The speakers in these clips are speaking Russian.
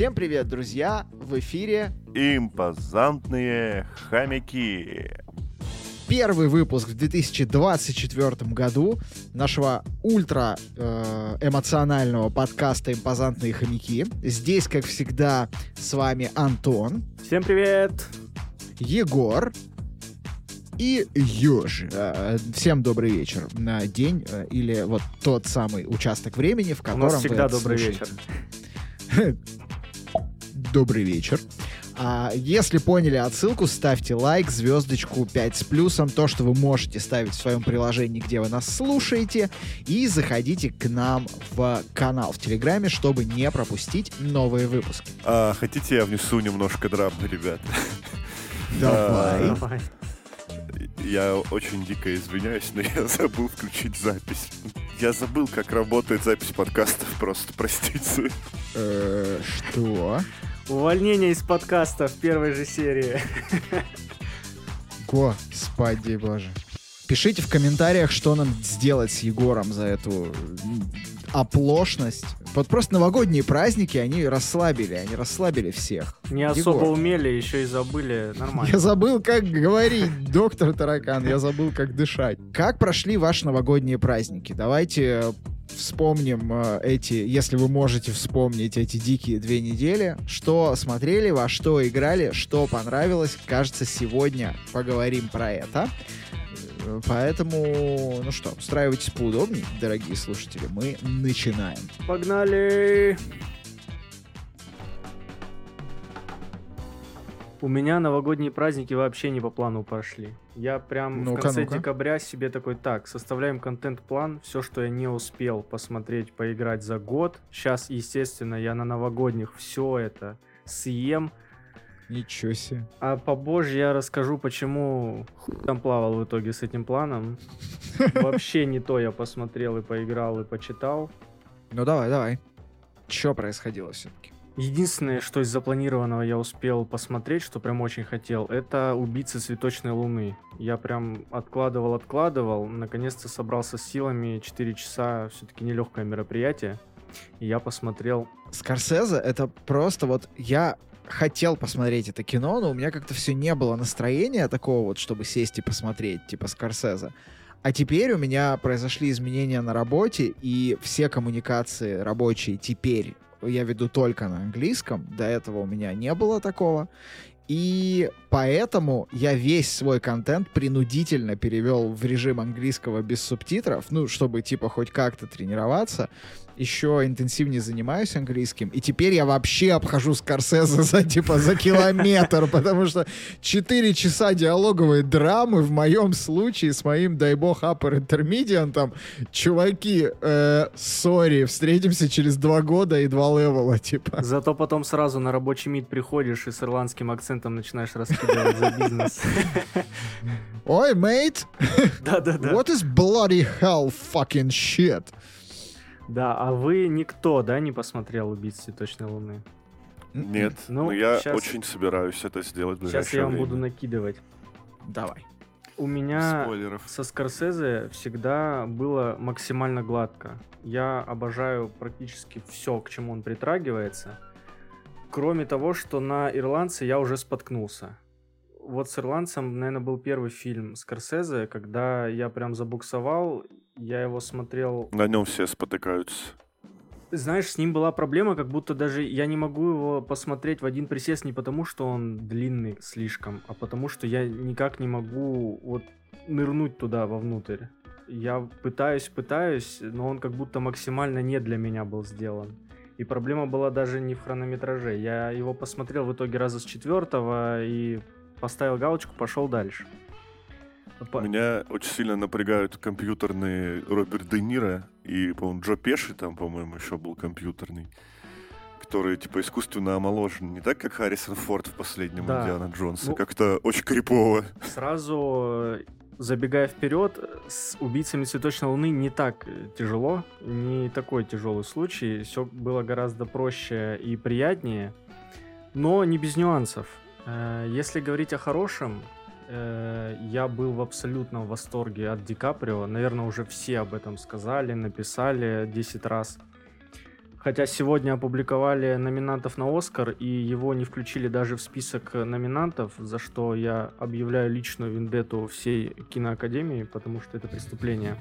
Всем привет, друзья! В эфире Импозантные хомяки. первый выпуск в 2024 году нашего ультра э, эмоционального подкаста «Импозантные хомяки». Здесь, как всегда, с вами Антон, Всем привет! Егор и Ёж. Э, Всем добрый вечер на день э, или вот тот самый участок времени, в У котором нас вы всегда это добрый слушаете. вечер. Добрый вечер. А, если поняли отсылку, ставьте лайк, звездочку 5 с плюсом, то, что вы можете ставить в своем приложении, где вы нас слушаете, и заходите к нам в канал в Телеграме, чтобы не пропустить новые выпуски. А, хотите, я внесу немножко драмы, ребят? Давай. Давай. Я очень дико извиняюсь, но я забыл включить запись. Я забыл, как работает запись подкастов, просто простите. Э, Что? Увольнение из подкаста в первой же серии. Господи боже. Пишите в комментариях, что нам сделать с Егором за эту оплошность. Вот просто новогодние праздники, они расслабили, они расслабили всех. Не особо Егор. умели, еще и забыли. Нормально. Я забыл, как говорить, доктор Таракан, я забыл, как дышать. Как прошли ваши новогодние праздники? Давайте э, вспомним э, эти, если вы можете вспомнить эти дикие две недели. Что смотрели, во что играли, что понравилось. Кажется, сегодня поговорим про это. Э, Поэтому, ну что, устраивайтесь поудобнее, дорогие слушатели. Мы начинаем. Погнали! У меня новогодние праздники вообще не по плану пошли. Я прям в Ну-ка, конце ну-ка. декабря себе такой, так, составляем контент-план, все, что я не успел посмотреть, поиграть за год. Сейчас, естественно, я на новогодних все это съем, Ничего себе. А побольше я расскажу, почему там плавал в итоге с этим планом. Вообще не то я посмотрел и поиграл и почитал. Ну давай, давай. Что происходило все-таки? Единственное, что из запланированного я успел посмотреть, что прям очень хотел, это «Убийцы цветочной луны». Я прям откладывал, откладывал, наконец-то собрался с силами, 4 часа, все-таки нелегкое мероприятие. И я посмотрел Скорсезе это просто вот я хотел посмотреть это кино, но у меня как-то все не было настроения такого вот, чтобы сесть и посмотреть, типа Скорсезе. А теперь у меня произошли изменения на работе, и все коммуникации рабочие теперь я веду только на английском. До этого у меня не было такого. И поэтому я весь свой контент принудительно перевел в режим английского без субтитров, ну, чтобы, типа, хоть как-то тренироваться. Еще интенсивнее занимаюсь английским. И теперь я вообще обхожу Скорсезе за, типа, за километр, потому что 4 часа диалоговой драмы в моем случае с моим, дай бог, upper intermediate, там, чуваки, э, сори, встретимся через два года и два левела, типа. Зато потом сразу на рабочий мид приходишь и с ирландским акцентом начинаешь раскидывать за бизнес. Ой, mate, Да-да-да. what is bloody hell fucking shit? Да, а вы никто, да, не посмотрел «Убийц цветочной луны»? Нет, Ну, но я щас- очень собираюсь это сделать в Сейчас я вам время. буду накидывать. Давай. У меня Спойлеров. со Скорсезе всегда было максимально гладко. Я обожаю практически все, к чему он притрагивается. Кроме того, что на ирландце я уже споткнулся. Вот с ирландцем, наверное, был первый фильм Скорсезе, когда я прям забуксовал, я его смотрел На нем все спотыкаются. знаешь, с ним была проблема, как будто даже я не могу его посмотреть в один присест не потому, что он длинный слишком, а потому что я никак не могу вот нырнуть туда вовнутрь. Я пытаюсь, пытаюсь, но он как будто максимально не для меня был сделан. И проблема была даже не в хронометраже. Я его посмотрел в итоге раза с четвертого и поставил галочку, пошел дальше. Меня очень сильно напрягают компьютерные Роберт Де Ниро и, по-моему, Джо Пеши там, по-моему, еще был компьютерный, который, типа, искусственно омоложен. Не так, как Харрисон Форд в последнем Да. Индиана Джонса. Ну- Как-то очень крипово. Сразу э, забегая вперед, с убийцами цветочной луны не так э, тяжело, не такой тяжелый случай. Все было гораздо проще и приятнее, но не без нюансов. Э, Если говорить о хорошем, э, я был в абсолютном восторге от Ди Каприо. Наверное, уже все об этом сказали, написали 10 раз. Хотя сегодня опубликовали номинантов на Оскар, и его не включили даже в список номинантов, за что я объявляю личную вендетту всей киноакадемии, потому что это преступление.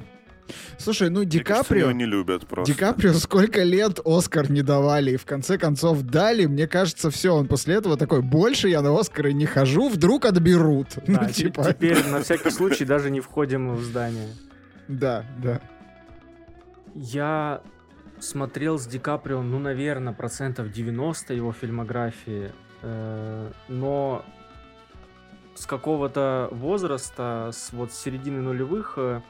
Слушай, ну Ди Каприо... не любят просто. Ди Каприо сколько лет Оскар не давали, и в конце концов дали. Мне кажется, все, он после этого такой, больше я на Оскары не хожу, вдруг отберут. Да, ну, типа, Теперь на всякий случай даже не входим в здание. да, да. Я смотрел с Ди Каприо, ну, наверное, процентов 90 его фильмографии, э, но с какого-то возраста, с вот с середины нулевых, э,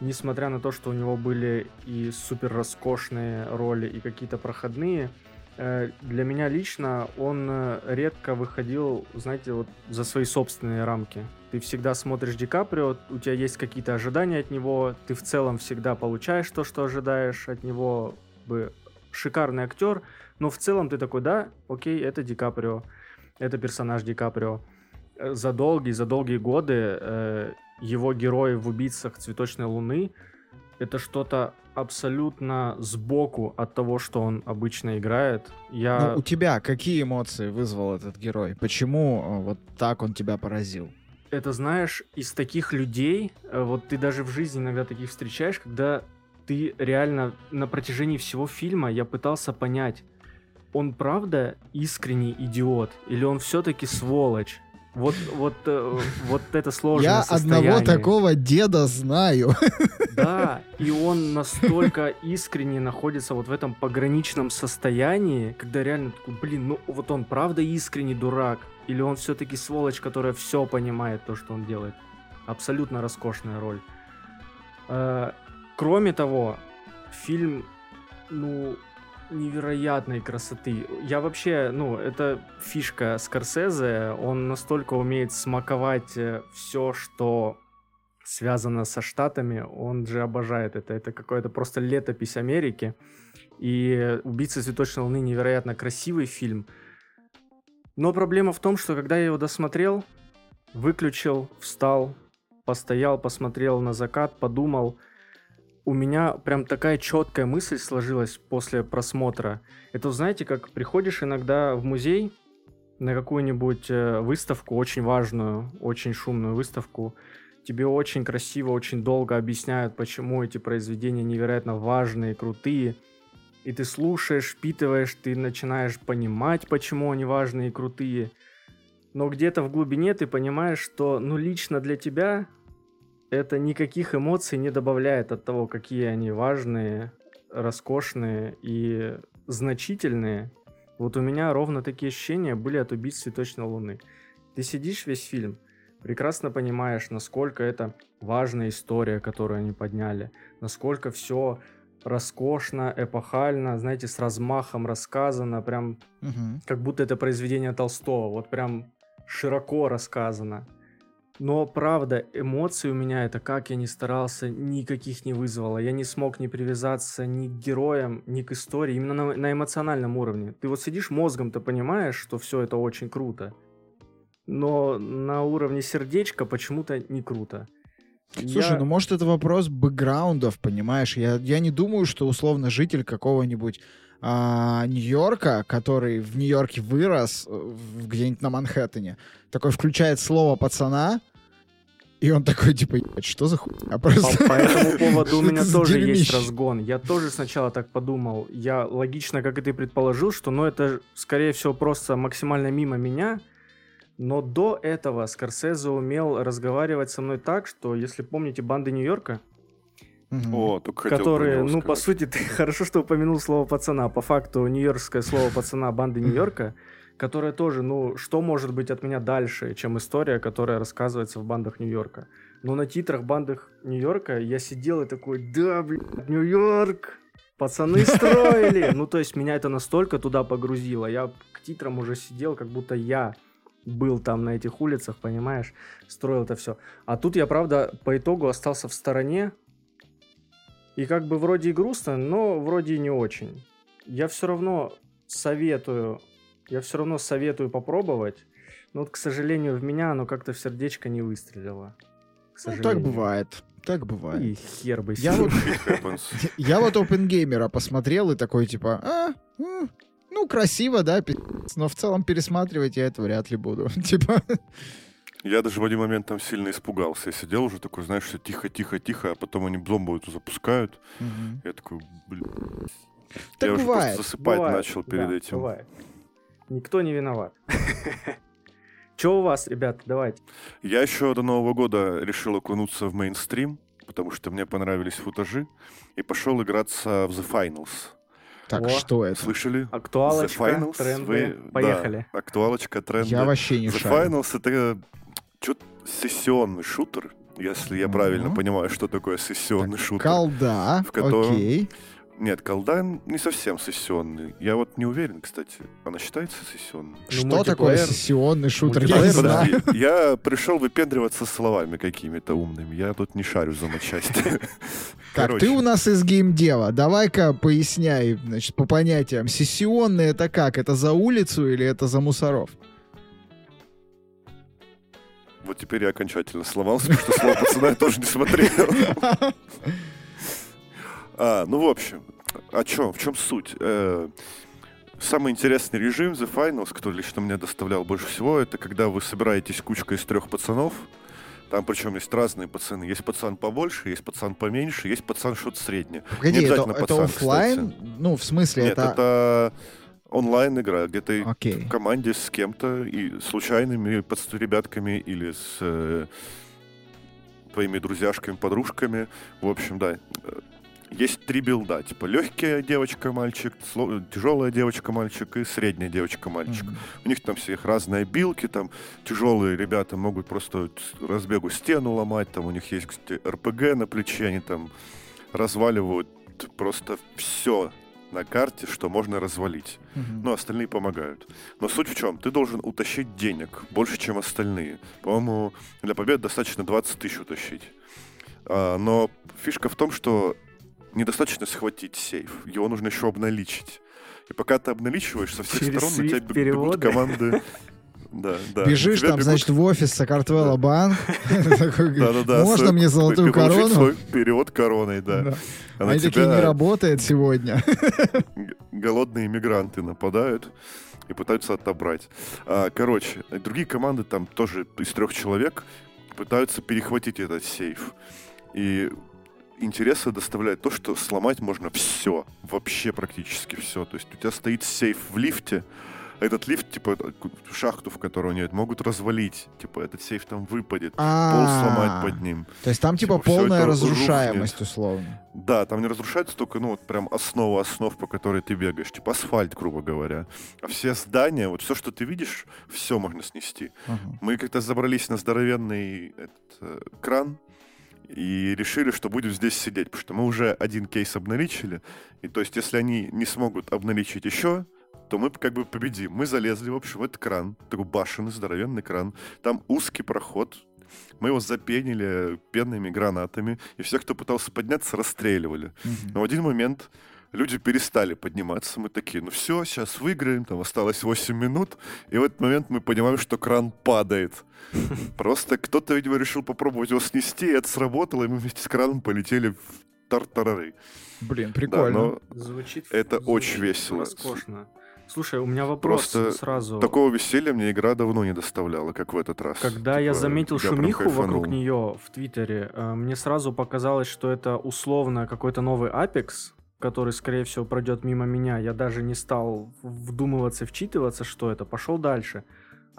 несмотря на то, что у него были и супер роскошные роли, и какие-то проходные, э, для меня лично он э, редко выходил, знаете, вот за свои собственные рамки. Ты всегда смотришь Ди Каприо, у тебя есть какие-то ожидания от него, ты в целом всегда получаешь то, что ожидаешь от него. Бы шикарный актер, но в целом ты такой, да, окей, это Ди Каприо, это персонаж Ди Каприо. Э, За долгие, за долгие годы э, его герои в «Убийцах цветочной луны» это что-то абсолютно сбоку от того, что он обычно играет. Я... Ну, у тебя какие эмоции вызвал этот герой? Почему э, вот так он тебя поразил? это знаешь, из таких людей, э, вот ты даже в жизни иногда таких встречаешь, когда ты реально на протяжении всего фильма я пытался понять, он правда искренний идиот или он все-таки сволочь? Вот, вот, э, вот это сложное Я одного состояние. такого деда знаю. Да, и он настолько искренне находится вот в этом пограничном состоянии, когда реально такой, блин, ну вот он правда искренний дурак, или он все-таки сволочь, которая все понимает то, что он делает. Абсолютно роскошная роль. Э, Кроме того, фильм, ну, невероятной красоты. Я вообще, ну, это фишка Скорсезе, он настолько умеет смаковать все, что связано со Штатами, он же обожает это. Это какое-то просто летопись Америки. И «Убийца цветочной луны» невероятно красивый фильм. Но проблема в том, что когда я его досмотрел, выключил, встал, постоял, посмотрел на закат, подумал, у меня прям такая четкая мысль сложилась после просмотра. Это, знаете, как приходишь иногда в музей на какую-нибудь э, выставку, очень важную, очень шумную выставку, тебе очень красиво, очень долго объясняют, почему эти произведения невероятно важные, крутые. И ты слушаешь, впитываешь, ты начинаешь понимать, почему они важные и крутые. Но где-то в глубине ты понимаешь, что, ну, лично для тебя это никаких эмоций не добавляет от того, какие они важные, роскошные и значительные. Вот у меня ровно такие ощущения были от убийц цветочной луны. Ты сидишь весь фильм, прекрасно понимаешь, насколько это важная история, которую они подняли, насколько все роскошно, эпохально, знаете, с размахом рассказано, прям Мгм. как будто это произведение Толстого, вот прям широко рассказано. Но правда, эмоции у меня это, как я ни старался, никаких не вызвало. Я не смог ни привязаться ни к героям, ни к истории, именно на, на эмоциональном уровне. Ты вот сидишь мозгом, ты понимаешь, что все это очень круто. Но на уровне сердечка почему-то не круто. Слушай, Я- ну может это вопрос бэкграундов, понимаешь? Я, я не думаю, что условно житель какого-нибудь а, Нью-Йорка, который в Нью-Йорке вырос, э, где-нибудь на Манхэттене, такой включает слово пацана, и он такой, типа, «Ебать, что за хуйня? По, Просто... по этому поводу у меня тоже есть разгон. Я тоже сначала так подумал. Я логично, как и ты предположил, что ну это, скорее всего, просто максимально мимо меня. Но до этого Скорсезе умел разговаривать со мной так, что, если помните банды Нью-Йорка, Мгм. О, только которые, ну, по сути, ты хорошо, что упомянул слово пацана. По факту, нью-йоркское слово пацана банды Нью-Йорка, которое тоже, ну, что может быть от меня дальше, чем история, которая рассказывается в бандах Нью-Йорка. Но на титрах бандах Нью-Йорка я сидел и такой, да, блядь, Нью-Йорк, пацаны строили. Ну, то есть меня это настолько туда погрузило. Я к титрам уже сидел, как будто я был там на этих улицах, понимаешь, строил это все. А тут я, правда, по итогу остался в стороне, и как бы вроде и грустно, но вроде и не очень. Я все равно советую, я все равно советую попробовать. Но вот, к сожалению, в меня оно как-то в сердечко не выстрелило. Ну, так бывает. Так бывает. И хер бы Я вот, я вот OpenGamer посмотрел и такой, типа, а, ну, красиво, да, но в целом пересматривать я это вряд ли буду. Типа, Я даже в один момент там сильно испугался. Я сидел уже такой, знаешь, все тихо-тихо-тихо, а потом они бомбу эту запускают. Я такой, блин. Так я уже бывает. просто засыпать Бывает, начал перед да, этим. бывает. Никто не виноват. Че у вас, ребята, давайте. Я еще до Нового года решил окунуться в мейнстрим, потому что мне понравились футажи, и пошел играться в The Finals. так, О, что это? Слышали? Актуалочка, The Finals? тренды. Вы- да, Поехали. актуалочка, тренды. Я вообще не The шарю. Finals это чё сессионный шутер, если я правильно понимаю, что такое сессионный шутер. Колда, в котором- окей. Нет, колдан не совсем сессионный. Я вот не уверен, кстати. Она считается сессионной? Ну, Что такое сессионный шутер? Я не знаю. Подожди, я пришел выпендриваться словами какими-то умными. Я тут не шарю за матчасть. Так, ты у нас из геймдева. Давай-ка поясняй, значит, по понятиям. Сессионный это как? Это за улицу или это за мусоров? Вот теперь я окончательно сломался, потому что слово пацана я тоже не смотрел. А, ну, в общем, о чем? В чем суть? Э, Самый интересный режим The Finals, который лично мне доставлял больше всего, это когда вы собираетесь кучкой из трех пацанов. Там причем есть разные пацаны. Есть пацан побольше, есть пацан поменьше, есть пацан что-то среднее. Погоди, Не это, обязательно это пацан, оффлайн? Ну, в смысле, Нет, это... это онлайн игра, где ты Окей. в команде с кем-то, и случайными пац- ребятками или с э, твоими друзьяшками, подружками. В общем, да. Есть три билда, типа легкая девочка-мальчик, тяжелая девочка-мальчик и средняя девочка-мальчик. Мгм. У них там всех разные билки, там тяжелые ребята могут просто разбегу стену ломать, там у них есть кстати, РПГ на плече, они там разваливают просто все на карте, что можно развалить. Мгм. Но остальные помогают. Но суть в чем? Ты должен утащить денег больше, чем остальные. По-моему, для победы достаточно 20 тысяч утащить. А, но фишка в том, что недостаточно схватить сейф. Его нужно еще обналичить. И пока ты обналичиваешь, со всех Через сторон на тебя бег- бегут команды. Да, да. Бежишь там, бегут- значит, в офис Сакартвелла банк. Такой, Да-да-да, Можно мне золотую корону? свой перевод короной, да. Да. Они такие, не работает сегодня. голодные мигранты нападают и пытаются отобрать. А, короче, другие команды там тоже из трех человек пытаются перехватить этот сейф. И интереса доставляет то, что сломать можно все, вообще практически все. То есть у тебя стоит сейф в лифте, а этот лифт, типа, шахту, в которую нет, могут развалить. Типа, этот сейф там выпадет, пол А, сломать под ним. То есть там типа Типа, полная разрушаемость, условно. Да, там не разрушается только, ну, вот прям основа основ, по которой ты бегаешь. Типа асфальт, грубо говоря. А все здания, вот все, что ты видишь, все можно снести. Мы как-то забрались на здоровенный э, кран и решили, что будем здесь сидеть, потому что мы уже один кейс обналичили. И то есть, если они не смогут обналичить еще, то мы как бы победим. Мы залезли, в общем, в этот кран, такой башенный, здоровенный кран. Там узкий проход, мы его запенили пенными гранатами, и всех, кто пытался подняться, расстреливали. Мгм. Но в один момент люди перестали подниматься. Мы такие, ну все, сейчас выиграем, там осталось 8 минут. И в этот момент мы понимаем, что кран падает. Просто кто-то, видимо, решил попробовать его снести, и это сработало, и мы вместе с краном полетели в тартарары. Блин, Да, прикольно. но Звучит Это звучит очень весело. Роскошно. Слушай, у меня вопрос Просто сразу. такого веселья мне игра давно не доставляла, как в этот раз. Когда я Типа, заметил я шумиху вокруг нее в Твиттере, э, мне сразу показалось, что это условно какой-то новый Apex, который, скорее всего, пройдет мимо меня. Я даже не стал вдумываться, вчитываться, что это. Пошел дальше.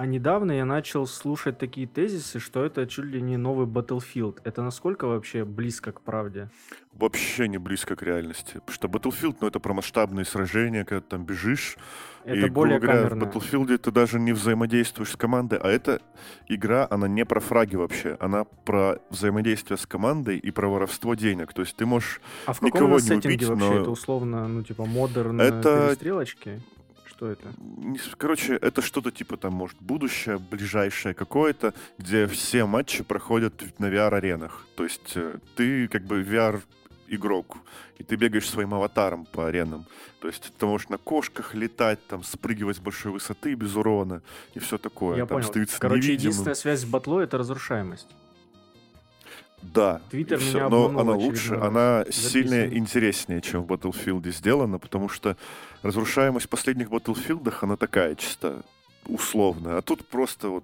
А недавно я начал слушать такие тезисы, что это чуть ли не новый Battlefield. Это насколько вообще близко к правде? Вообще не близко к реальности. Потому что Battlefield, ну, это про масштабные сражения, когда ты там бежишь, Это и, более говоря, камерно. в Battlefield ты даже не взаимодействуешь с командой, а эта игра, она не про фраги вообще, она про взаимодействие с командой и про воровство денег. То есть ты можешь... А в каком никого не убить, вообще? но- Это условно, ну, типа, модерн Это- перестрелочки? Что это? Короче, это что-то типа там, может, будущее, ближайшее какое-то, где все матчи проходят на VR-аренах. То есть э, ты как бы VR игрок, и ты бегаешь своим аватаром по аренам. То есть ты можешь на кошках летать, там, спрыгивать с большой высоты без урона и все такое. Я там понял. Короче, невидимым. единственная связь с батлой — это разрушаемость. Да, Твиттер и всё. меня но она лучше, очередной она раз. сильно интереснее, чем в Battlefield сделана, потому что разрушаемость в последних Battlefield, она такая чисто условная. А тут просто вот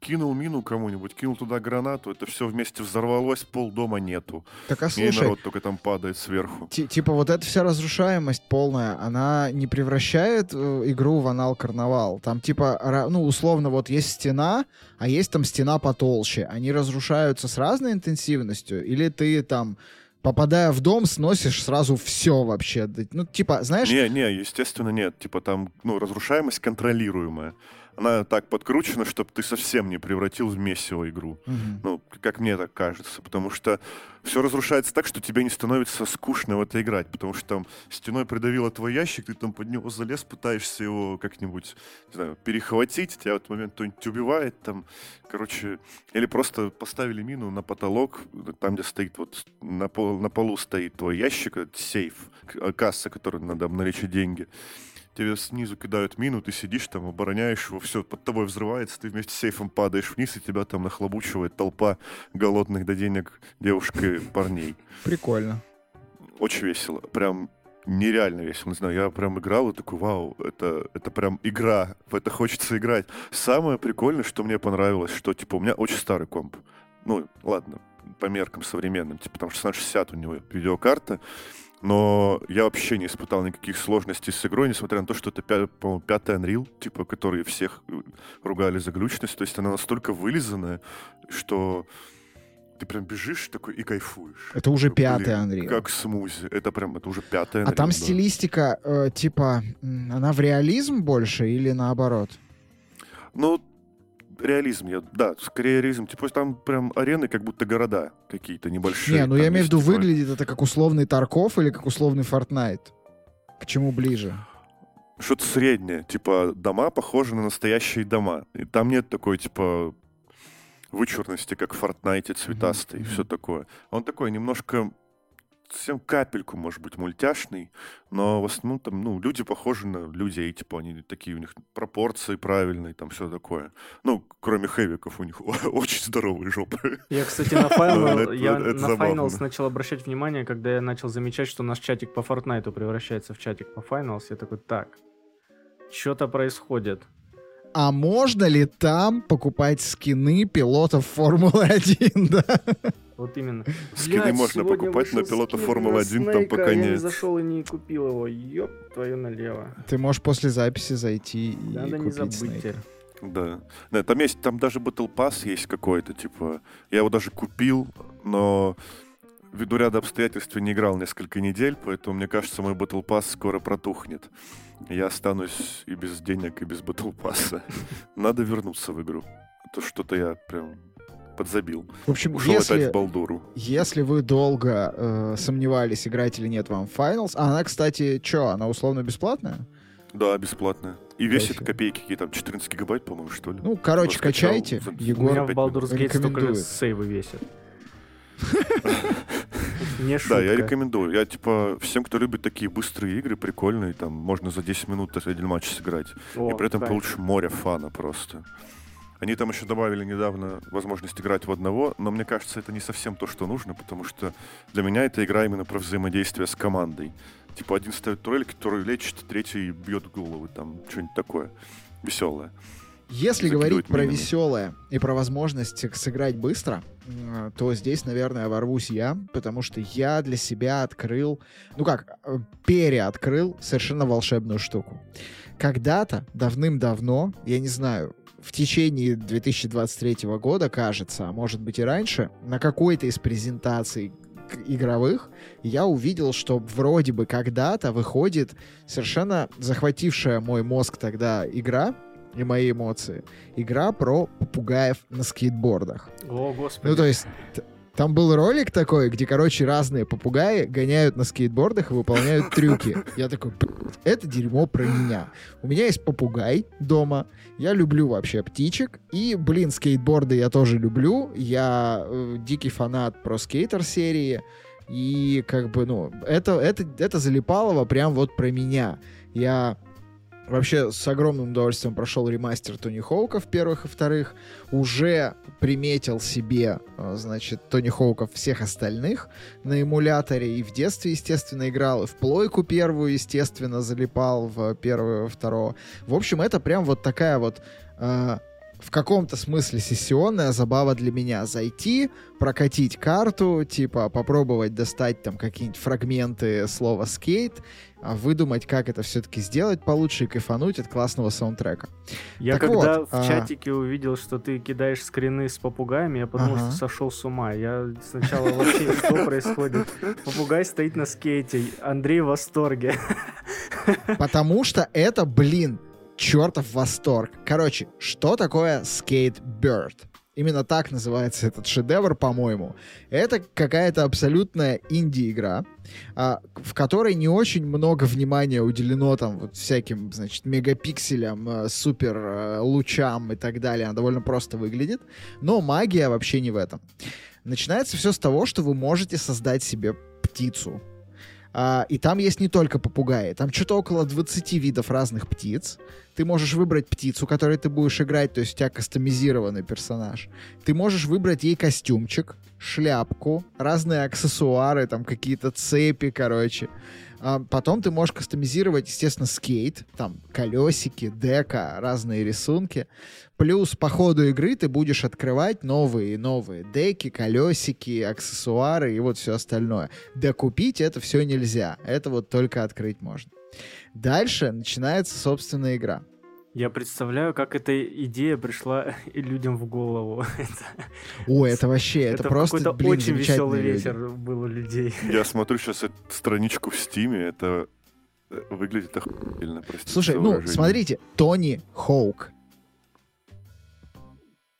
кинул мину кому-нибудь, кинул туда гранату, это все вместе взорвалось, пол дома нету. Так а и слушай, народ только там падает сверху. ти- типа вот эта вся разрушаемость полная, она не превращает э, игру в анал карнавал. Там типа, ну условно вот есть стена, а есть там стена потолще. Они разрушаются с разной интенсивностью, или ты там попадая в дом, сносишь сразу все вообще. Ну, типа, знаешь, Не, не, естественно, нет. Типа там, ну, разрушаемость контролируемая. Она так подкручена, чтобы ты совсем не превратил в месиво игру. Мгм. Ну, как мне так кажется. Потому что все разрушается так, что тебе не становится скучно в это играть. Потому что там стеной придавило твой ящик, ты там под него залез, пытаешься его как-нибудь, не знаю, перехватить, тебя в этот момент кто-нибудь убивает там. Короче, или просто поставили мину на потолок, там, где стоит вот на, пол- на полу стоит твой ящик, этот сейф, касса, которой надо обналичить деньги. Тебе снизу кидают мину, ты сидишь там, обороняешь его, все, под тобой взрывается, ты вместе с сейфом падаешь вниз, и тебя там нахлобучивает толпа голодных до денег девушек и парней. прикольно. Очень весело. Прям нереально весело. Не знаю, я прям играл и такой, вау, это, это прям игра, в это хочется играть. Самое прикольное, что мне понравилось, что, типа, у меня очень старый комп. Ну, ладно, по меркам современным, типа, там 1660 у него видеокарта, но я вообще не испытал никаких сложностей с игрой, несмотря на то, что это, по-моему, пятый Unreal, типа, которые всех э, ругали за глючность. То есть она настолько вылизанная, что ты прям бежишь такой и кайфуешь. Это уже Блин, пятый Unreal. Как смузи. Это прям, это уже пятая. А там да. стилистика, э, типа, она в реализм больше или наоборот? Ну, реализм, я, да, скорее реализм. Типа там прям арены, как будто города какие-то небольшие. Не, ну я имею в виду, типа, выглядит это как условный Тарков или как условный Fortnite. К чему ближе? Что-то среднее. Типа дома похожи на настоящие дома. И там нет такой, типа, вычурности, как в Fortnite, цветастый, Мгм, все такое. Он такой немножко совсем капельку, может быть, мультяшный, но в основном там, ну, люди похожи на людей, типа, они такие, у них пропорции правильные, там все такое. Ну, кроме хэвиков, у них очень здоровые жопы. Я, кстати, на это- я на. Finals начал обращать внимание, когда я начал замечать, что наш чатик по Fortnite превращается в чатик по Finals. Я такой, так, что-то происходит. А можно ли там покупать скины пилотов Формулы-1, да? Вот именно. Скины Блядь, можно покупать, но пилота скин Формулы-1 на там пока я не нет. зашел и не купил его. Ёб твою налево. Ты можешь после записи зайти и Надо не купить забыть Снейка. теперь. Да. Да, там есть, там даже Battle Pass есть какой-то, типа. Я его даже купил, но ввиду ряда обстоятельств не играл несколько недель, поэтому мне кажется, мой Battle Pass скоро протухнет. Я останусь и без денег, и без Battle Pass. Надо вернуться в игру. А то что-то я прям подзабил. В общем, Ушел если, в Балдуру. если вы долго э, сомневались, играть или нет вам в Finals, а она, кстати, что, она условно бесплатная? Да, бесплатно. И весит Кайф. копейки, какие там, 14 гигабайт, по-моему, что ли? Ну, короче, скачал качайте. за- У Егор меня в Baldur's Gate столько рекомендует. сейвы весит. Не Да, я рекомендую. Я, типа, всем, кто любит такие быстрые игры, прикольные, там, можно за 10 минут один матч сыграть. О, и при этом кайф. получишь море фана просто. Они там еще добавили недавно возможность играть в одного, но мне кажется, это не совсем то, что нужно, потому что для меня эта игра именно про взаимодействие с командой. Типа один ставит турель, который лечит, третий бьет головы, там, что-нибудь такое веселое. Если говорить про минами. веселое и про возможность сыграть быстро, то здесь, наверное, ворвусь я, потому что я для себя открыл, ну как, э, переоткрыл совершенно волшебную штуку. Когда-то, давным-давно, я не знаю, в течение 2023 года, кажется, а может быть и раньше, на какой-то из презентаций игровых я увидел, что вроде бы когда-то выходит совершенно захватившая мой мозг тогда игра и мои эмоции. Игра про попугаев на скейтбордах. О, господи. Ну, то есть, там был ролик такой, где, короче, разные попугаи гоняют на скейтбордах и выполняют трюки. Я такой, «Б***ь, это дерьмо про меня. У меня есть попугай дома, я люблю вообще птичек, и, блин, скейтборды я тоже люблю. Я э, дикий фанат про скейтер серии, и как бы, ну, это, это, это залипалово прям вот про меня. Я Вообще с огромным удовольствием прошел ремастер Тони Хоуков первых и вторых. Уже приметил себе, э, значит, Тони Хоуков всех остальных на эмуляторе. И в детстве, естественно, играл. И в плойку первую, естественно, залипал в первую, второго. В общем, это прям вот такая вот э, в каком-то смысле сессионная забава для меня. Зайти, прокатить карту, типа попробовать достать там какие-нибудь фрагменты слова скейт, а выдумать, как это все-таки сделать получше и кайфануть от классного саундтрека. Я Так когда вот, в а- чатике увидел, что ты кидаешь скрины с попугаями, я подумал, Ага. что сошел с ума. Я сначала вообще, что происходит? Попугай стоит на скейте, Андрей в восторге. Потому что это, блин, чертов восторг. Короче, что такое Skatebird? Именно так называется этот шедевр, по-моему. Это какая-то абсолютная инди-игра, а, в которой не очень много внимания уделено там вот всяким, значит, мегапикселям, э, супер э, лучам и так далее. Она довольно просто выглядит. Но магия вообще не в этом. Начинается все с того, что вы можете создать себе птицу. А, и там есть не только попугаи, там что-то около 20 видов разных птиц. Ты можешь выбрать птицу, которой ты будешь играть, то есть у тебя кастомизированный персонаж. Ты можешь выбрать ей костюмчик, шляпку, разные аксессуары, там какие-то цепи, короче. А потом ты можешь кастомизировать, естественно, скейт, там колесики, дека, разные рисунки. Плюс по ходу игры ты будешь открывать новые и новые деки, колесики, аксессуары и вот все остальное. Докупить это все нельзя. Это вот только открыть можно. Дальше начинается собственная игра. Я представляю, как эта идея пришла людям в голову. Ой, это вообще, это, это просто, какой-то блин, очень веселый люди. вечер был у людей. Я смотрю сейчас страничку в Стиме, это э, выглядит охуенно, простите Слушай, ну, смотрите, Тони Хоук.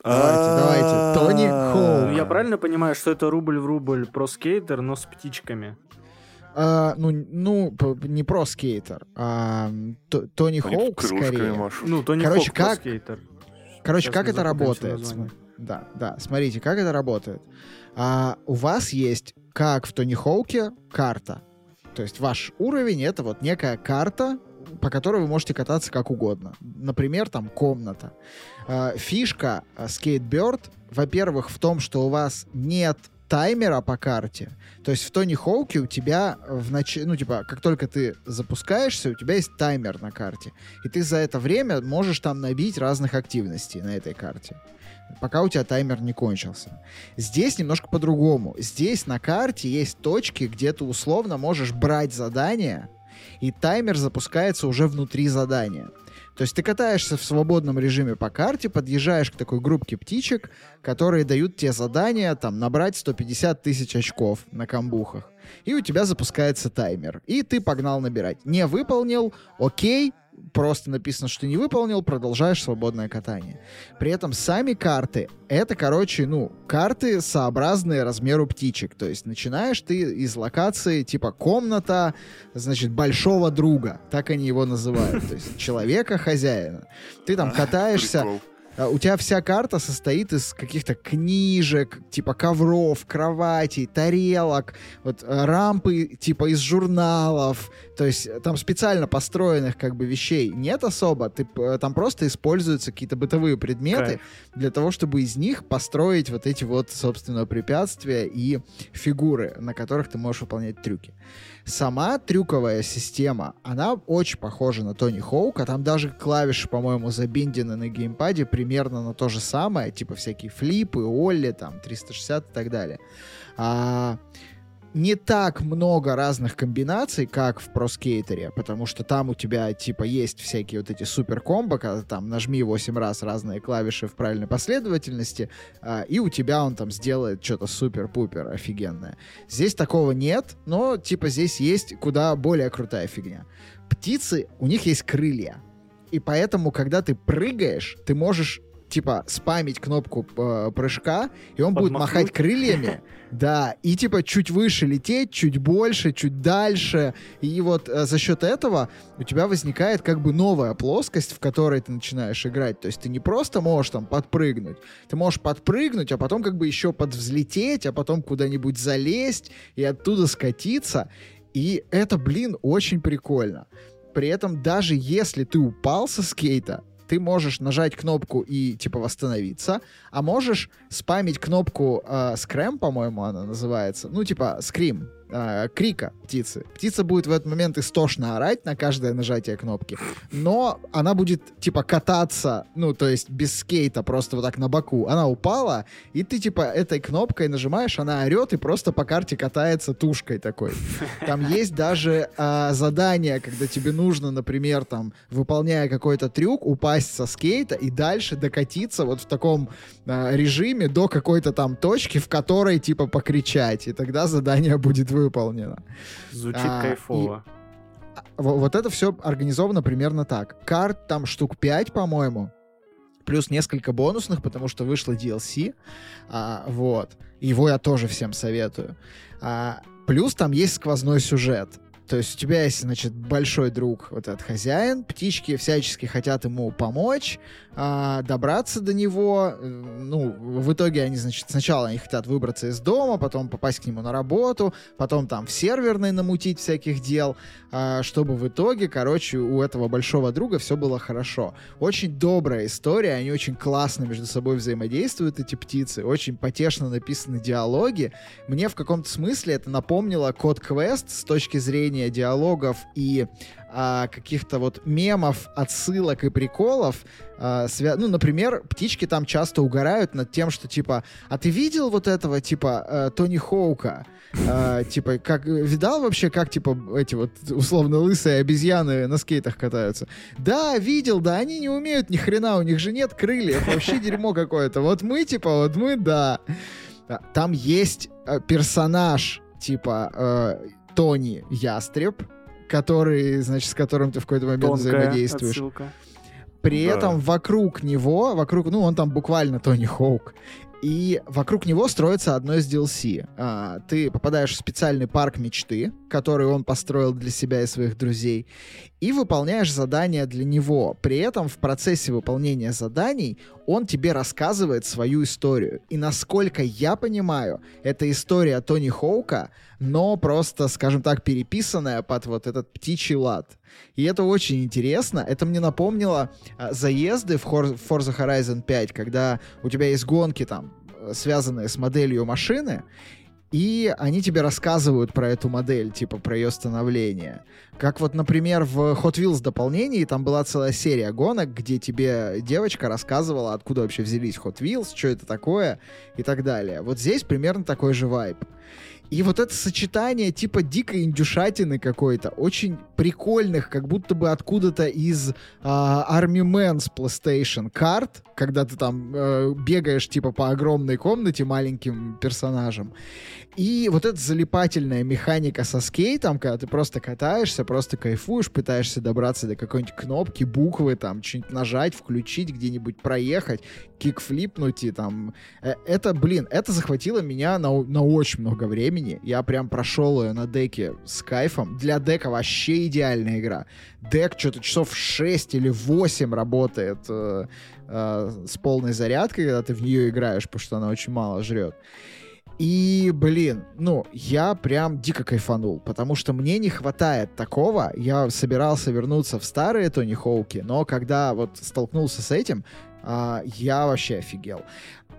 Давайте, давайте, Тони Хоук. Ну, я правильно понимаю, что это рубль в рубль про скейтер, но с птичками? А, ну, ну, не про скейтер, а Т- Тони Хоук скорее. машут. Ну, Тони Короче, про как- скейтер. Короче, Сейчас как это работает? названии. См- Да, да. Смотрите, как это работает. А, у вас есть, как в Тони Хоуке, карта. То есть ваш уровень — это вот некая карта, по которой вы можете кататься как угодно. Например, там комната. А, фишка а, Skatebird, во-первых, в том, что у вас нет таймера по карте. То есть в Тони Хоуке у тебя в нач... ну, типа, как только ты запускаешься, у тебя есть таймер на карте. И ты за это время можешь там набить разных активностей на этой карте. Пока у тебя таймер не кончился. Здесь немножко по-другому. Здесь на карте есть точки, где ты условно можешь брать задания, и таймер запускается уже внутри задания. То есть ты катаешься в свободном режиме по карте, подъезжаешь к такой группке птичек, которые дают тебе задание там набрать 150 тысяч очков на камбухах. И у тебя запускается таймер. И ты погнал набирать. Не выполнил, окей, просто написано, что не выполнил, продолжаешь свободное катание. При этом сами карты, это, короче, ну, карты сообразные размеру птичек. То есть начинаешь ты из локации типа комната, значит, большого друга. Так они его называют. То есть человека-хозяина. Ты там катаешься, У тебя вся карта состоит из каких-то книжек, типа ковров, кроватей, тарелок, вот э, рампы типа из журналов. То есть э, там специально построенных как бы вещей нет особо. Ты, э, там просто используются какие-то бытовые предметы Кайф. для того, чтобы из них построить вот эти вот, собственно, препятствия и фигуры, на которых ты можешь выполнять трюки. Сама трюковая система, она очень похожа на Тони Хоука. Там даже клавиши, по-моему, забиндены на геймпаде примерно на то же самое, типа всякие флипы, Олли, там, 360 и так далее. А, не так много разных комбинаций, как в проскейтере, потому что там у тебя, типа, есть всякие вот эти супер комбо, когда там нажми 8 раз разные клавиши в правильной последовательности, а, и у тебя он там сделает что-то супер-пупер офигенное. Здесь такого нет, но, типа, здесь есть куда более крутая фигня. Птицы, у них есть крылья. И поэтому, когда ты прыгаешь, ты можешь типа спамить кнопку э, прыжка, и он будет Подмахнуть. махать крыльями, да, и типа чуть выше лететь, чуть больше, чуть дальше. И вот э, за счет этого у тебя возникает как бы новая плоскость, в которой ты начинаешь играть. То есть ты не просто можешь там подпрыгнуть, ты можешь подпрыгнуть, а потом как бы еще подвзлететь, а потом куда-нибудь залезть и оттуда скатиться. И это, блин, очень прикольно. При этом даже если ты упал со скейта, ты можешь нажать кнопку и типа восстановиться, а можешь спамить кнопку э, скрэм, по-моему, она называется, ну типа скрим, э, крика птицы. Птица будет в этот момент истошно орать на каждое нажатие кнопки, но она будет типа кататься, ну то есть без скейта, просто вот так на боку. Она упала, и ты типа этой кнопкой нажимаешь, она орет и просто по карте катается тушкой такой. Там есть даже э, задание, когда тебе нужно, например, там, выполняя какой-то трюк, упасть со скейта и дальше докатиться вот в таком э, режиме до какой-то там точки, в которой типа покричать, и тогда задание будет выполнено. Звучит А, кайфово. Во- Вот это все организовано примерно так. Карт там штук 5, по-моему. Плюс несколько бонусных, потому что вышло DLC. А, вот. Его я тоже всем советую. А, плюс там есть сквозной сюжет. То есть у тебя есть, значит, большой друг, вот этот хозяин, птички всячески хотят ему помочь, а, добраться до него. Э, Ну, в итоге они, значит, сначала они хотят выбраться из дома, потом попасть к нему на работу, потом там в серверной намутить всяких дел, а, чтобы в итоге, короче, у этого большого друга все было хорошо. Очень добрая история, они очень классно между собой взаимодействуют, эти птицы, очень потешно написаны диалоги. Мне в каком-то смысле это напомнило Код Квест с точки зрения диалогов и а, каких-то вот мемов, отсылок и приколов. А, свя- Ну, например, птички там часто угорают над тем, что типа, а ты видел вот этого типа э, Тони Хоука? А, типа, как видал вообще, как типа эти вот условно лысые обезьяны на скейтах катаются? Да, видел, да, они не умеют ни хрена, у них же нет крыльев, вообще дерьмо какое-то. Вот мы типа, вот мы, да. А, Там есть э, персонаж типа э, Тони Ястреб, который, значит, с которым ты в какой-то момент Тонкая взаимодействуешь. отсылка. При Да. этом вокруг него, вокруг, ну, он там буквально Тони Хоук, и вокруг него строится одно из DLC. А, ты попадаешь в специальный парк мечты, который он построил для себя и своих друзей, и выполняешь задания для него. При этом в процессе выполнения заданий он тебе рассказывает свою историю. И насколько я понимаю, это история Тони Хоука, но просто, скажем так, переписанная под вот этот птичий лад. И это очень интересно. Это мне напомнило а, заезды в Forza Horizon 5, когда у тебя есть гонки там, э, связанные с моделью машины, и они тебе рассказывают про эту модель, типа про ее становление. Как вот, например, в Hot Wheels дополнении там была целая серия гонок, где тебе девочка рассказывала, откуда вообще взялись Hot Wheels, что это такое и так далее. Вот здесь примерно такой же вайб. И вот это сочетание типа дикой индюшатины какой-то, очень прикольных, как будто бы откуда-то из а, Army Man с PlayStation карт, когда ты там э, бегаешь типа по огромной комнате маленьким персонажем. И вот эта залипательная механика со скейтом, когда ты просто катаешься, просто кайфуешь, пытаешься добраться до какой-нибудь кнопки, буквы, там, что-нибудь нажать, включить, где-нибудь проехать, кикфлипнуть и там... Э, Это, блин, это захватило меня на, на очень много времени. Я прям прошел ее на деке с кайфом. Для дека вообще идеальная игра. Дек что-то часов 6 или 8 работает э, э, с полной зарядкой, когда ты в нее играешь, потому что она очень мало жрет. И, блин, ну, я прям дико кайфанул, потому что мне не хватает такого. Я собирался вернуться в старые Тони Хоуки, но когда вот столкнулся с этим, а, я вообще офигел.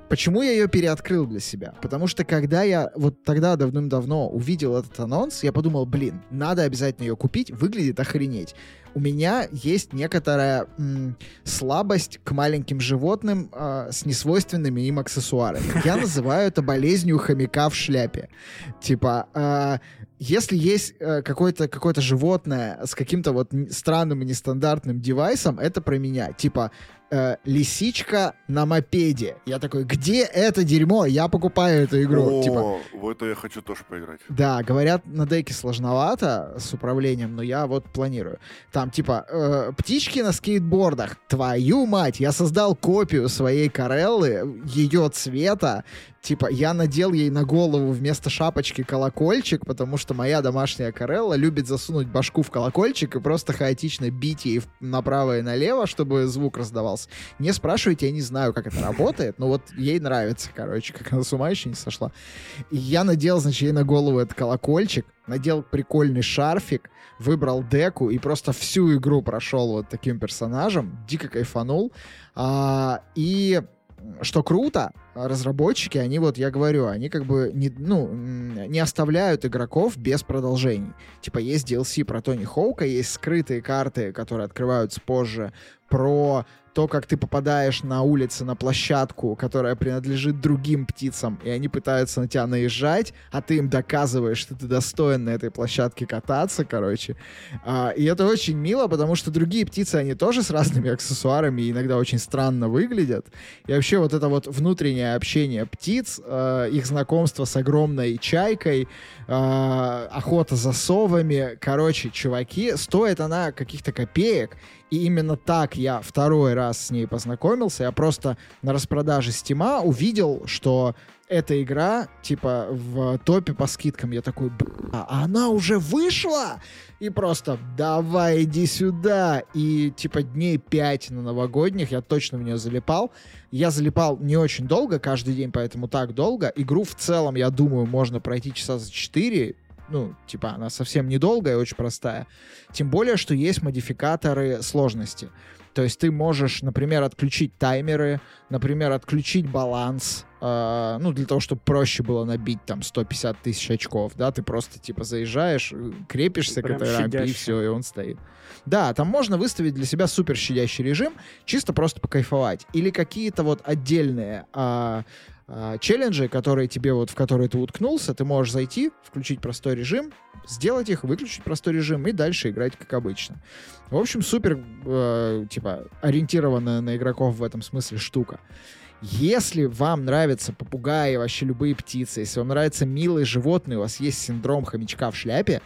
Почему я ее переоткрыл для себя? Потому что когда я вот тогда давным-давно увидел этот анонс, я подумал, блин, надо обязательно ее купить, выглядит охренеть. У меня есть некоторая м, слабость к маленьким животным а, с несвойственными им аксессуарами. Я называю это болезнью хомяка в шляпе. Типа, а, если есть э, какое-то какое животное с каким-то вот странным и нестандартным девайсом, это про меня. Типа, э, лисичка на мопеде. Я такой, где это дерьмо? Я покупаю эту игру. О, Типа, в это я хочу тоже поиграть. да, говорят, на деке сложновато с управлением, но я вот планирую. Там, типа, э, птички на скейтбордах. Твою мать, я создал копию своей Кареллы, ее цвета, Типа, я надел ей на голову вместо шапочки колокольчик, потому что моя домашняя Карелла любит засунуть башку в колокольчик и просто хаотично бить ей направо и налево, чтобы звук раздавался. Не спрашивайте, я не знаю, как это работает, но вот ей нравится, короче, как она с ума еще не сошла. И я надел, значит, ей на голову этот колокольчик, надел прикольный шарфик, выбрал деку и просто всю игру прошел вот таким персонажем, дико кайфанул. А, и что круто, разработчики, они вот, я говорю, они как бы не, ну, не оставляют игроков без продолжений. Типа есть DLC про Тони Хоука, есть скрытые карты, которые открываются позже, про то, как ты попадаешь на улице, на площадку, которая принадлежит другим птицам, и они пытаются на тебя наезжать, а ты им доказываешь, что ты достоин на этой площадке кататься, короче. А, и это очень мило, потому что другие птицы, они тоже с разными аксессуарами и иногда очень странно выглядят. И вообще вот это вот внутреннее общение птиц, э, их знакомство с огромной чайкой, э, охота за совами, короче, чуваки, стоит она каких-то копеек, и именно так я второй раз с ней познакомился. Я просто на распродаже Стима увидел, что эта игра, типа, в топе по скидкам. Я такой, а она уже вышла? И просто, давай, иди сюда. И, типа, дней пять на новогодних я точно в нее залипал. Я залипал не очень долго, каждый день, поэтому так долго. Игру в целом, я думаю, можно пройти часа за 4, ну, типа, она совсем недолгая, очень простая. Тем более, что есть модификаторы сложности. То есть ты можешь, например, отключить таймеры, например, отключить баланс, э, ну, для того, чтобы проще было набить там 150 тысяч очков, да, ты просто, типа, заезжаешь, э, крепишься Прям к этой рампе, и все, и он стоит. Да, там можно выставить для себя супер щадящий режим, чисто просто покайфовать. Или какие-то вот отдельные э, э, челленджи, которые тебе вот, в которые ты уткнулся, ты можешь зайти, включить простой режим, сделать их, выключить простой режим и дальше играть как обычно. В общем, супер, э, типа, ориентированная на игроков в этом смысле штука. Если вам нравятся попугаи, вообще любые птицы, если вам нравятся милые животные, у вас есть синдром хомячка в шляпе,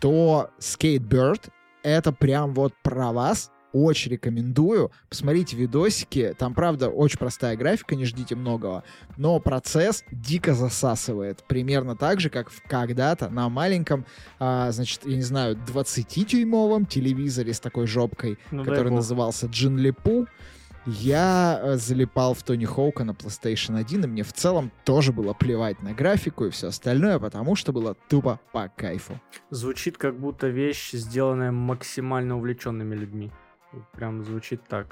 то Skatebird — это прям вот про вас, очень рекомендую. Посмотрите видосики. Там, правда, очень простая графика, не ждите многого. Но процесс дико засасывает. Примерно так же, как когда-то на маленьком, а, значит, я не знаю, 20-дюймовом телевизоре с такой жопкой, ну, который назывался Джин Липу. Я э, залипал в Тони Хоука на PlayStation 1, и мне в целом тоже было плевать на графику и все остальное, потому что было тупо по кайфу. Звучит как будто вещь, сделанная максимально увлеченными людьми. Прям звучит так.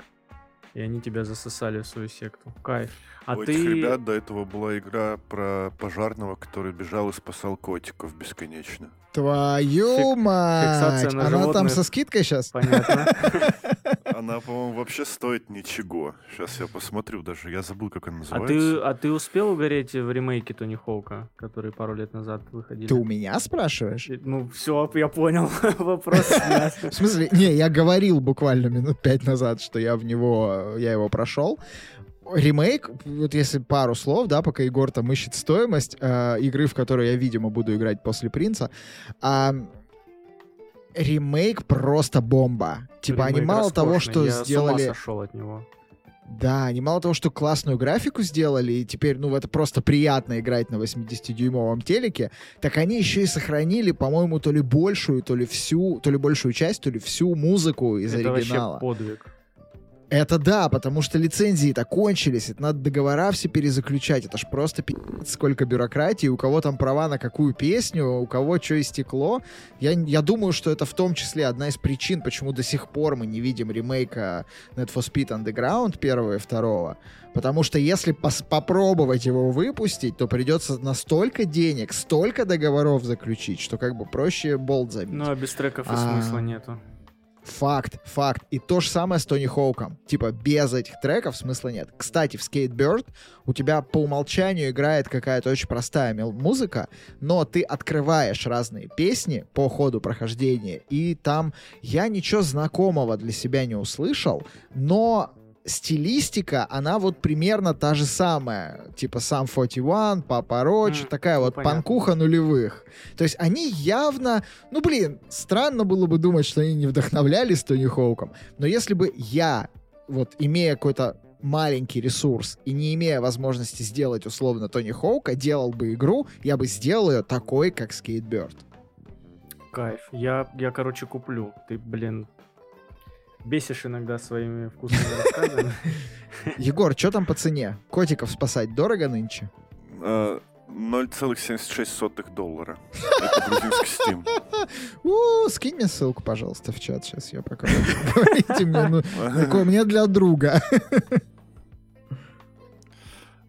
И они тебя засосали в свою секту. Кайф. А У ты... этих ребят до этого была игра про пожарного, который бежал и спасал котиков бесконечно. Твою Фик... мать! Она животных... там со скидкой сейчас? Понятно. Она, по-моему, вообще стоит ничего. Сейчас я посмотрю даже. Я забыл, как она называется. А ты, а ты успел угореть в ремейке Тони Хоука, который пару лет назад выходили? Ты у меня спрашиваешь? Ну, все, я понял. Вопрос В смысле? Не, я говорил буквально минут пять назад, что я в него, я его прошел ремейк, вот если пару слов, да, пока Егор там ищет стоимость э, игры, в которую я, видимо, буду играть после Принца, э, ремейк просто бомба. Типа ремейк они мало того, что я сделали... Я сошел от него. Да, они мало того, что классную графику сделали, и теперь, ну, это просто приятно играть на 80-дюймовом телеке, так они еще и сохранили, по-моему, то ли большую, то ли всю, то ли большую часть, то ли всю музыку из это оригинала. Вообще подвиг. Это да, потому что лицензии-то кончились, это надо договора все перезаключать, это ж просто пи***ц, сколько бюрократии, у кого там права на какую песню, у кого что истекло. Я, я думаю, что это в том числе одна из причин, почему до сих пор мы не видим ремейка Need for Speed Underground первого и второго. Потому что если пос- попробовать его выпустить, то придется настолько денег, столько договоров заключить, что как бы проще болт забить. Ну а без треков и а... смысла нету. Факт, факт. И то же самое с Тони Хоуком. Типа, без этих треков смысла нет. Кстати, в Skatebird у тебя по умолчанию играет какая-то очень простая музыка, но ты открываешь разные песни по ходу прохождения, и там я ничего знакомого для себя не услышал, но стилистика, она вот примерно та же самая. Типа сам 41, Папа Роч, mm, такая ну, вот понятно. панкуха нулевых. То есть они явно... Ну, блин, странно было бы думать, что они не вдохновлялись Тони Хоуком. Но если бы я, вот имея какой-то маленький ресурс и не имея возможности сделать условно Тони Хоука, делал бы игру, я бы сделал ее такой, как Skatebird. Кайф. Я, я, короче, куплю. Ты, блин, бесишь иногда своими вкусными рассказами. Егор, что там по цене? Котиков спасать дорого нынче? А, 0,76 доллара. Это грузинский Steam. У, скинь мне ссылку, пожалуйста, в чат. Сейчас я пока говорите мне. Ну, такое мне для друга.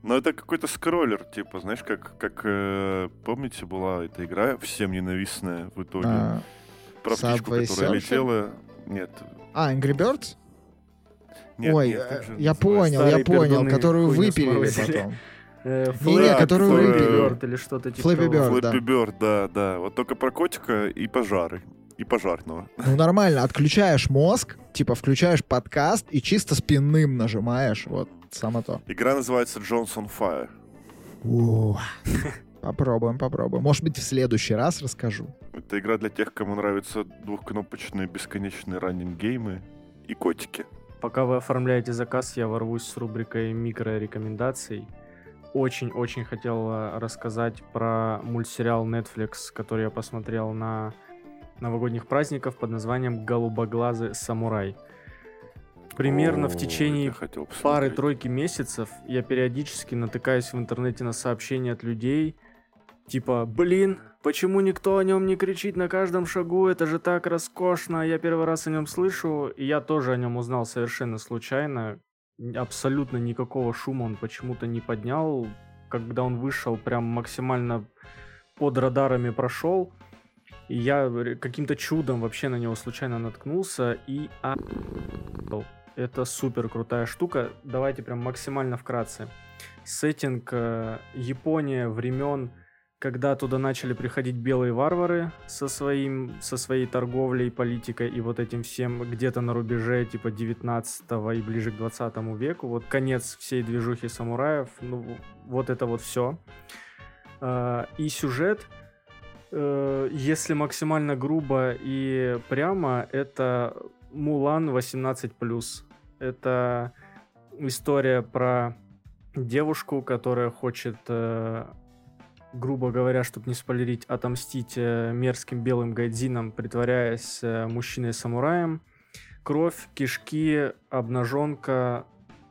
Но это какой-то скроллер, типа, знаешь, как, как э, помните, была эта игра всем ненавистная в итоге. А, Про птичку, которая летела. Нет. А, Angry Birds? нет Ой, нет, э, же я называется? понял, я понял, которую выпилили потом. Э, Flappy которую вы- Bird или что-то типа того. Bird. да. Да, да. Вот только про котика и пожары. И пожарного. Ну нормально, отключаешь мозг, типа включаешь подкаст и чисто спинным нажимаешь, вот само то. Игра называется Johnson Fire. Попробуем, попробуем. Может быть, в следующий раз расскажу. Это игра для тех, кому нравятся двухкнопочные бесконечные раннинг-геймы и котики. Пока вы оформляете заказ, я ворвусь с рубрикой микрорекомендаций. Очень-очень хотел рассказать про мультсериал Netflix, который я посмотрел на новогодних праздников под названием «Голубоглазый самурай». Примерно в О, течение хотел посмотреть. пары-тройки месяцев я периодически натыкаюсь в интернете на сообщения от людей, типа, блин, почему никто о нем не кричит на каждом шагу, это же так роскошно, я первый раз о нем слышу, и я тоже о нем узнал совершенно случайно, абсолютно никакого шума он почему-то не поднял, когда он вышел, прям максимально под радарами прошел, и я каким-то чудом вообще на него случайно наткнулся и а**ел. Это супер крутая штука. Давайте прям максимально вкратце. Сеттинг э, Япония времен, когда туда начали приходить белые варвары со, своим, со своей торговлей, политикой и вот этим всем где-то на рубеже типа 19 и ближе к 20 веку. Вот конец всей движухи самураев. Ну, вот это вот все. И сюжет, э, если максимально грубо и прямо, это Мулан 18+. Это история про девушку, которая хочет, э, грубо говоря, чтобы не спойлерить, отомстить э, мерзким белым гайдзинам, притворяясь э, мужчиной-самураем. Кровь, кишки, обнаженка,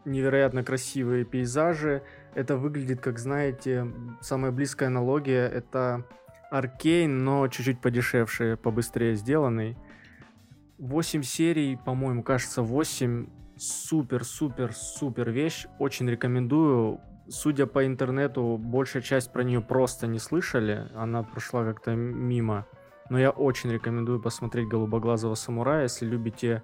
невероятно красивые пейзажи. Это выглядит, как знаете, самая близкая аналогия это Аркейн, но чуть-чуть подешевше, побыстрее сделанный. 8 серий, по-моему, кажется, 8. Супер-супер-супер вещь. Очень рекомендую. Судя по интернету, большая часть про нее просто не слышали. Она прошла как-то мимо. Но я очень рекомендую посмотреть «Голубоглазого самурая», если любите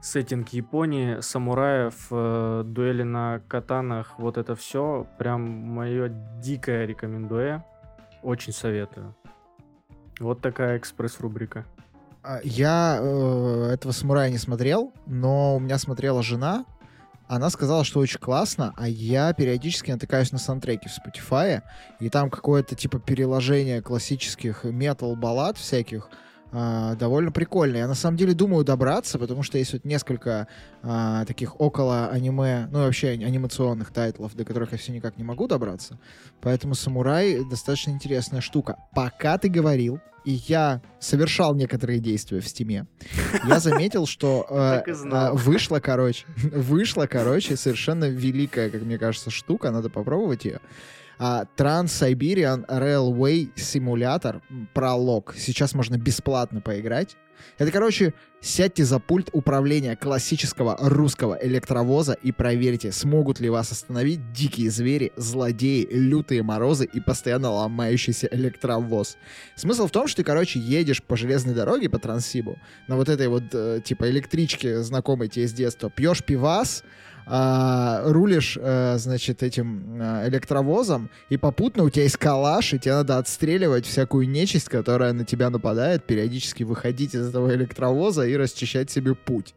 сеттинг Японии, самураев, э, дуэли на катанах, вот это все, прям мое дикое рекомендуя. Очень советую. Вот такая экспресс-рубрика. А, Я э, этого самурая не смотрел, но у меня смотрела жена. Она сказала, что очень классно, а я периодически натыкаюсь на саундтреки в Spotify, и там какое-то типа переложение классических метал-баллад всяких, а, довольно прикольно. Я на самом деле думаю добраться, потому что есть вот несколько а, таких около аниме, ну и вообще анимационных тайтлов, до которых я все никак не могу добраться. Поэтому «Самурай» достаточно интересная штука. Пока ты говорил, и я совершал некоторые действия в стиме, я заметил, что э, э, вышла, короче, вышла, короче, совершенно великая, как мне кажется, штука, надо попробовать ее. А, Trans-Siberian Railway Simulator пролог. Сейчас можно бесплатно поиграть. Это, короче, сядьте за пульт управления классического русского электровоза и проверьте, смогут ли вас остановить дикие звери, злодеи, лютые морозы и постоянно ломающийся электровоз. Смысл в том, что ты, короче, едешь по железной дороге, по Транссибу, на вот этой вот, э, типа, электричке, знакомой тебе с детства, пьешь пивас, а, рулишь, э, значит, этим э, электровозом, и попутно у тебя есть калаш, и тебе надо отстреливать всякую нечисть, которая на тебя нападает, периодически выходить из этого электровоза и расчищать себе путь.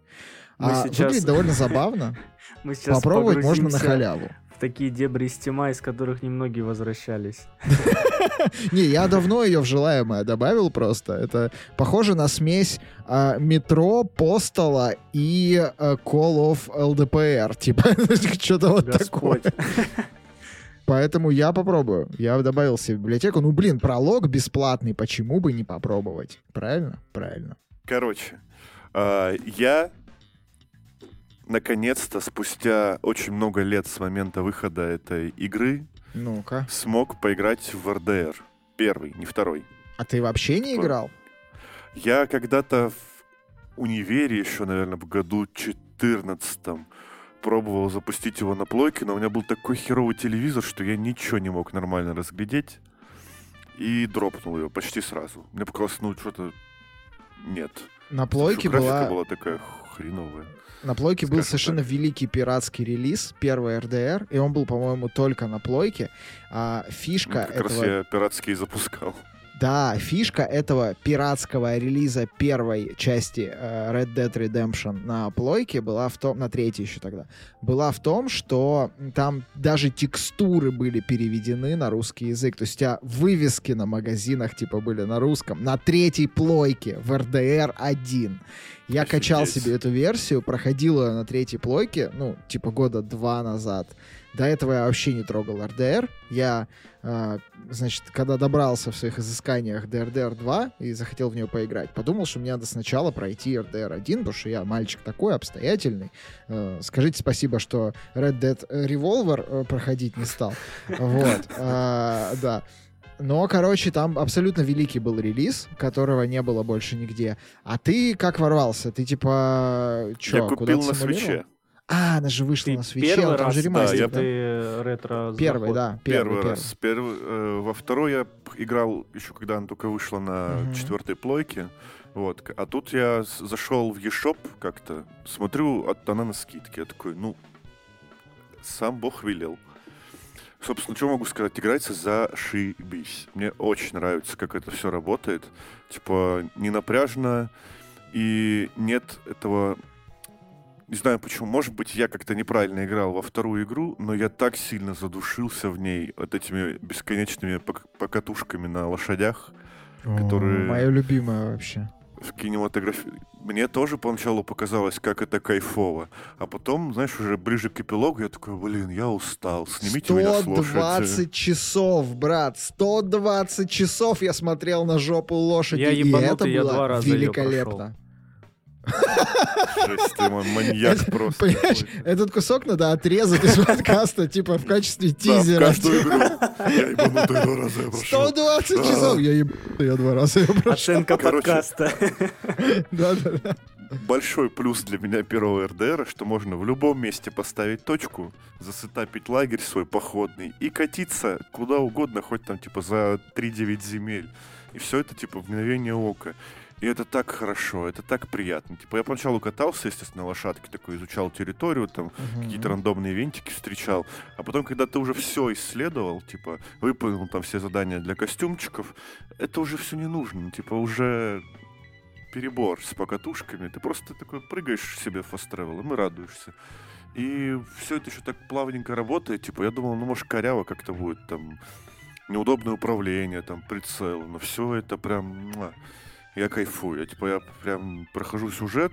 Мы А, сейчас- Выглядит довольно забавно. Мы сейчас Попробовать можно на халяву. Такие дебри стима, из которых немногие возвращались. Не, я давно ее в желаемое добавил просто. Это похоже на смесь а, метро, Постала и а, Call of LDPR. Типа, что-то вот такое. Поэтому я попробую. Я добавил себе в библиотеку. Ну, блин, пролог бесплатный, почему бы не попробовать? Правильно? Правильно. Короче, а, я наконец-то спустя очень много лет с момента выхода этой игры Ну-ка. смог поиграть в РДР. Первый, не второй. А ты вообще не играл? Я когда-то в универе еще, наверное, в году 14 пробовал запустить его на плойке, но у меня был такой херовый телевизор, что я ничего не мог нормально разглядеть. И дропнул его почти сразу. Мне показалось, ну, что-то... Нет. На плойке Что была... была такая хреновая. На плойке был Скажем совершенно так. великий пиратский релиз, первый РДР, и он был, по-моему, только на плойке. А Ну, фишка как раз этого... я пиратский запускал. Да, фишка этого пиратского релиза первой части э, Red Dead Redemption на плойке была в том, на третьей еще тогда, была в том, что там даже текстуры были переведены на русский язык. То есть у тебя вывески на магазинах типа были на русском. На третьей плойке в RDR 1. Я качал себе эту версию, проходил ее на третьей плойке, ну, типа года два назад. До этого я вообще не трогал RDR. Я, э, значит, когда добрался в своих изысканиях до RDR 2 и захотел в нее поиграть, подумал, что мне надо сначала пройти RDR 1, потому что я мальчик такой, обстоятельный. Э, скажите спасибо, что Red Dead Revolver э, проходить не стал. Вот, э, да. Но, короче, там абсолютно великий был релиз, которого не было больше нигде. А ты как ворвался? Ты типа... Чё, я купил на свече. А, она же вышла Ты на свече, первый там раз, же да, ремастер, я да? ты ретро Первый, да, Первый, первый, первый. раз. Первый, э, во второй я играл еще когда она только вышла на Мгм. четвертой плойке. Вот. А тут я зашел в eShop как-то, смотрю, от она на скидке. Я такой, ну, сам Бог велел. Собственно, что могу сказать? Играется зашибись. Мне очень нравится, как это все работает. Типа, не напряжно, и нет этого... Не знаю почему. Может быть, я как-то неправильно играл во вторую игру, но я так сильно задушился в ней вот этими бесконечными пок- покатушками на лошадях которые- Моя любимая вообще. в кинематографии. Мне тоже поначалу показалось, как это кайфово. А потом, знаешь, уже ближе к эпилогу я такой, блин, я устал, снимите меня с лошади. 120 часов, брат, 120 часов я смотрел на жопу лошади, Я и это я было два раза великолепно. Жесть, ты мой маньяк Это, просто. Понимаешь, этот кусок надо отрезать из подкаста, типа в качестве Да, в тизера. каждую игру. Я ебанутый два раза я прошел. 120 Да. часов! Я еб... я два раза его прошел. Оценка подкаста. Да-да-да. Большой плюс для меня первого РДР, что можно в любом месте поставить точку, засетапить лагерь свой походный и катиться куда угодно, хоть там типа за 3-9 земель. И все это типа в мгновение ока. И это так хорошо, это так приятно. Типа я поначалу катался, естественно, на лошадке, такой изучал территорию, там какие-то рандомные винтики встречал. А потом, когда ты уже все исследовал, типа, выполнил там все задания для костюмчиков, это уже все не нужно. Типа, уже перебор с покатушками. Ты просто такой прыгаешь себе фаст-тревелом и радуешься. И все это еще так плавненько работает. Типа, я думал, ну, может, коряво как-то будет, там, неудобное управление, там, прицел. Но все это прям... Я кайфую. Я, типа, я прям прохожу сюжет,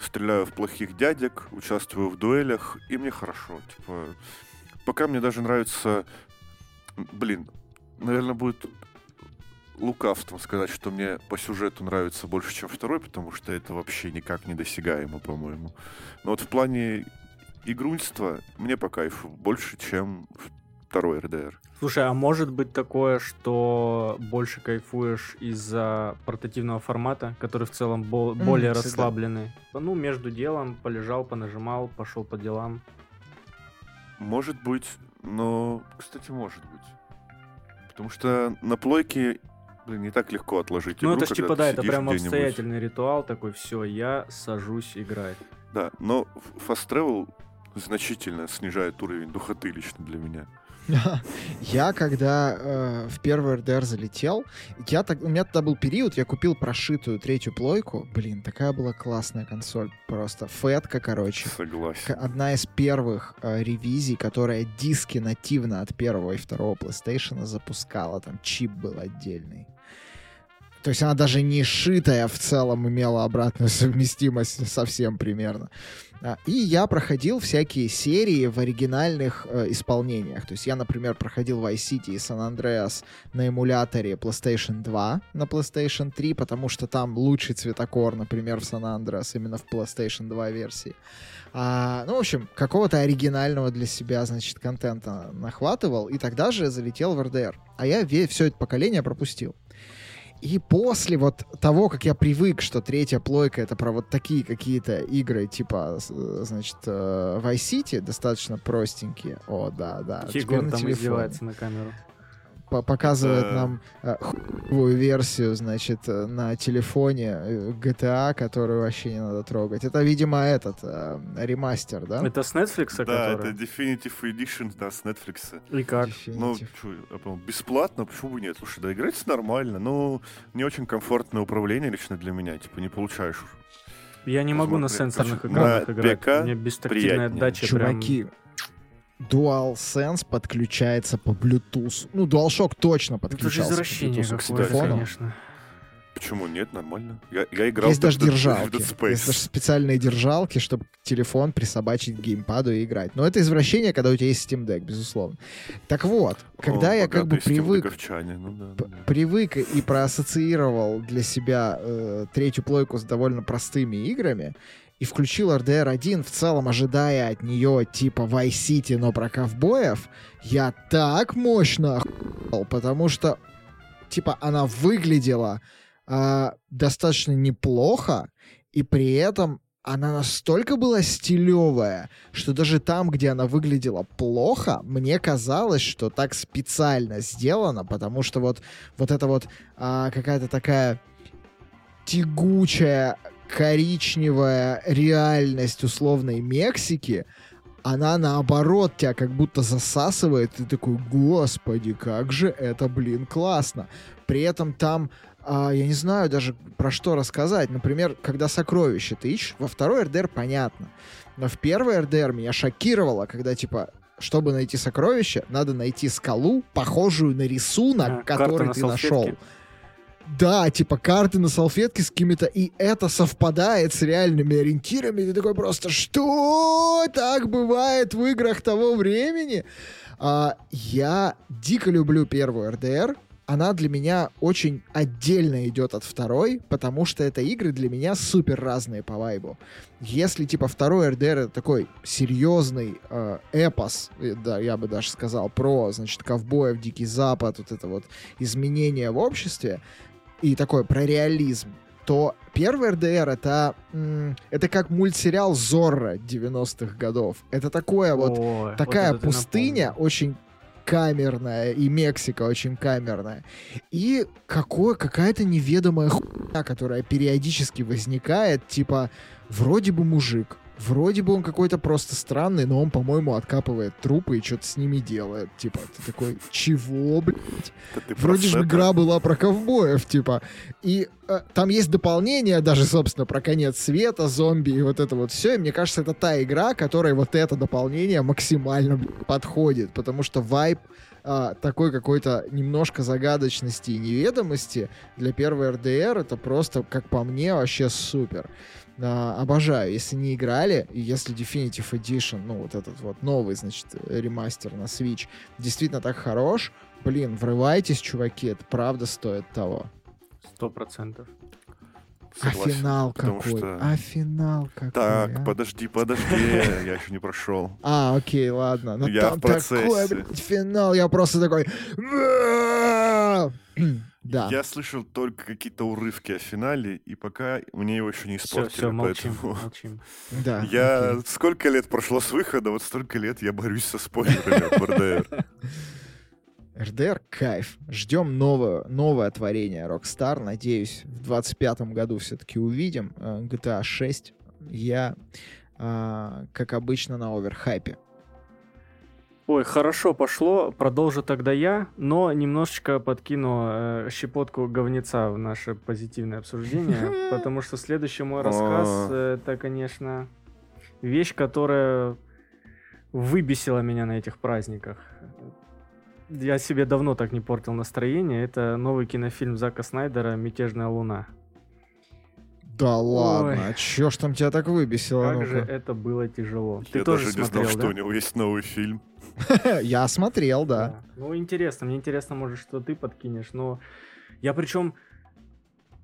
стреляю в плохих дядек, участвую в дуэлях, и мне хорошо. Типа, пока мне даже нравится... Блин, наверное, будет лукавством сказать, что мне по сюжету нравится больше, чем второй, потому что это вообще никак недосягаемо, по-моему. Но вот в плане игрунства мне по кайфу больше, чем второй РДР. Слушай, а может быть такое, что больше кайфуешь из-за портативного формата, который в целом бо- более всегда. расслабленный? Ну, между делом полежал, понажимал, пошел по делам. Может быть, но, кстати, может быть. Потому что на плойке, блин, не так легко отложить Ну, игру, это ж типа, да, это прям обстоятельный ритуал такой, все, я сажусь играть. Да, но Fast Travel значительно снижает уровень духоты лично для меня. Я когда э, в первый РДР залетел, я так, у меня тогда был период, я купил прошитую третью плойку. Блин, такая была классная консоль. Просто фетка, короче. Согласен. Одна из первых э, ревизий, которая диски нативно от первого и второго PlayStation запускала. Там чип был отдельный. То есть она даже не шитая в целом имела обратную совместимость совсем примерно. А, И я проходил всякие серии в оригинальных э, исполнениях. То есть я, например, проходил Vice City и San Andreas на эмуляторе PlayStation 2 на PlayStation 3, потому что там лучший цветокор, например, в San Andreas именно в PlayStation 2 версии. А, ну, в общем, какого-то оригинального для себя, значит, контента нахватывал, и тогда же залетел в РДР. А я все это поколение пропустил. И после вот того, как я привык, что третья плойка это про вот такие какие-то игры, типа, значит, э, Vice City, достаточно простенькие. О, да, да. Егор на там телефоне. издевается на камеру. По- показывает Это- нам э, хуевую версию, значит, э, на телефоне э, GTA, которую вообще не надо трогать. Это, видимо, этот э, ремастер, да? Это с Netflix, Да, который? это Definitive Edition, да, с Netflix. И как? Ну, чё, бесплатно, почему бы нет? Слушай, да играется нормально, но не очень комфортное управление лично для меня. Типа не получаешь. Я не могу на сенсорных экранах На играть. ПК У меня бестактильная приятнее. отдача прям... DualSense подключается по Bluetooth. Ну, DualShock точно Это же подключался по извращение Bluetooth к телефону. конечно. Почему нет? Нормально. Я, я играл Есть даже в в держалки. Space. Есть даже специальные держалки, чтобы телефон присобачить к геймпаду и играть. Но это извращение, когда у тебя есть Steam Deck, безусловно. Так вот, когда О, я как бы привык Ну да, да. привык и проассоциировал для себя э, третью плойку с довольно простыми играми и включил RDR 1 в целом, ожидая от нее типа Vice City, но про ковбоев, я так мощно охуел, потому что типа она выглядела а, достаточно неплохо, и при этом она настолько была стилевая, что даже там, где она выглядела плохо, мне казалось, что так специально сделано, потому что вот, вот это вот а, какая-то такая тягучая коричневая реальность условной Мексики, она наоборот тебя как будто засасывает, и ты такой, господи, как же это, блин, классно. При этом там, а, я не знаю даже про что рассказать. Например, когда сокровище ты ищешь, во второй РДР понятно. Но в первый РДР меня шокировало, когда типа чтобы найти сокровище, надо найти скалу, похожую на рисунок, А, который на ты салфетке. нашел. Да, типа карты на салфетке с какими-то, и это совпадает с реальными ориентирами. И ты такой просто, что так бывает в играх того времени? А, я дико люблю первую РДР. Она для меня очень отдельно идет от второй, потому что это игры для меня супер разные по вайбу. Если типа второй РДР это такой серьезный э, эпос, э, да, я бы даже сказал, про, значит, ковбоев, Дикий Запад, вот это вот изменение в обществе, и такой про реализм, то первый РДР это, это как мультсериал Зорро 90-х годов. Это такое вот Ой, вот такая ты пустыня очень камерная, и Мексика очень камерная. И какое, какая-то неведомая хуйня, которая периодически возникает, типа, вроде бы мужик, вроде бы он какой-то просто странный, но он, по-моему, откапывает трупы и что-то с ними делает. Типа, ты такой, чего, блядь? Вроде же игра была про ковбоев, типа. И э, там есть дополнение даже, собственно, про конец света, зомби и вот это вот все. И мне кажется, это та игра, которой вот это дополнение максимально блин, подходит. Потому что вайб а, такой какой-то немножко загадочности и неведомости для первой РДР это просто, как по мне, вообще супер. А, обожаю. Если не играли, и если Definitive Edition, ну вот этот вот новый, значит, ремастер на Switch, действительно так хорош, блин, врывайтесь, чуваки, это правда стоит того. Сто процентов. А Согласен, финал потому какой? что- А финал какой? Так, а? подожди, подожди, я еще не прошел. А, окей, ладно. Ну Я там в процессе. такой, блядь, финал, я просто такой... Да. Я слышал только какие-то урывки о финале, и пока мне его еще не Все, испортили, все, молчим, поэтому... молчим. Да. Я... окей. Сколько лет прошло с выхода, вот столько лет я борюсь со спойлерами от. РДР кайф. Ждем новое, новое творение Rockstar. Надеюсь, в 25-м году все-таки увидим э, GTA 6. Я, а, как обычно, на оверхайпе. Ой, хорошо пошло, продолжу тогда я, но немножечко подкину э, щепотку говнеца в наше позитивное обсуждение, потому что следующий мой рассказ А. это, конечно, вещь, которая выбесила меня на этих праздниках. Я себе давно так не портил настроение. Это новый кинофильм Зака Снайдера «Мятежная луна». Да ладно, Ой. а чё ж там тебя так выбесило? Как Ну-ка. же это было тяжело. Ты Я тоже даже не смотрел, знал, что да? у него есть новый фильм. Я смотрел, да. Ну, интересно, мне интересно, может, что ты подкинешь, но я причем...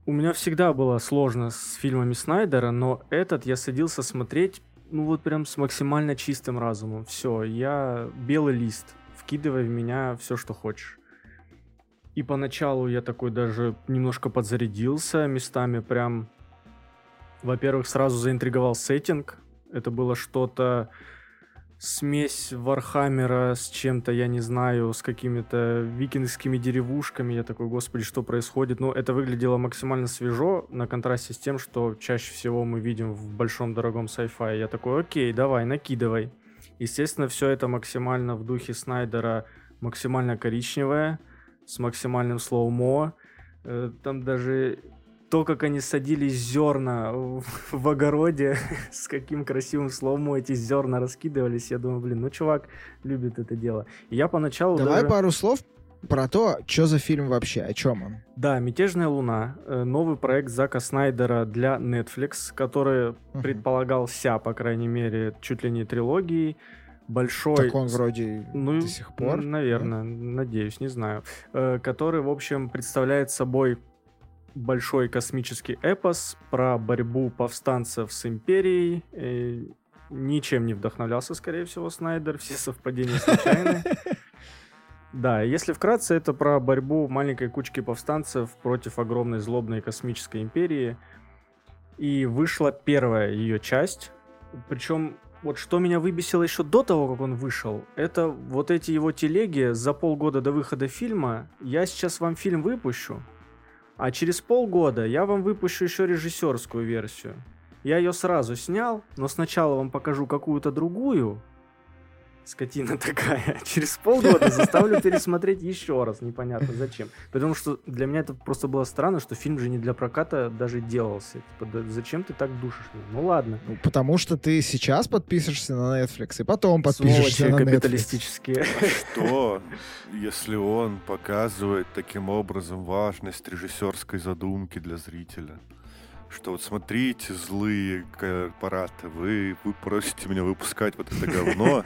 У меня всегда было сложно с фильмами Снайдера, но этот я садился смотреть, ну вот прям с максимально чистым разумом. Все, я белый лист, вкидывай в меня все, что хочешь. И поначалу я такой даже немножко подзарядился местами, прям... Во-первых, сразу заинтриговал сеттинг. Это было что-то смесь Вархаммера с чем-то, я не знаю, с какими-то викингскими деревушками. Я такой, господи, что происходит? Ну, это выглядело максимально свежо, на контрасте с тем, что чаще всего мы видим в большом дорогом sci-fi. Я такой, окей, давай, накидывай. Естественно, все это максимально в духе Снайдера, максимально коричневое, с максимальным slow-mo. Э, Там даже то, как они садились зерна в, в огороде, с каким красивым словом эти зерна раскидывались, я думаю, блин, ну чувак любит это дело. И я поначалу Давай даже- пару слов про то, что за фильм вообще, о чем он. Да, «Мятежная луна», э, новый проект Зака Снайдера для Netflix, который Мгм. предполагался, по крайней мере, чуть ли не трилогией. Большой... Так он вроде Ну, до сих пор. Наверное, надеюсь, не знаю. Э, Который, в общем, представляет собой большой космический эпос про борьбу повстанцев с империей. Э, Ничем не вдохновлялся, скорее всего, Снайдер. Все совпадения случайны. Да, если вкратце, это про борьбу маленькой кучки повстанцев против огромной злобной космической империи. И вышла первая ее часть. Причем, вот что меня выбесило еще до того, как он вышел, это вот эти его телеги за полгода до выхода фильма. Я сейчас вам фильм выпущу, а через полгода я вам выпущу еще режиссерскую версию. Я ее сразу снял, но сначала вам покажу какую-то другую. Скотина такая. Через полгода заставлю пересмотреть еще раз. Непонятно зачем. Потому что для меня это просто было странно, что фильм же не для проката даже делался. Типа, да зачем ты так душишь? меня? Ну ладно. Ну, потому что ты сейчас подпишешься на Netflix, и потом подпишешься Сволочи на Netflix. капиталистические. Что, если он показывает таким образом важность режиссерской задумки для зрителя? Что вот смотрите, злые корпораты, вы, вы просите меня выпускать вот это говно,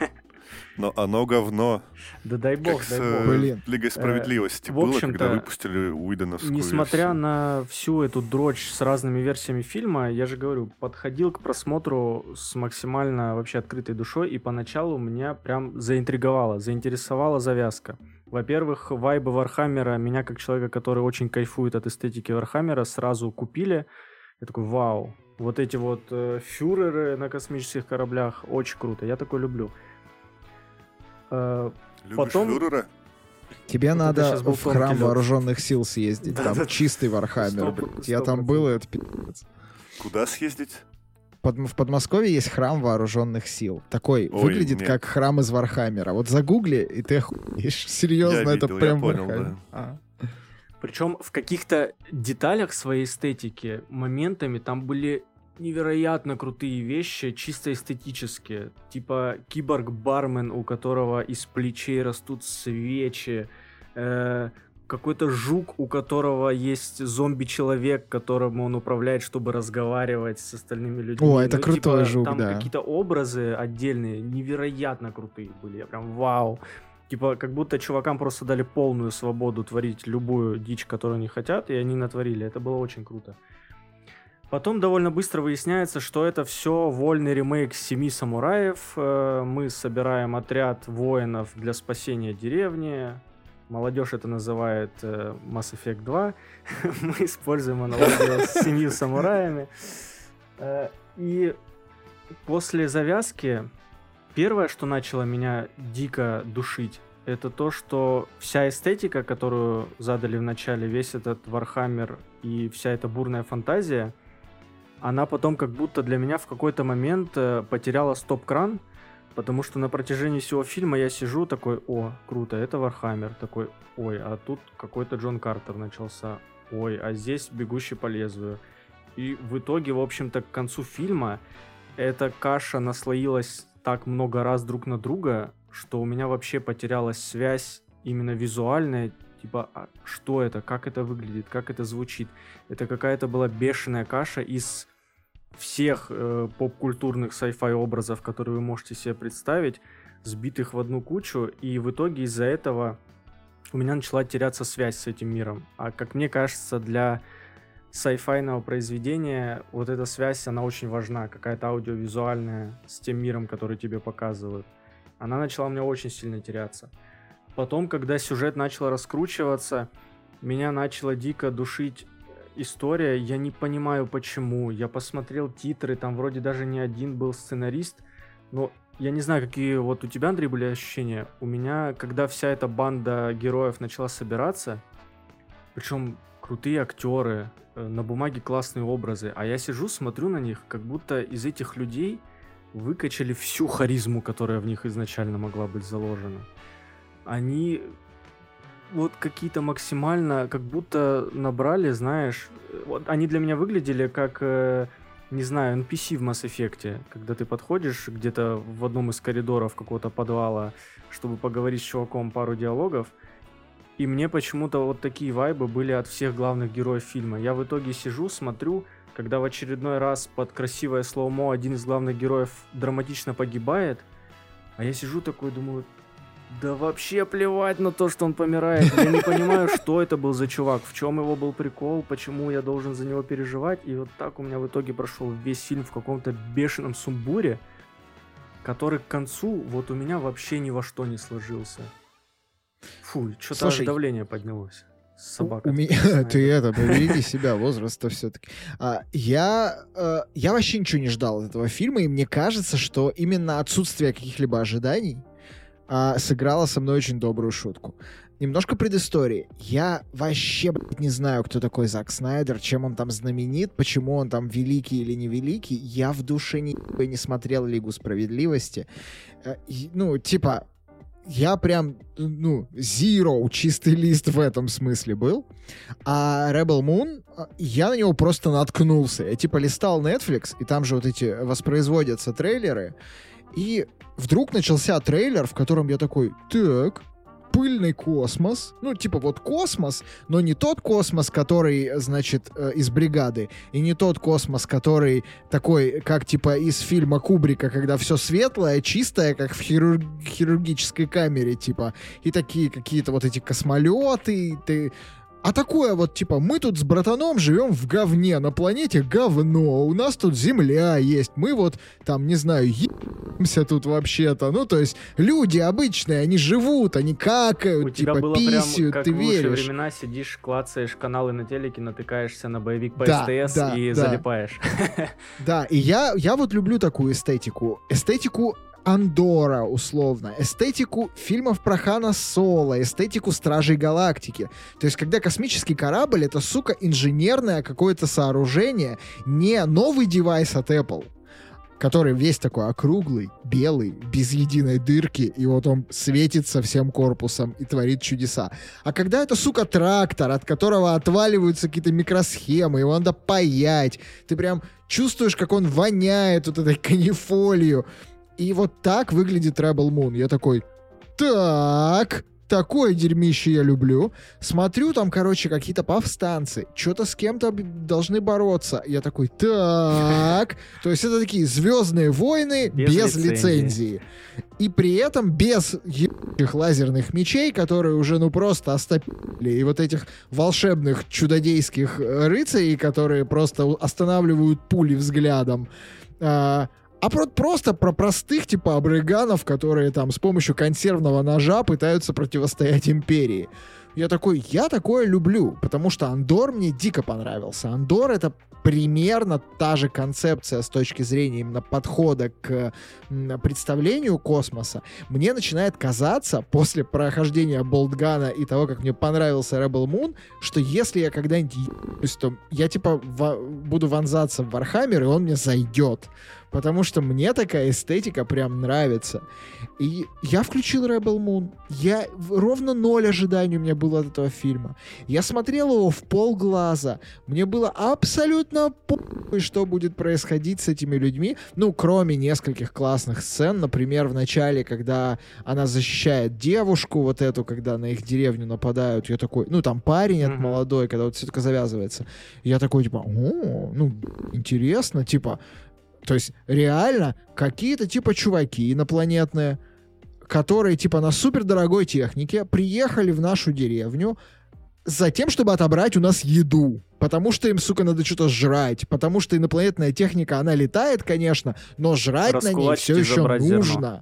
но оно говно. Да дай бог, Как с дай э, бог. Блин. Лигой справедливости в было, общем-то, когда выпустили Уидоновскую Несмотря версию. на всю эту дрочь с разными версиями фильма, я же говорю, подходил к просмотру с максимально вообще открытой душой, и поначалу меня прям заинтриговала, заинтересовала завязка. Во-первых, вайбы Вархаммера меня, как человека, который очень кайфует от эстетики Вархаммера, сразу купили. Я такой, вау, вот эти вот э, фюреры на космических кораблях, очень круто, я такой люблю. Э, Любишь потом- фюрера? Тебе Вот надо в храм вооруженных сил съездить. Там Да-да-да. чистый Вархаммер. Я там был, и это пиздец. Куда съездить? Под- в Подмосковье есть храм вооруженных сил. Такой Ой, выглядит нет. как храм из Вархаммера. Вот загугли, и ты охуеешь. Серьезно, Я это видел, я прям понял, Вархаммер. А. Причем в каких-то деталях своей эстетики, моментами там были невероятно крутые вещи, чисто эстетические. Типа киборг-бармен, у которого из плечей растут свечи. э, какой-то жук, у которого есть зомби-человек, которому он управляет, чтобы разговаривать с остальными людьми. О, это Ну, крутой типа, жук, Там да. какие-то образы отдельные, невероятно крутые были. Я прям вау. Типа, как будто чувакам просто дали полную свободу творить любую дичь, которую они хотят, и они натворили. Это было очень круто. Потом довольно быстро выясняется, что это все вольный ремейк «Семи самураев». Э, Мы собираем отряд воинов для спасения деревни. Молодежь это называет э, Mass Effect 2. Мы используем аналогию с «Семью самураями». Э, И после завязки первое, что начало меня дико душить, это то, что вся эстетика, которую задали в начале, весь этот Вархаммер и вся эта бурная фантазия, она потом как будто для меня в какой-то момент э, потеряла стоп-кран, Потому что на протяжении всего фильма я сижу такой, о, круто, это Вархаммер. Такой, ой, а тут какой-то Джон Картер начался. Ой, а здесь Бегущий по лезвию. И в итоге, в общем-то, к концу фильма эта каша наслоилась так много раз друг на друга, что у меня вообще потерялась связь именно визуальная, типа, а что это, как это выглядит, как это звучит. Это какая-то была бешеная каша из всех э, поп-культурных sci-fi образов, которые вы можете себе представить, сбитых в одну кучу, и в итоге из-за этого у меня начала теряться связь с этим миром. А как мне кажется, для sci-fi произведения вот эта связь, она очень важна, какая-то аудиовизуальная с тем миром, который тебе показывают. Она начала у меня очень сильно теряться. Потом, когда сюжет начал раскручиваться, меня начала дико душить история, я не понимаю почему. Я посмотрел титры, там вроде даже не один был сценарист, но я не знаю, какие вот у тебя, Андрей, были ощущения. У меня, когда вся эта банда героев начала собираться, причем крутые актеры, э, на бумаге классные образы, а я сижу, смотрю на них, как будто из этих людей выкачали всю харизму, которая в них изначально могла быть заложена. Они вот какие-то максимально, как будто набрали, знаешь, вот они для меня выглядели как, э, не знаю, NPC в Mass Effect, когда ты подходишь где-то в одном из коридоров какого-то подвала, чтобы поговорить с чуваком пару диалогов, и мне почему-то вот такие вайбы были от всех главных героев фильма. Я в итоге сижу, смотрю, когда в очередной раз под красивое слоумо один из главных героев драматично погибает, а я сижу такой, думаю, да вообще плевать на то, что он помирает. Я не понимаю, что это был за чувак, в чем его был прикол, почему я должен за него переживать. И вот так у меня в итоге прошел весь фильм в каком-то бешеном сумбуре, который к концу вот у меня вообще ни во что не сложился. Фу, что-то давление поднялось. Собака. У меня, ты это, побереги себя, возраст-то все-таки. А, я, э, я вообще ничего не ждал от этого фильма, и мне кажется, что именно отсутствие каких-либо ожиданий а, сыграла со мной очень добрую шутку. Немножко предыстории. Я вообще не знаю, кто такой Зак Снайдер, чем он там знаменит, почему он там великий или не великий. Я в душе не, не смотрел Лигу Справедливости. Э, ну, типа, я прям, ну, zero, чистый лист в этом смысле был. А Rebel Moon, э, я на него просто наткнулся. Я типа листал Netflix, и там же вот эти воспроизводятся трейлеры. И вдруг начался трейлер, в котором я такой, так, пыльный космос. Ну, типа вот космос, но не тот космос, который, значит, э, из бригады, и не тот космос, который такой, как типа из фильма Кубрика, когда все светлое, чистое, как в хирург... хирургической камере, типа, и такие какие-то вот эти космолеты, ты а такое вот, типа, мы тут с братаном живем в говне, на планете говно, у нас тут земля есть, мы вот, там, не знаю, ебимся тут вообще-то. Ну, то есть, люди обычные, они живут, они какают, у типа, тебя было писают, прям, как ты в лучшие веришь. времена сидишь, клацаешь каналы на телеке, натыкаешься на боевик по Да, СТС да, и да. залипаешь. Да, и я, я вот люблю такую эстетику. Эстетику Андора, условно, эстетику фильмов про Хана Соло, эстетику Стражей Галактики. То есть, когда космический корабль — это, сука, инженерное какое-то сооружение, не новый девайс от Apple, который весь такой округлый, белый, без единой дырки, и вот он светится всем корпусом и творит чудеса. А когда это, сука, трактор, от которого отваливаются какие-то микросхемы, его надо паять, ты прям чувствуешь, как он воняет вот этой канифолью. И вот так выглядит Rebel Moon. Я такой, так, такое дерьмище я люблю. Смотрю, там, короче, какие-то повстанцы. Что-то с кем-то должны бороться. Я такой, так. То есть это такие звездные войны без, Без лицензии. лицензии. И при этом без ебаных лазерных мечей, которые уже, ну, просто остопили. И вот этих волшебных чудодейских э, рыцарей, которые просто останавливают пули взглядом. А, а про- просто про простых, типа, абрыганов, которые там с помощью консервного ножа пытаются противостоять империи. Я такой, я такое люблю, потому что Андор мне дико понравился. Андор это примерно та же концепция с точки зрения именно подхода к представлению космоса. Мне начинает казаться после прохождения Болтгана и того, как мне понравился Rebel Moon, что если я когда-нибудь то я типа буду вонзаться в Вархаммер, и он мне зайдет. Потому что мне такая эстетика прям нравится. И я включил Rebel Moon. Я ровно ноль ожиданий у меня было от этого фильма. Я смотрел его в полглаза. Мне было абсолютно похуй, что будет происходить с этими людьми. Ну, кроме нескольких классных сцен. Например, в начале, когда она защищает девушку вот эту, когда на их деревню нападают. Я такой, ну, там парень mm-hmm. молодой, когда вот все только завязывается. Я такой, типа, о, ну, интересно, типа, то есть реально какие-то типа чуваки инопланетные, которые типа на супер дорогой технике приехали в нашу деревню за тем, чтобы отобрать у нас еду. Потому что им, сука, надо что-то жрать. Потому что инопланетная техника, она летает, конечно, но жрать на ней все еще нужно.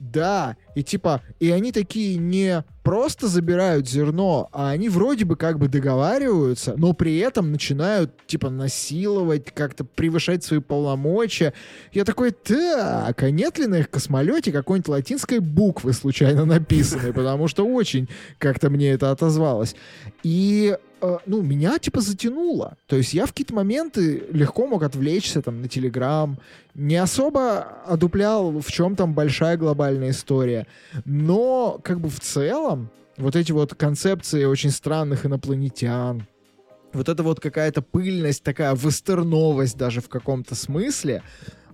Да, и типа, и они такие не просто забирают зерно, а они вроде бы как бы договариваются, но при этом начинают типа насиловать, как-то превышать свои полномочия. Я такой, так, а нет ли на их космолете какой-нибудь латинской буквы случайно написанной, потому что очень как-то мне это отозвалось. И ну, меня, типа, затянуло. То есть я в какие-то моменты легко мог отвлечься, там, на Телеграм, не особо одуплял, в чем там большая глобальная история. Но, как бы, в целом, вот эти вот концепции очень странных инопланетян, вот эта вот какая-то пыльность, такая вестерновость даже в каком-то смысле,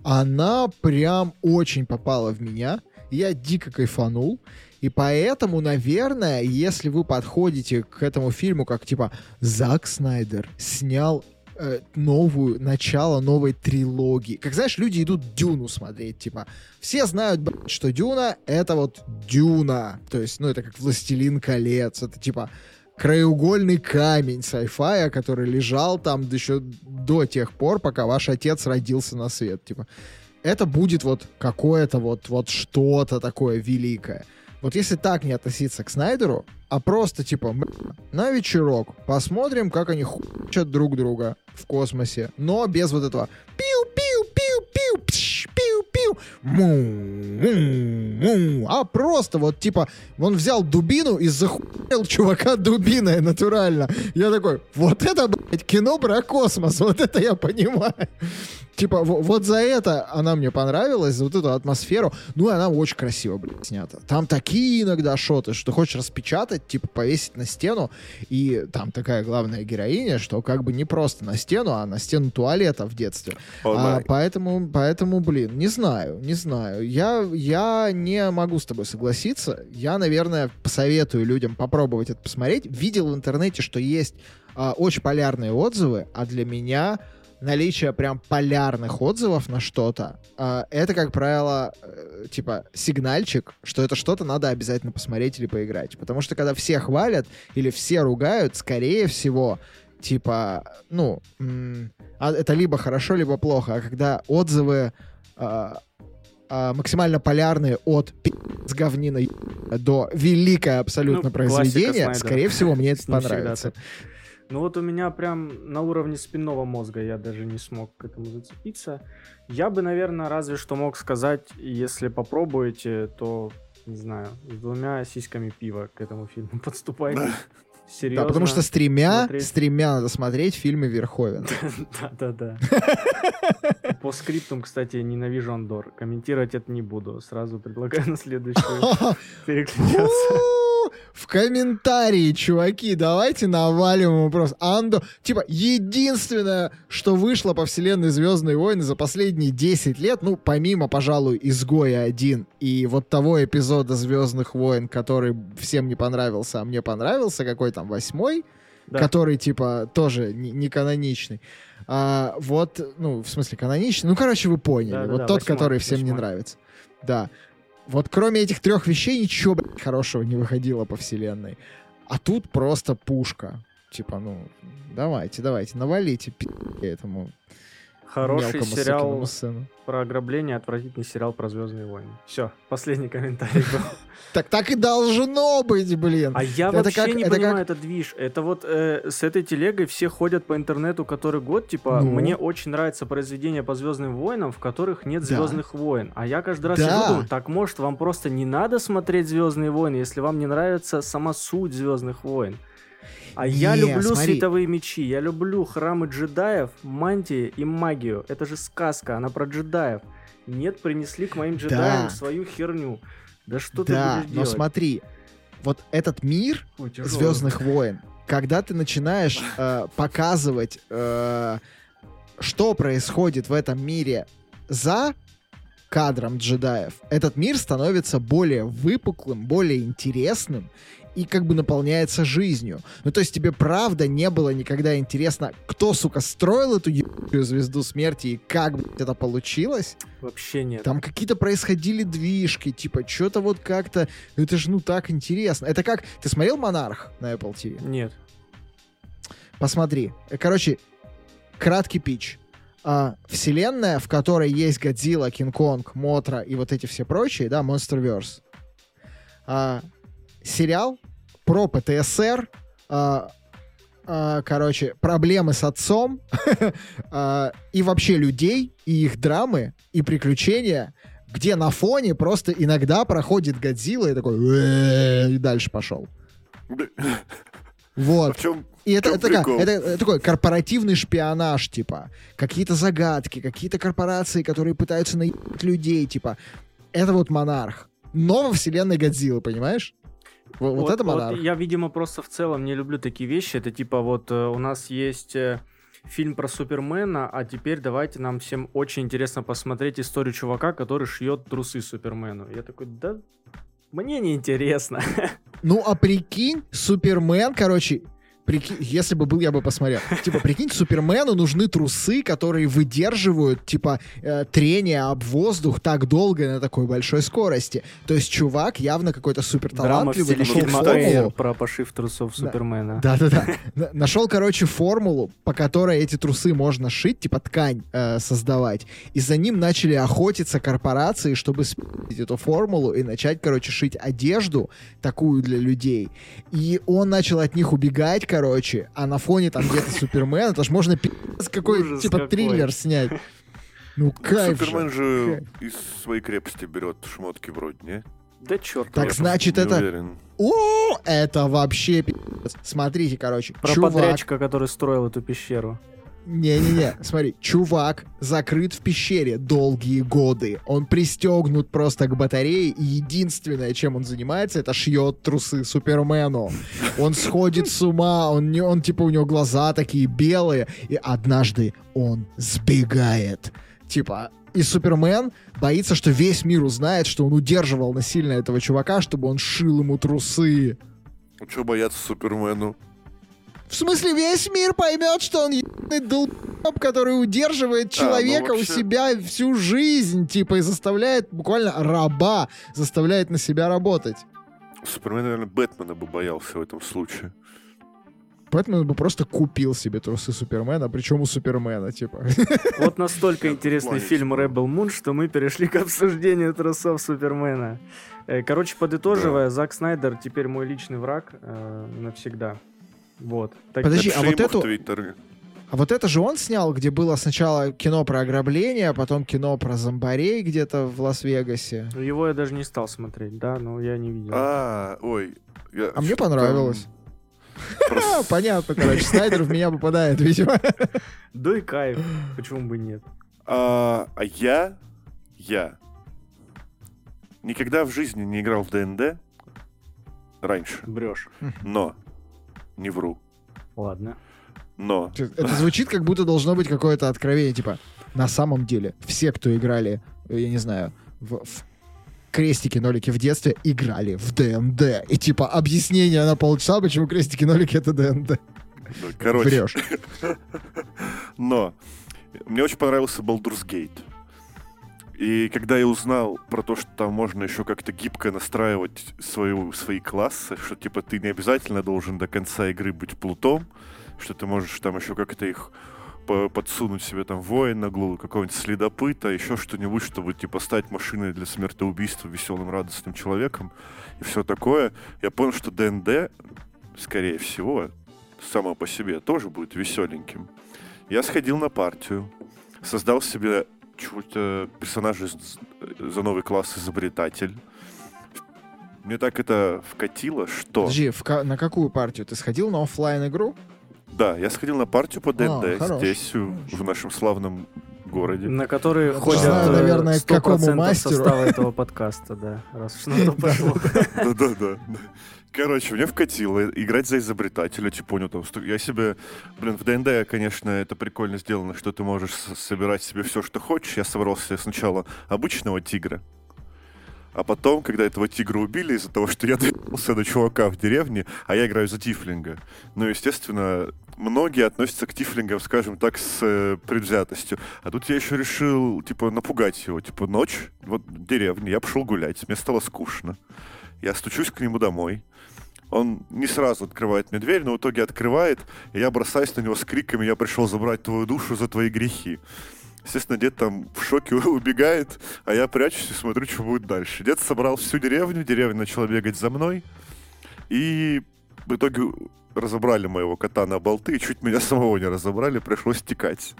она прям очень попала в меня. Я дико кайфанул. И поэтому, наверное, если вы подходите к этому фильму как типа Зак Снайдер снял э, новую, начало новой трилогии. Как знаешь, люди идут Дюну смотреть, типа, все знают, что Дюна — это вот Дюна. То есть, ну, это как Властелин колец, это типа краеугольный камень сайфая, который лежал там еще до тех пор, пока ваш отец родился на свет, типа. Это будет вот какое-то вот, вот что-то такое великое. Вот если так не относиться к Снайдеру, а просто типа на вечерок посмотрим, как они хучат друг друга в космосе, но без вот этого пиу-пиу-пиу-пиу, пиу-пиу, а просто вот типа он взял дубину и захуел чувака дубиной натурально. Я такой, вот это, блядь, кино про космос, вот это я понимаю типа, вот за это она мне понравилась, за вот эту атмосферу. Ну, и она очень красиво, блядь, снята. Там такие иногда шоты, что хочешь распечатать, типа, повесить на стену, и там такая главная героиня, что как бы не просто на стену, а на стену туалета в детстве. Oh, а, поэтому, поэтому, блин, не знаю, не знаю. Я, я не могу с тобой согласиться. Я, наверное, посоветую людям попробовать это посмотреть. Видел в интернете, что есть а, очень полярные отзывы, а для меня наличие прям полярных отзывов на что-то, э, это, как правило, э, типа сигнальчик, что это что-то надо обязательно посмотреть или поиграть. Потому что когда все хвалят или все ругают, скорее всего, типа, ну, а это либо хорошо, либо плохо. А когда отзывы э, э, максимально полярные от с говнина до великое абсолютно ну, произведение, скорее всего, мне это понравится. Ну вот у меня прям на уровне спинного мозга я даже не смог к этому зацепиться. Я бы, наверное, разве что мог сказать, если попробуете, то, не знаю, с двумя сиськами пива к этому фильму подступайте. Серьезно. Да, потому что с тремя, смотреть... с тремя надо смотреть фильмы Верховен. Да-да-да. По скриптам, кстати, ненавижу Андор. Комментировать это не буду. Сразу предлагаю на следующую переключаться в комментарии, чуваки, давайте навалим просто. Андо, типа, единственное, что вышло по вселенной Звездные войны за последние 10 лет, ну, помимо, пожалуй, Изгоя один и вот того эпизода Звездных войн, который всем не понравился, а мне понравился, какой там, восьмой, да. который, типа, тоже не, не каноничный. А, вот, ну, в смысле, каноничный. Ну, короче, вы поняли. Да, вот да, тот, восьмой, который всем не нравится. Да. Вот кроме этих трех вещей ничего блядь, хорошего не выходило по вселенной. А тут просто пушка. Типа, ну, давайте, давайте, навалите этому Хороший сериал про ограбление, отвратительный сериал про Звездные войны. Все, последний комментарий был. Так так и должно быть, блин. А я вообще не понимаю этот движ. Это вот э, с этой телегой все ходят по интернету который год, типа, ну. мне очень нравится произведение по Звездным войнам, в которых нет Звездных войн. А я каждый раз думаю, так может вам просто не надо смотреть Звездные войны, если вам не нравится сама суть Звездных войн. А я Не, люблю смотри. световые мечи, я люблю храмы джедаев, мантии и магию. Это же сказка, она про джедаев. Нет, принесли к моим джедаям Да. свою херню. Да что да, ты будешь но делать? смотри, вот этот мир Ой. Звездных войн, когда ты начинаешь э, показывать, э, что происходит в этом мире за кадром джедаев, этот мир становится более выпуклым, более интересным и как бы наполняется жизнью. Ну, то есть тебе правда не было никогда интересно, кто, сука, строил эту ебаную звезду смерти и как блядь, это получилось? Вообще нет. Там какие-то происходили движки, типа, что-то вот как-то... Это же, ну, так интересно. Это как... Ты смотрел «Монарх» на Apple TV? Нет. Посмотри. Короче, краткий пич. А, вселенная, в которой есть Годзилла, Кинг-Конг, Мотра и вот эти все прочие, да, Monsterverse. А, сериал про ПТСР, а, а, короче, проблемы с отцом а, и вообще людей, и их драмы, и приключения, где на фоне просто иногда проходит Годзилла и такой и дальше пошел. Вот. А в чем... И это, это, прикол? это, это такой корпоративный шпионаж, типа. Какие-то загадки, какие-то корпорации, которые пытаются наебать людей, типа. Это вот монарх. Но во вселенной Годзиллы, понимаешь? Во- Вот, это монарх. я, видимо, просто в целом не люблю такие вещи. Это типа вот э, у нас есть э, фильм про Супермена, а теперь давайте нам всем очень интересно посмотреть историю чувака, который шьет трусы Супермену. Я такой, да мне не интересно. Ну, а прикинь, Супермен, короче, прикинь, если бы был, я бы посмотрел. Типа, прикинь, Супермену нужны трусы, которые выдерживают, типа, э, трение об воздух так долго на такой большой скорости. То есть чувак явно какой-то супер талантливый, нашел формулу. Про пошив трусов Да. Супермена. Да-да-да. На- Нашел, короче, формулу, по которой эти трусы можно шить, типа ткань э, создавать. И за ним начали охотиться корпорации, чтобы спить эту формулу и начать, короче, шить одежду такую для людей. И он начал от них убегать, короче, а на фоне там где-то Супермен, это ж можно пи***ц какой, Ужас типа, какой. триллер снять. Ну, кайф Супермен же. из своей крепости берет шмотки вроде, не? Да черт. Так значит, это- уверен. О, это вообще пи***ц. Смотрите, короче, Про чувак... подрядчика, который строил эту пещеру. Не-не-не, смотри, чувак закрыт в пещере долгие годы. Он пристегнут просто к батарее, и единственное, чем он занимается, это шьет трусы Супермену. Он сходит с ума, он, не, он типа у него глаза такие белые, и однажды он сбегает. Типа, и Супермен боится, что весь мир узнает, что он удерживал насильно этого чувака, чтобы он шил ему трусы. Что бояться Супермену? В смысле, весь мир поймет, что он ебаный долб, который удерживает А, ну человека у вообще- себя всю жизнь, типа, и заставляет буквально раба, заставляет на себя работать. Супермен, наверное, Бэтмена бы боялся в этом случае. Поэтому он бы просто купил себе трусы Супермена, причем у Супермена, типа. Вот настолько интересный фильм что- Rebel Moon, что мы перешли к обсуждению трусов Супермена. Э, Короче, подытоживая, Зак Снайдер теперь мой личный враг э, навсегда. Вот. Так- Подожди, а вот эту-. А вот это же он снял, где было сначала кино про ограбление, а потом кино про зомбарей где-то в Лас-Вегасе. Его я даже не стал смотреть, да, но я не видел. А, ой. я А мне понравилось. понятно, короче, Снайдер в меня попадает, видимо. Да и кайф, почему бы нет. А, а я, я никогда в жизни не играл в ДНД раньше, Брешь. но не вру, Ладно. но Это звучит, как будто должно быть какое-то откровение, типа, на самом деле, все, кто играли, я не знаю, в, в крестики-нолики в детстве, играли в д&д. И, типа, объяснение на полчаса, почему крестики-нолики — это д&д. ну, короче, Врешь. но мне очень понравился Baldur's Gate. И когда я узнал про то, что там можно еще как-то гибко настраивать свою, свои классы, что типа ты не обязательно должен до конца игры быть плутом, что ты можешь там еще как-то их по- подсунуть себе там воина, глу- какого-нибудь следопыта, еще что-нибудь, чтобы типа стать машиной для смертоубийства веселым, радостным человеком и все такое, я понял, что ДНД, скорее всего, само по себе тоже будет веселеньким. Я сходил на партию, создал себе чуть-то персонажа из- за новый класс изобретатель. мне так это вкатило, что... Подожди, в ка- на какую партию? Ты сходил на оффлайн игру? Да, я сходил на партию по ДНД хорош, здесь, у- хорош. в нашем славном городе. На которые Я ходят знаю, э, наверное, к какому 100% мастеру. состава этого подкаста, да. Раз уж на то пошло. Да-да-да. Короче, мне вкатило играть за изобретателя, типа, понял, там, я себе, блин, в ДНД, конечно, это прикольно сделано, что ты можешь собирать себе все, что хочешь. Я собрал себе сначала обычного тигра, а потом, когда этого тигра убили из-за того, что я двигался до чувака в деревне, а я играю за тифлинга. Ну, естественно, многие относятся к тифлингам, скажем так, с э, предвзятостью. А тут я еще решил, типа, напугать его. Типа, ночь, вот деревня, я пошел гулять, мне стало скучно. Я стучусь к нему домой. Он не сразу открывает мне дверь, но в итоге открывает, и я бросаюсь на него с криками «Я пришел забрать твою душу за твои грехи». Естественно, дед там в шоке убегает, а я прячусь и смотрю, что будет дальше. Дед собрал всю деревню, деревня начала бегать за мной, и в итоге разобрали моего кота на болты, и чуть меня самого не разобрали, пришлось текать.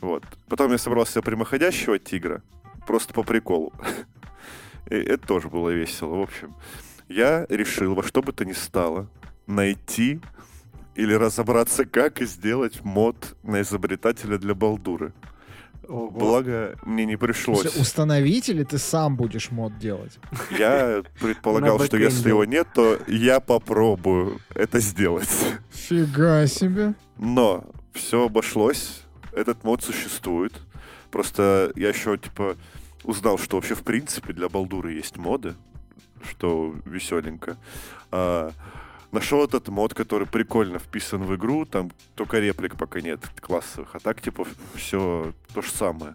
Вот. Потом я собрал себе прямоходящего тигра, просто по приколу. И это тоже было весело. В общем, я решил во что бы то ни стало найти или разобраться, как сделать мод на изобретателя для Балдуры. Ого. Благо, мне не пришлось. установить или ты сам будешь мод делать? Я предполагал, что если его нет, то я попробую это сделать. Фига себе. Но все обошлось. Этот мод существует. Просто я еще, типа, узнал, что вообще, в принципе, для Балдуры есть моды, что веселенько. А, нашел этот мод, который прикольно вписан в игру, там только реплик пока нет классовых, а так, типа, все то же самое.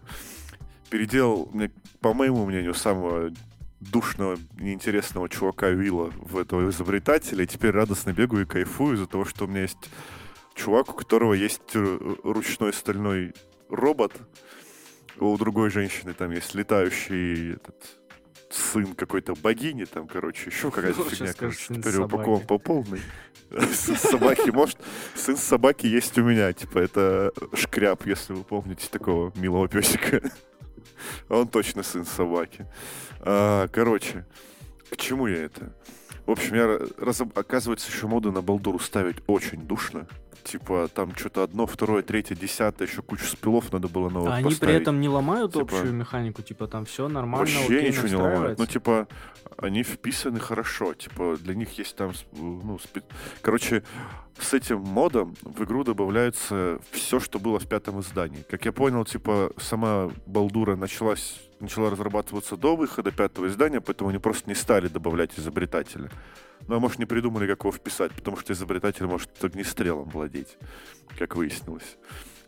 Переделал, мне, по моему мнению, самого душного, неинтересного чувака Уилла в этого изобретателя, и теперь радостно бегаю и кайфую из-за того, что у меня есть чувак, у которого есть ручной стальной робот, у другой женщины там есть летающий этот сын какой-то богини, там, короче, еще какая-то фигня, короче, теперь упакован по полной. Сын собаки, может, сын собаки есть у меня, типа, это шкряп, если вы помните такого милого песика. Он точно сын собаки. А, короче, к чему я это? В общем, я разоб- оказывается, еще моды на Балдуру ставить очень душно. Типа, там что-то одно, второе, третье, десятое, еще кучу спилов надо было новых А они при этом не ломают Типа, общую механику, типа там все нормально, Вообще окей, ничего не ломают. Ну, типа, они вписаны хорошо. Типа, для них есть там, ну, спе- короче, с этим модом в игру добавляется все, что было в пятом издании. Как я понял, типа, сама Балдура началась, начала разрабатываться до выхода пятого издания, поэтому они просто не стали добавлять изобретателя. Ну, а может, не придумали, как его вписать, потому что изобретатель может огнестрелом владеть, как выяснилось.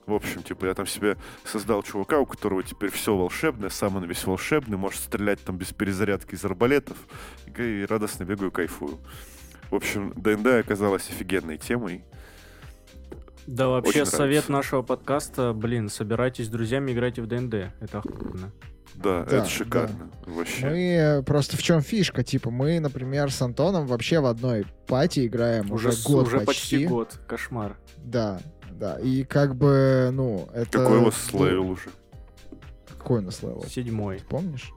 В общем, типа, я там себе создал чувака, у которого теперь все волшебное, сам он весь волшебный, может стрелять там без перезарядки из арбалетов, и, радостно бегаю, кайфую. В общем, ДНД оказалась офигенной темой. Да, вообще Очень совет нравится. нашего подкаста, блин, собирайтесь с друзьями, играйте в ДНД. Это охуенно. Да, Да, это шикарно. Вообще. Мы э, просто в чем фишка? Типа, мы, например, с Антоном вообще в одной party играем уже, с- год уже почти. год. Кошмар. Да, да. И как бы, ну, это... Какой у вас ну, слэйл уже? Какой у нас level? Седьмой. Помнишь?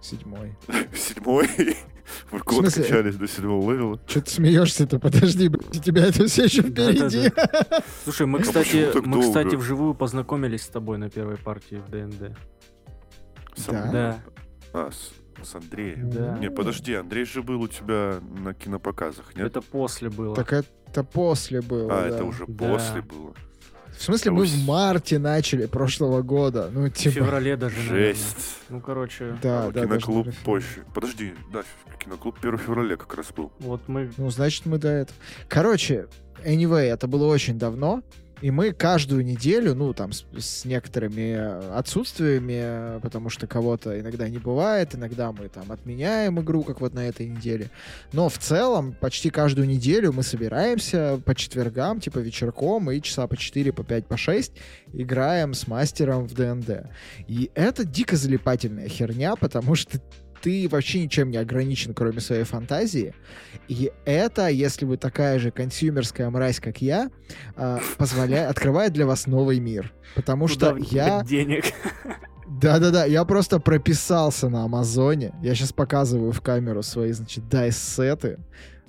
Седьмой. Седьмой? Вы год смысле? качались до седьмого левела? Че ты смеешься-то? Подожди, блядь, у тебя это все еще впереди. Слушай, мы, А кстати, мы, кстати, вживую познакомились с тобой на первой партии в ДНД. Со Да? Да. А, с, с Андреем. Да. Не, подожди, Андрей же был у тебя на кинопоказах, нет? Это после было. Так это после было. а, да. это уже Да. после было. В смысле, мы в марте начали прошлого года. Ну, В типа... феврале даже, наверное. Жесть. Ну, короче, Да, А, да, киноклуб даже- позже. Подожди, да, киноклуб 1 февраля как раз был. вот мы... Ну, значит, мы до этого. Короче, anyway, это было очень давно. И мы каждую неделю, ну, там, с, с некоторыми отсутствиями, потому что кого-то иногда не бывает, иногда мы там отменяем игру, как вот на этой неделе. Но в целом почти каждую неделю мы собираемся по четвергам, типа вечерком, и часа по 4, по 5, по 6 играем с мастером в ДНД. И это дико залипательная херня, потому что ты вообще ничем не ограничен, кроме своей фантазии. И это, если вы такая же консюмерская мразь, как я, а, позволяет, открывает для вас новый мир. Потому Куда что я... денег? Да-да-да, я просто прописался на Амазоне. Я сейчас показываю в камеру свои, значит, дайс-сеты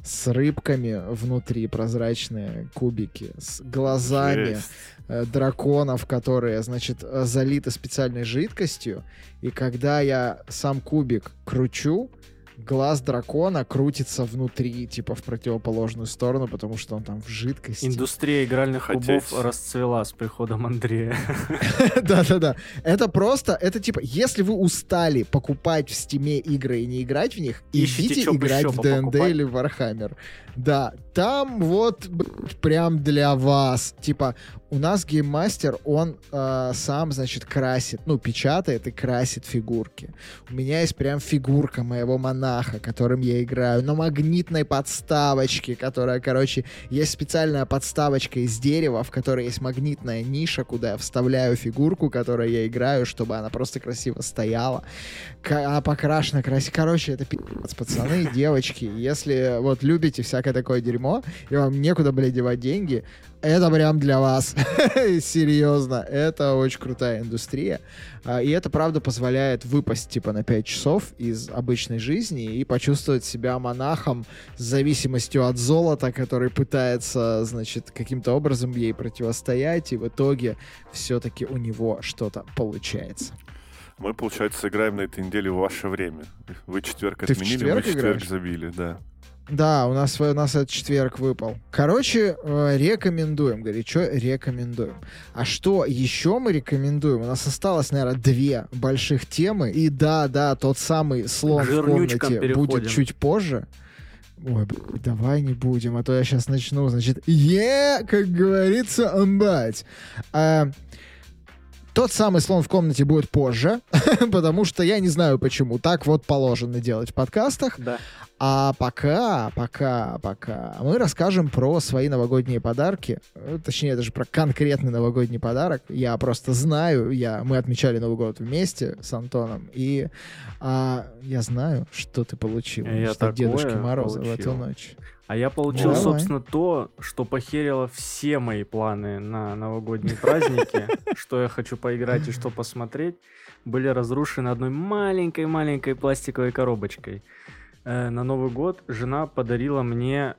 с рыбками внутри, прозрачные кубики, с глазами э, драконов, которые, значит, э, залиты специальной жидкостью. И когда я сам кубик кручу, глаз дракона крутится внутри, типа в противоположную сторону, потому что он там в жидкости. Индустрия игральных Хотеть. кубов расцвела с приходом Андрея. Да-да-да. Это просто, это типа, если вы устали покупать в стиме игры и не играть в них, Ищите, идите играть в ДНД или в Warhammer. Да, там вот прям для вас. Типа, у нас game master, он э, сам, значит, красит, ну, печатает и красит фигурки. У меня есть прям фигурка моего монаха, которым я играю, на магнитной подставочке, которая, короче, есть специальная подставочка из дерева, в которой есть магнитная ниша, куда я вставляю фигурку, которой я играю, чтобы она просто красиво стояла. К- Она покрашена красиво. Короче, это пи***ц, пацаны девочки. Если вот любите всякое такое дерьмо, и вам некуда, блядь, девать деньги, это прям для вас. Серьезно, это очень крутая индустрия. А, И это, правда, позволяет выпасть, типа, на 5 часов из обычной жизни и почувствовать себя монахом с зависимостью от золота, который пытается, значит, каким-то образом ей противостоять, и в итоге все-таки у него что-то получается. Мы, получается, играем на этой неделе в ваше время. Вы четверг Ты отменили, четверг мы четверг играешь? забили, да. Да, у нас, у нас этот четверг выпал. Короче, э, рекомендуем, горячо рекомендуем. А что еще мы рекомендуем? У нас осталось, наверное, две больших темы. И да, да, тот самый слон К в жирнючкам комнате будет переходим. чуть позже. Ой, давай не будем, а то я сейчас начну, значит, е, как говорится, амбать. А, тот самый слон в комнате будет позже, потому что я не знаю почему. Так вот положено делать в подкастах. Да. А пока, пока, пока мы расскажем про свои новогодние подарки. Э, Точнее, даже про конкретный новогодний подарок. Я просто знаю, я, мы отмечали Новый год вместе с Антоном, и а, я знаю, что ты получил. Я что Дедушки Мороза в эту получил. ночь. А я получил, Давай. собственно, то, что похерило все мои планы на новогодние праздники, что я хочу поиграть и что посмотреть, были разрушены одной маленькой-маленькой пластиковой коробочкой. Э, На Новый год жена подарила мне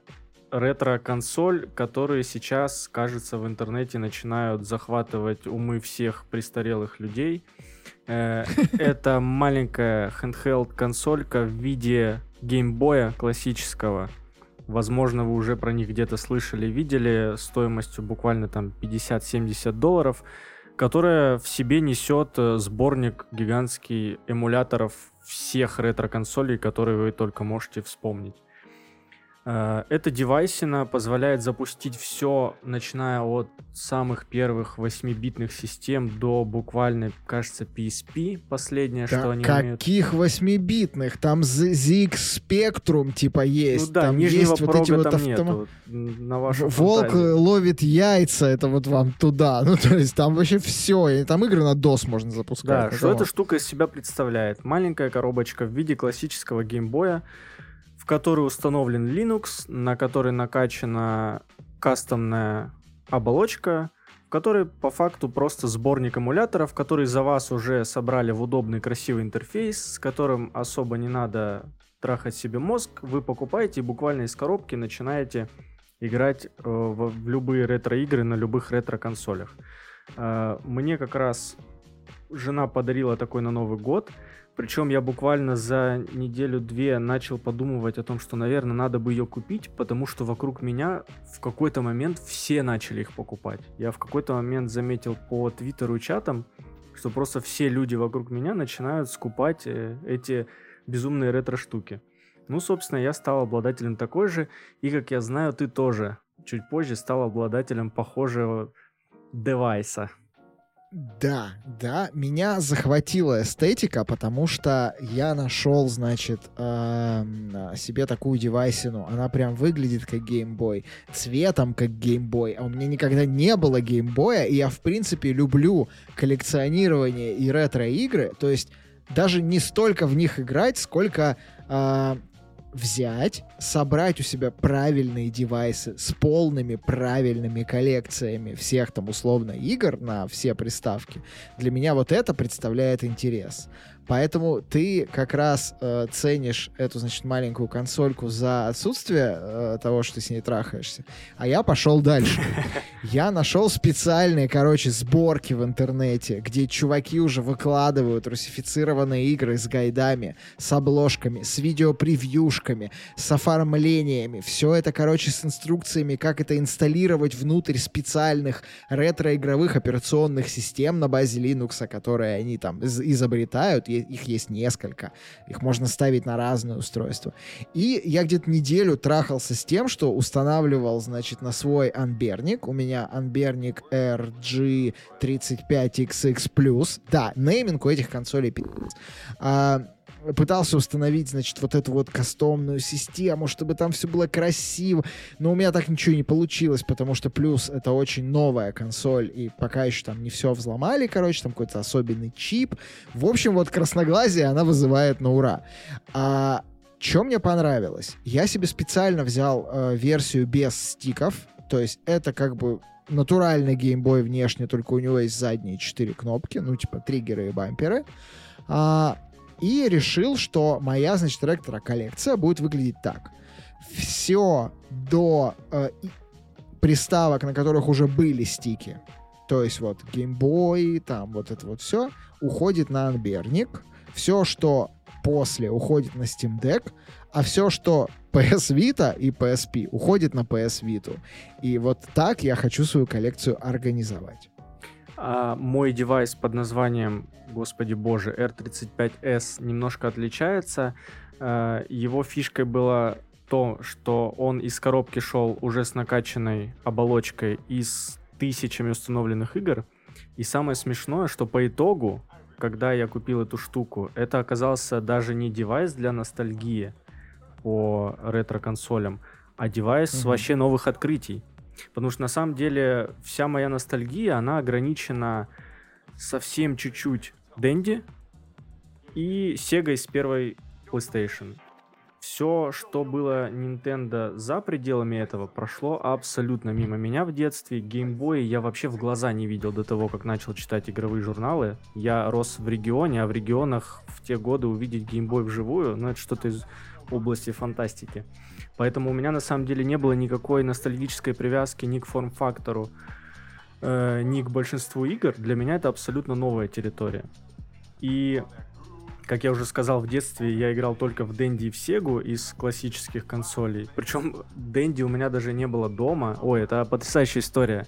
ретро-консоль, которые сейчас, кажется, в интернете начинают захватывать умы всех престарелых людей. Э, Это маленькая handheld консолька в виде геймбоя классического. Возможно, вы уже про них где-то слышали, видели, стоимостью буквально там 50-70 долларов, которая в себе несет э, сборник гигантский эмуляторов всех ретро-консолей, которые вы только можете вспомнить. Э, Эта девайсина позволяет запустить все, начиная от самых первых 8-битных систем до буквально, кажется, PSP, последнее, что Ка- они умеют. каких восьмибитных? Там Z- ZX Spectrum типа есть. Ну да, там нижнего есть вот эти вот там автома- нету. м, На вашу Волк фантазию. э, ловит яйца, это вот вам туда. Ну, то есть там вообще все. Там игры на DOS можно запускать. Да, Ну, что эта штука из себя представляет? Маленькая коробочка в виде классического геймбоя, в которой установлен Linux, на которой накачана кастомная оболочка, в которой по факту просто сборник эмуляторов, которые за вас уже собрали в удобный красивый интерфейс, с которым особо не надо трахать себе мозг, вы покупаете и буквально из коробки начинаете играть э, в, в любые ретро-игры на любых ретро-консолях. Э, мне как раз жена подарила такой на Новый год. Причем я буквально за неделю-две начал подумывать о том, что, наверное, надо бы ее купить, потому что вокруг меня в какой-то момент все начали их покупать. Я в какой-то момент заметил по твиттеру и чатам, что просто все люди вокруг меня начинают скупать э, эти безумные ретро-штуки. Ну, собственно, я стал обладателем такой же, и, как я знаю, ты тоже чуть позже стал обладателем похожего девайса. Да, да, меня захватила эстетика, потому что я нашел, значит, эм, себе такую девайсину. Она прям выглядит как геймбой, цветом как геймбой, а у меня никогда не было геймбоя, и я, в принципе, люблю коллекционирование и ретро-игры, то есть даже не столько в них играть, сколько э, взять, собрать у себя правильные девайсы с полными правильными коллекциями всех там условно игр на все приставки, для меня вот это представляет интерес. Поэтому ты как раз э, ценишь эту, значит, маленькую консольку за отсутствие э, того, что ты с ней трахаешься. А я пошел дальше. Я нашел специальные, короче, сборки в интернете, где чуваки уже выкладывают русифицированные игры с гайдами, с обложками, с видеопревьюшками, с оформлениями. Все это, короче, с инструкциями, как это инсталлировать внутрь специальных ретро-игровых операционных систем на базе Linux, которые они там изобретают их есть несколько. Их можно ставить на разные устройства. И я где-то неделю трахался с тем, что устанавливал, значит, на свой анберник. У меня анберник RG35XX+. Да, нейминг у этих консолей пи***ц. А, пытался установить, значит, вот эту вот кастомную систему, чтобы там все было красиво, но у меня так ничего не получилось, потому что плюс это очень новая консоль, и пока еще там не все взломали, короче, там какой-то особенный чип. В общем, вот красноглазие она вызывает на ура. А что мне понравилось? Я себе специально взял э, версию без стиков, то есть это как бы натуральный геймбой внешне, только у него есть задние четыре кнопки, ну, типа триггеры и бамперы. А, и решил, что моя, значит, ретро-коллекция будет выглядеть так. Все до э, приставок, на которых уже были стики, то есть вот Game Boy, там вот это вот все, уходит на анберник. Все, что после, уходит на Steam Deck, а все, что PS Vita и PSP, уходит на PS Vita. И вот так я хочу свою коллекцию организовать. А мой девайс под названием, господи боже, R35S немножко отличается. А, его фишкой было то, что он из коробки шел уже с накачанной оболочкой и с тысячами установленных игр. И самое смешное, что по итогу, когда я купил эту штуку, это оказался даже не девайс для ностальгии по ретро-консолям, а девайс mm-hmm. вообще новых открытий. Потому что на самом деле вся моя ностальгия, она ограничена совсем чуть-чуть Дэнди и Sega из первой PlayStation. Все, что было Nintendo за пределами этого, прошло абсолютно мимо меня в детстве. Геймбой я вообще в глаза не видел до того, как начал читать игровые журналы. Я рос в регионе, а в регионах в те годы увидеть геймбой вживую, ну это что-то из области фантастики. Поэтому у меня на самом деле не было никакой ностальгической привязки ни к форм-фактору, э, ни к большинству игр. Для меня это абсолютно новая территория. И, как я уже сказал, в детстве я играл только в Дэнди и в Сегу из классических консолей. Причем Дэнди у меня даже не было дома. Ой, это потрясающая история.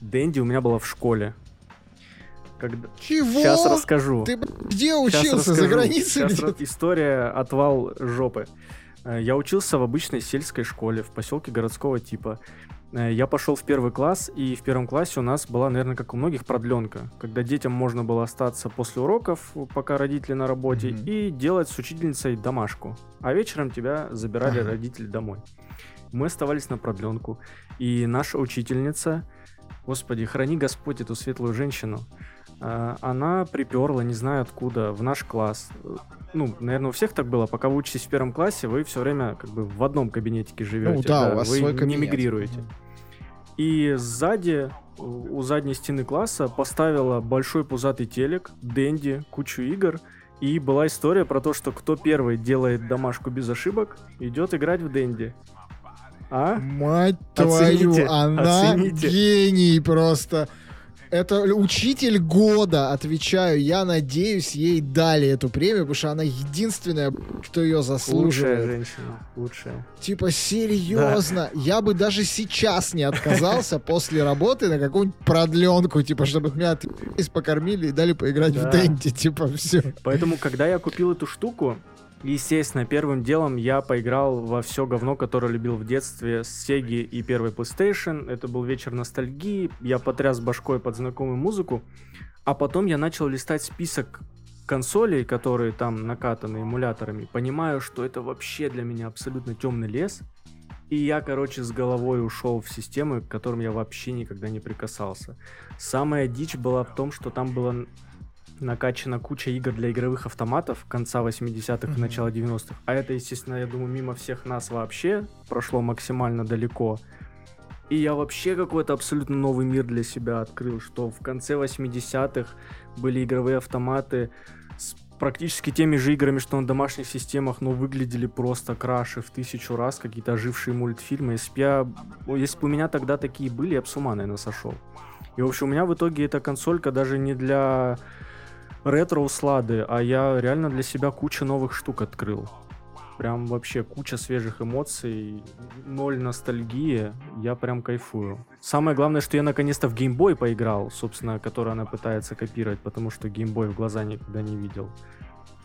Дэнди у меня была в школе. Когда... Чего? Сейчас расскажу. Ты где учился? За границей? Сейчас история отвал жопы. Э, я учился в обычной сельской школе в поселке городского типа. Э, я пошел в первый класс, и в первом классе у нас была, наверное, как у многих, продленка, когда детям можно было остаться после уроков, пока родители на работе, mm-hmm. и делать с учительницей домашку. А вечером тебя забирали ага. родители домой. Мы оставались на продленку, и наша учительница, господи, храни Господь эту светлую женщину, она приперла, не знаю откуда, в наш класс ну, наверное, у всех так было, пока вы учитесь в первом классе, вы все время как бы в одном кабинетике живете. Ну да, да у вас вы свой кабинет. не мигрируете. И сзади, у задней стены класса поставила большой пузатый телек, Дэнди, кучу игр, и была история про то, что кто первый делает домашку без ошибок, идет играть в Дэнди. А? Мать Оцените, твою, она оцените. гений просто. Это учитель года, отвечаю. Я надеюсь, ей дали эту премию, потому что она единственная, кто ее заслуживает. Лучшая женщина, лучшая. Типа, серьезно, да. я бы даже сейчас не отказался после работы на какую-нибудь продленку, типа, чтобы меня покормили и дали поиграть в Дэнди, типа, все. Поэтому, когда я купил эту штуку, Естественно, первым делом я поиграл во все говно, которое любил в детстве с Sega и первой PlayStation. Это был вечер ностальгии, я потряс башкой под знакомую музыку. А потом я начал листать список консолей, которые там накатаны эмуляторами. Понимаю, что это вообще для меня абсолютно темный лес. И я, короче, с головой ушел в системы, к которым я вообще никогда не прикасался. Самая дичь была в том, что там было накачана куча игр для игровых автоматов конца 80-х и Мгм. начала 90-х. А это, естественно, я думаю, мимо всех нас вообще прошло максимально далеко. И я вообще какой-то абсолютно новый мир для себя открыл, что в конце 80-х были игровые автоматы с практически теми же играми, что на домашних системах, но выглядели просто краше в тысячу раз, какие-то ожившие мультфильмы. Если бы, я, если бы у меня тогда такие были, я бы с ума, наверное, сошел. И, в общем, у меня в итоге эта консолька даже не для ретро-услады, а я реально для себя кучу новых штук открыл. Прям вообще куча свежих эмоций, ноль ностальгии, я прям кайфую. Самое главное, что я наконец-то в геймбой поиграл, собственно, который она пытается копировать, потому что геймбой в глаза никогда не видел.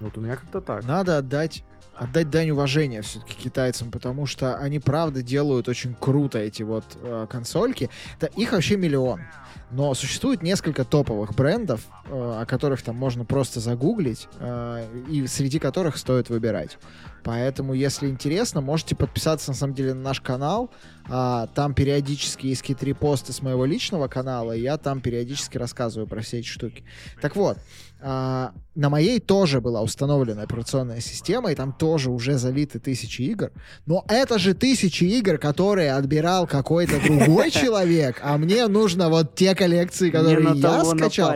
Вот у меня как-то так. Надо отдать отдать дань уважения все-таки китайцам, потому что они правда делают очень круто эти вот э, консольки. Да, их вообще миллион. Но существует несколько топовых брендов, э, о которых там можно просто загуглить, э, и среди которых стоит выбирать. Поэтому, если интересно, можете подписаться на самом деле на наш канал. А, там периодически есть какие-то репосты с моего личного канала, и я там периодически рассказываю про все эти штуки. Так вот, а, на моей тоже была установлена операционная система, и там тоже уже залиты тысячи игр. Но это же тысячи игр, которые отбирал какой-то другой человек, а мне нужно вот те коллекции, которые я скачал.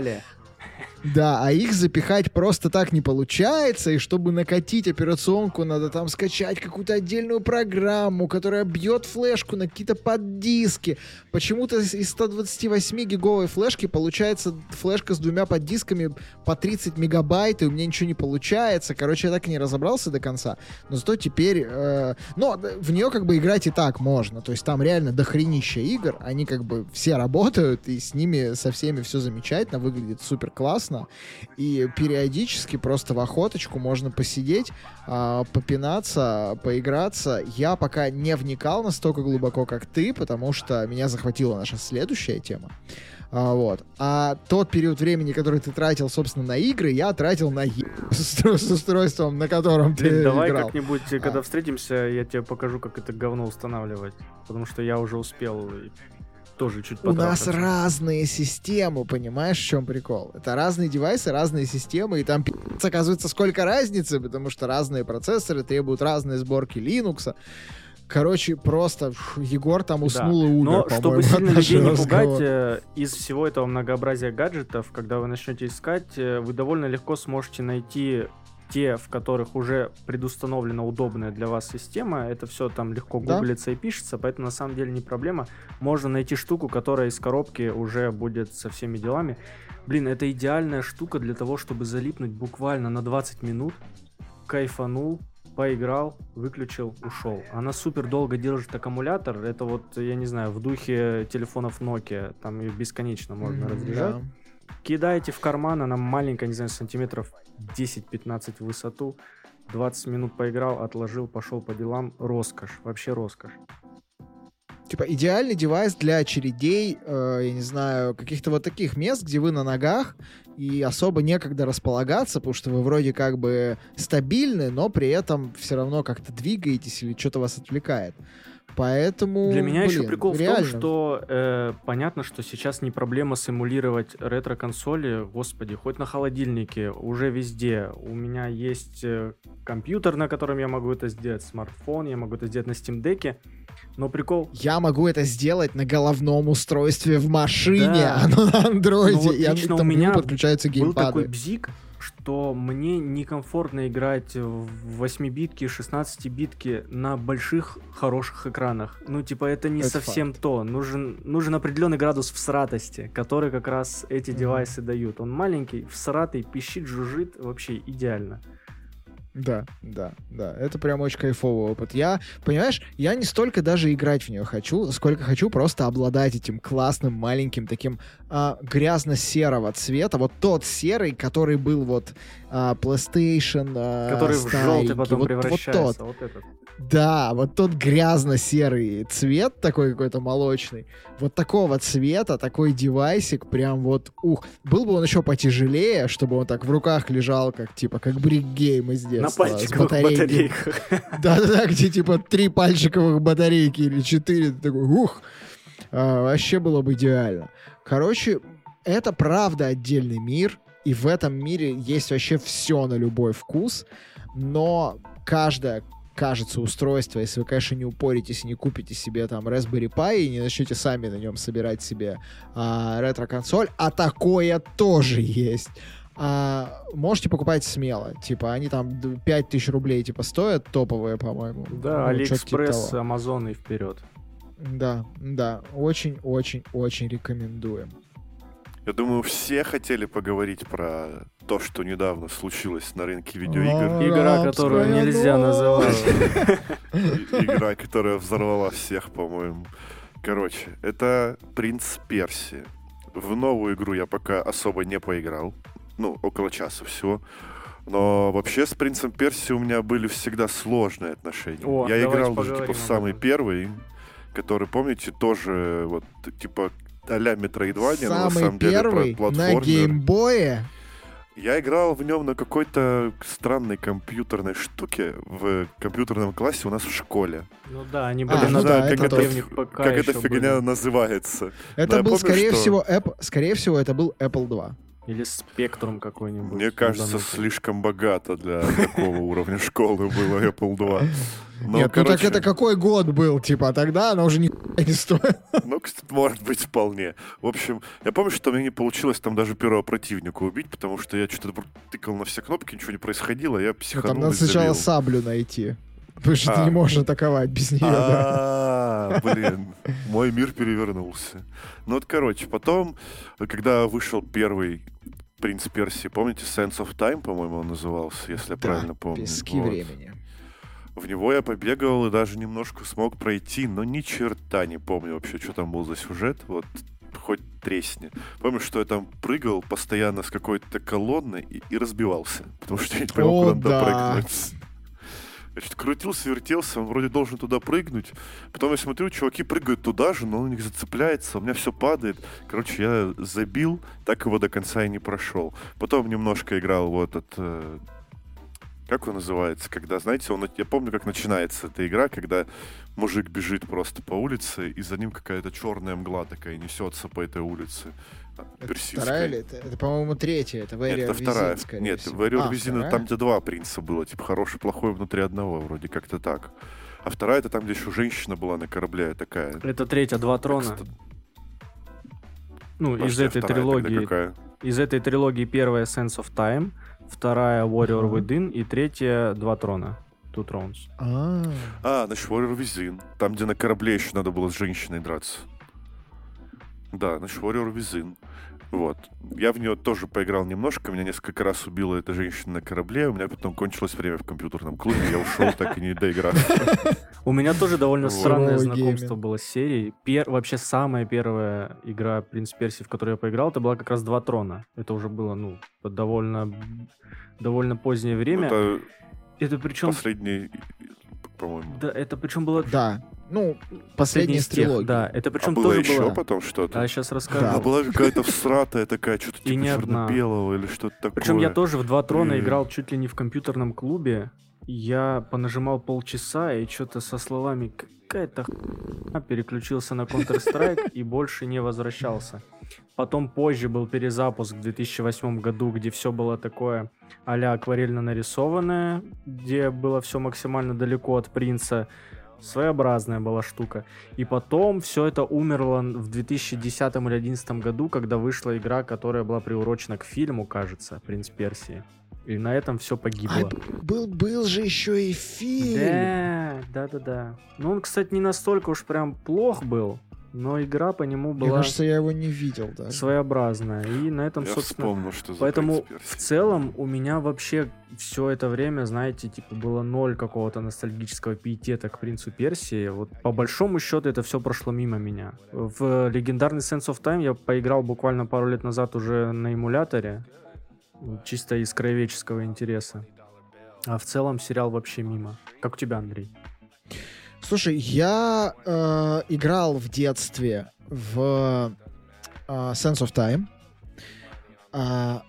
Да, а их запихать просто так не получается, и чтобы накатить операционку, надо там скачать какую-то отдельную программу, которая бьет флешку на какие-то поддиски. Почему-то из 128 гиговой флешки получается флешка с двумя поддисками по 30 мегабайт, и у меня ничего не получается. Короче, я так и не разобрался до конца. Но зато теперь... э, но в нее как бы играть и так можно. То есть там реально дохренища игр, они как бы все работают, и с ними со всеми все замечательно, выглядит супер классно. И периодически просто в охоточку можно посидеть, а, попинаться, поиграться. Я пока не вникал настолько глубоко, как ты, потому что меня захватила наша следующая тема. А, вот. А тот период времени, который ты тратил, собственно, на игры, я тратил на е- с устрой- с устройством, на котором ты Блин, давай играл. как-нибудь, э, когда А. встретимся, я тебе покажу, как это говно устанавливать. Потому что я уже успел тоже чуть У нас разные системы, понимаешь, в чем прикол? Это разные девайсы, разные системы, и там оказывается сколько разницы, потому что разные процессоры требуют разные сборки Linux. Короче, просто Егор там уснул и умер, Но чтобы сильно людей не пугать, э, из всего этого многообразия гаджетов, когда вы начнете искать, э, вы довольно легко сможете найти те, в которых уже предустановлена удобная для вас система. Это все там легко Да. гуглится и пишется, поэтому на самом деле не проблема. Можно найти штуку, которая из коробки уже будет со всеми делами. Блин, это идеальная штука для того, чтобы залипнуть буквально на 20 минут, кайфанул, поиграл, выключил, ушел. Она супер долго держит аккумулятор. Это вот, я не знаю, в духе телефонов Nokia. Там ее бесконечно можно М, разряжать. да. Кидаете в карман, она маленькая, не знаю, сантиметров 10-15 в высоту. 20 минут поиграл, отложил, пошел по делам. Роскошь, вообще роскошь. Типа идеальный девайс для очередей, э, я не знаю, каких-то вот таких мест, где вы на ногах, и особо некогда располагаться, потому что вы вроде как бы стабильны, но при этом все равно как-то двигаетесь или что-то вас отвлекает. Поэтому, Для меня еще блин, прикол в реально. том, что э, понятно, что сейчас не проблема симулировать ретро-консоли. Господи, хоть на холодильнике, уже везде. У меня есть э, компьютер, на котором я могу это сделать, смартфон, я могу это сделать на Steam Deck. Но прикол, Я могу это сделать на головном устройстве в машине, Да. оно на андроиде, Ну вот оно- лично у там нему меня подключаются был такой геймпады. бзик, что мне некомфортно играть в 8-битки, 16-битки на больших хороших экранах. Ну, типа, это не Это совсем то. Нужен, нужен определенный градус всратости, который как раз эти Мгм. девайсы дают. Он маленький, всратый, пищит, жужжит, вообще идеально. Да, да, да. Это прям очень кайфовый опыт. Я, понимаешь, я не столько даже играть в нее хочу, сколько хочу просто обладать этим классным, маленьким, таким а, грязно-серого цвета. Вот тот серый, который был вот а, PlayStation а, который в желтый старенький. потом вот, превращается. Вот тот. Вот этот. Да, вот тот грязно-серый цвет такой какой-то молочный. Вот такого цвета, такой девайсик, прям вот, ух. Был бы он еще потяжелее, чтобы он так в руках лежал, как типа, как бриггейм из На детства. с пальчиковых батарейках. Да-да-да, где типа три пальчиковых батарейки или четыре. Ты такой, ух, А, вообще было бы идеально. Короче, это правда отдельный мир. И в этом мире есть вообще все на любой вкус, но каждое кажется устройство, если вы, конечно, не упоритесь и не купите себе там Raspberry Pi и не начнете сами на нем собирать себе а, ретро-консоль, а такое тоже есть. А, можете покупать смело. Типа, они там 5000 рублей типа стоят, топовые, по-моему. Да, Ну, типа AliExpress. Amazon и вперед. Да, да, очень-очень-очень рекомендуем. Я думаю, все хотели поговорить про то, что недавно случилось на рынке видеоигр. Игра, которую нельзя называть. Игра, которая взорвала всех, по-моему. Короче, это Принц Перси. В новую игру я пока особо не поиграл. Ну, около часа всего. Но вообще с Принцем Перси у меня были всегда сложные отношения. О, я играл даже типа в самый первый, который, помните, тоже вот типа а-ля Метроидвания, но на Самый самом деле первый на платформер. геймбое. Я играл в нем на какой-то странной компьютерной штуке в компьютерном классе у нас в школе. Ну да, они А, были не ну на знаю, да, как, это это, как эта фигня были. называется. Это Да, был, помню, скорее что- всего, App- скорее всего, это был Apple 2. Или Спектрум какой-нибудь. Мне кажется, слишком богато для такого уровня школы было Apple 2. Но, Нет, ну так короче, это какой год был, типа, тогда она уже ни не стоит. Ну, кстати, может быть, вполне. В общем, я помню, что у меня не получилось там даже первого противника убить, потому что я что-то тыкал на все кнопки, ничего не происходило, я Ну, психанул там надо и сначала саблю найти. Потому что ты А. не можешь атаковать без нее, да. А, блин, мой мир перевернулся. Ну вот, короче, потом, когда вышел первый Принц Перси, помните, Sense of Time, по-моему, он назывался, если я Да, правильно помню. Пески Вот. времени. В него я побегал и даже немножко смог пройти, но ни черта не помню вообще, что там был за сюжет. Вот хоть тресни. Помню, что я там прыгал постоянно с какой-то колонны и, и разбивался, потому что я не понял, О, куда да. прыгнуть. Значит, крутился, вертелся, он вроде должен туда прыгнуть. Потом я смотрю, чуваки прыгают туда же, но он у них зацепляется, у меня все падает. Короче, я забил, так его до конца и не прошел. Потом немножко играл в этот... э, как он называется? Когда, знаете, он, я помню, как начинается эта игра, когда мужик бежит просто по улице, и за ним какая-то черная мгла такая несется по этой улице. Это персидской. вторая или это? Это, по-моему, третья. Это Нет, Warrior это вторая. Скорее Нет. Warrior А, вторая? там, где два принца было, типа хороший, плохой внутри одного, вроде как-то так. А вторая это там, где еще женщина была на корабле такая. Это третья, два трона. Кстати, Ну, из подожди, а этой трилогии. какая? Из этой трилогии первая Sense of Time, вторая Warrior Ага. Within и третья Два трона. Two Thrones. А, А, значит, Warrior Within. Там, где на корабле еще надо было с женщиной драться. Да, значит, Warrior Within. Вот. Я в нее тоже поиграл немножко. Меня несколько раз убила эта женщина на корабле. У меня потом кончилось время в компьютерном клубе. Я ушел, так и не доиграв. У меня тоже довольно странное знакомство было с серией. Пер- Вообще самая первая игра Принц Перси, в которой я поиграл, это была как раз Два трона. Это уже было, ну, под довольно довольно позднее время. Это Это причем, последний, по-моему. да, это причем было да. Ну, последний последняя из да, это А причем было тоже еще было. потом что-то? А сейчас расскажу. Да. А была какая-то всратая такая, что-то типа черно-белого или что-то такое. Причем я тоже в два трона играл чуть ли не в компьютерном клубе. Я понажимал полчаса и что-то со словами какая-то хуйня переключился на Counter-Strike и больше не возвращался. Потом позже был перезапуск в 2008 году, где все было такое а-ля акварельно нарисованное, где было все максимально далеко от принца. Своеобразная была штука. И потом все это умерло в 2010 или 2011 году, когда вышла игра, которая была приурочена к фильму, кажется, «Принц Персии». И на этом все погибло. б- был, был же еще и фильм. Да, да, да, да. Ну, он, кстати, не настолько уж прям плох был, но игра по нему Мне была кажется, я его не видел даже. своеобразная. И на этом, Я собственно, вспомнил, что за Поэтому «Принц в Персии». целом у меня вообще все это время, знаете, типа было ноль какого-то ностальгического пиетета к принцу Персии. Вот по большому счету это все прошло мимо меня. В легендарный Sense of Time я поиграл буквально пару лет назад уже на эмуляторе, чисто из краеведческого интереса. А в целом сериал вообще мимо. Как у тебя, Андрей? Слушай, я э, играл в детстве в э, Sense of Time. А,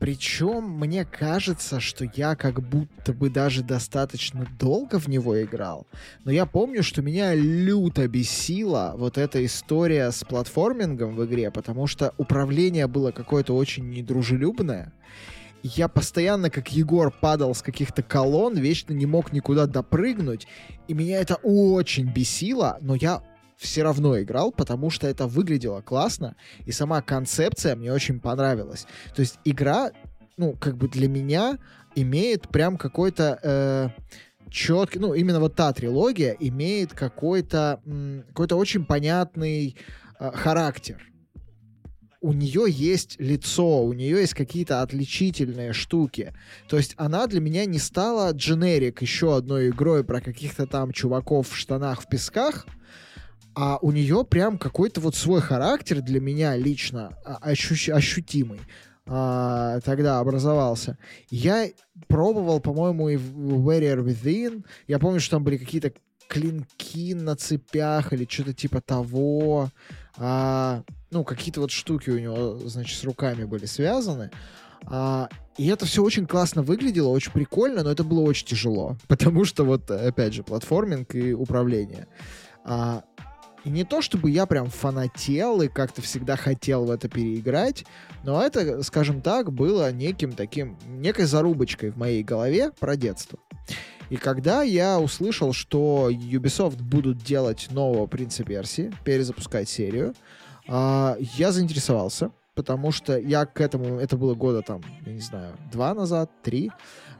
Причем мне кажется, что я как будто бы даже достаточно долго в него играл. Но я помню, что меня люто бесила вот эта история с платформингом в игре, потому что управление было какое-то очень недружелюбное. Я постоянно, как Егор, падал с каких-то колонн, вечно не мог никуда допрыгнуть. И меня это очень бесило, но я все равно играл, потому что это выглядело классно, и сама концепция мне очень понравилась. То есть игра, ну, как бы для меня имеет прям какой-то... Э, четкий, ну, именно вот та трилогия имеет какой-то какой-то очень понятный э, характер. У нее есть лицо, у нее есть какие-то отличительные штуки. То есть она для меня не стала дженерик еще одной игрой про каких-то там чуваков в штанах в песках, а у нее прям какой-то вот свой характер для меня лично а, ощу- ощутимый а, тогда образовался. Я пробовал, по-моему, и Warrior Within. Я помню, что там были какие-то клинки на цепях или что-то типа того. А, ну, какие-то вот штуки у него, значит, с руками были связаны. А, и это все очень классно выглядело, очень прикольно, но это было очень тяжело. Потому что вот, опять же, платформинг и управление. А, и не то, чтобы я прям фанател и как-то всегда хотел в это переиграть, но это, скажем так, было неким таким, некой зарубочкой в моей голове про детство. И когда я услышал, что Ubisoft будут делать нового Принца Персии, перезапускать серию, а, я заинтересовался, потому что я к этому, это было года там, я не знаю, два назад, три,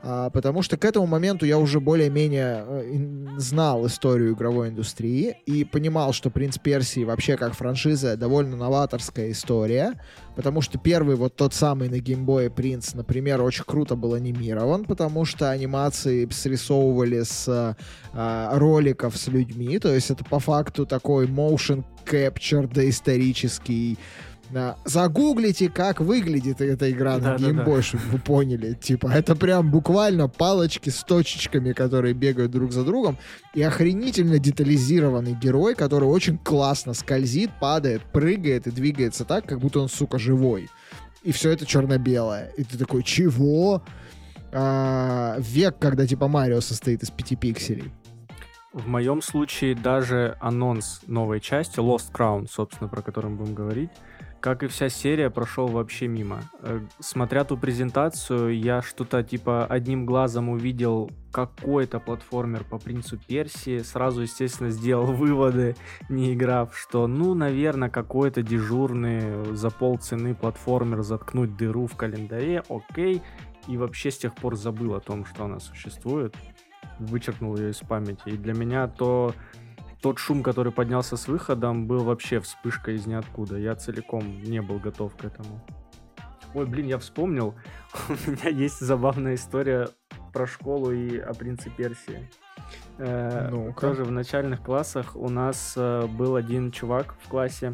а, потому что к этому моменту я уже более-менее э, знал историю игровой индустрии и понимал, что «Принц Персии» вообще как франшиза довольно новаторская история, потому что первый вот тот самый на геймбое «Принц», например, очень круто был анимирован, потому что анимации срисовывали с а, роликов с людьми, то есть это по факту такой motion capture доисторический да. Загуглите, как выглядит эта игра на да, Game Boy, да, чтобы вы поняли. Типа, это прям буквально палочки с точечками, которые бегают друг за другом, и охренительно детализированный герой, который очень классно скользит, падает, прыгает и двигается так, как будто он, сука, живой. И все это черно-белое. И ты такой, чего? А, век, когда типа Марио состоит из пяти пикселей. В моем случае даже анонс новой части, Lost Crown, собственно, про который мы будем говорить, как и вся серия, прошел вообще мимо. Э, смотря ту презентацию, я что-то типа одним глазом увидел какой-то платформер по принцу Персии, сразу, естественно, сделал выводы, не играв, что, ну, наверное, какой-то дежурный за полцены платформер заткнуть дыру в календаре, окей, и вообще с тех пор забыл о том, что она существует, вычеркнул ее из памяти. И для меня то тот шум, который поднялся с выходом, был вообще вспышкой из ниоткуда. Я целиком не был готов к этому. Ой, блин, я вспомнил. У меня есть забавная история про школу и о принце Персии. Ну тоже в начальных классах у нас э, был один чувак в классе,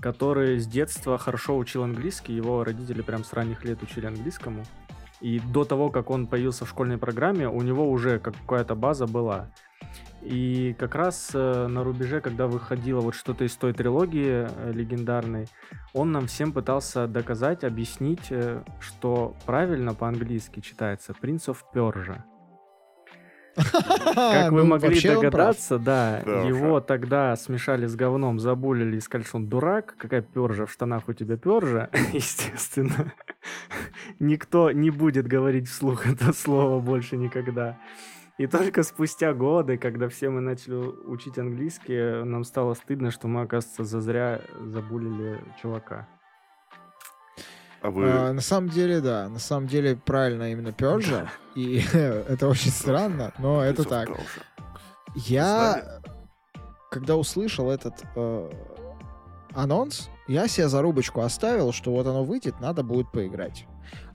который с детства хорошо учил английский. Его родители прям с ранних лет учили английскому. И до того, как он появился в школьной программе, у него уже какая-то база была. И как раз э, на рубеже, когда выходило вот что-то из той трилогии э, легендарной, он нам всем пытался доказать, объяснить, э, что правильно по-английски читается «Принц of Persia». Как вы ну, могли догадаться, да, его тогда смешали с говном, забулили и сказали, что он дурак, какая пержа, в штанах у тебя пержа, естественно. Никто не будет говорить вслух это слово больше никогда. И только спустя годы, когда все мы начали учить английский, нам стало стыдно, что мы, оказывается, зазря забулили чувака. А вы... а, на самом деле, да. На самом деле, правильно именно Пержа. И это очень странно, но это так. Я, когда услышал этот э, анонс, я себе зарубочку оставил, что вот оно выйдет, надо будет поиграть.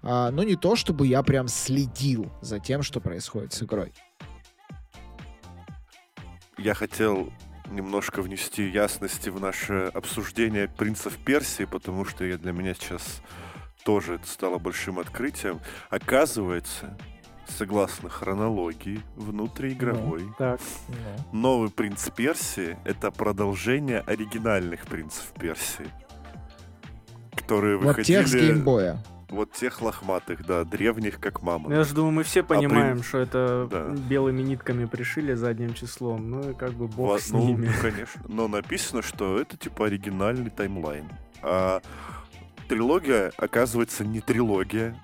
А, но не то, чтобы я прям следил за тем, что происходит с игрой я хотел немножко внести ясности в наше обсуждение принцев Персии, потому что я, для меня сейчас тоже это стало большим открытием. Оказывается, согласно хронологии внутриигровой, ну, так, ну. новый принц Персии — это продолжение оригинальных принцев Персии, которые вот выходили... тех с геймбоя. Вот тех лохматых, да, древних как мама. Я же думаю, мы все понимаем, что это Да. белыми нитками пришили задним числом. Ну и как бы бог Во- с ну, ними. конечно. Но написано, что это типа оригинальный таймлайн. А трилогия, оказывается, не трилогия.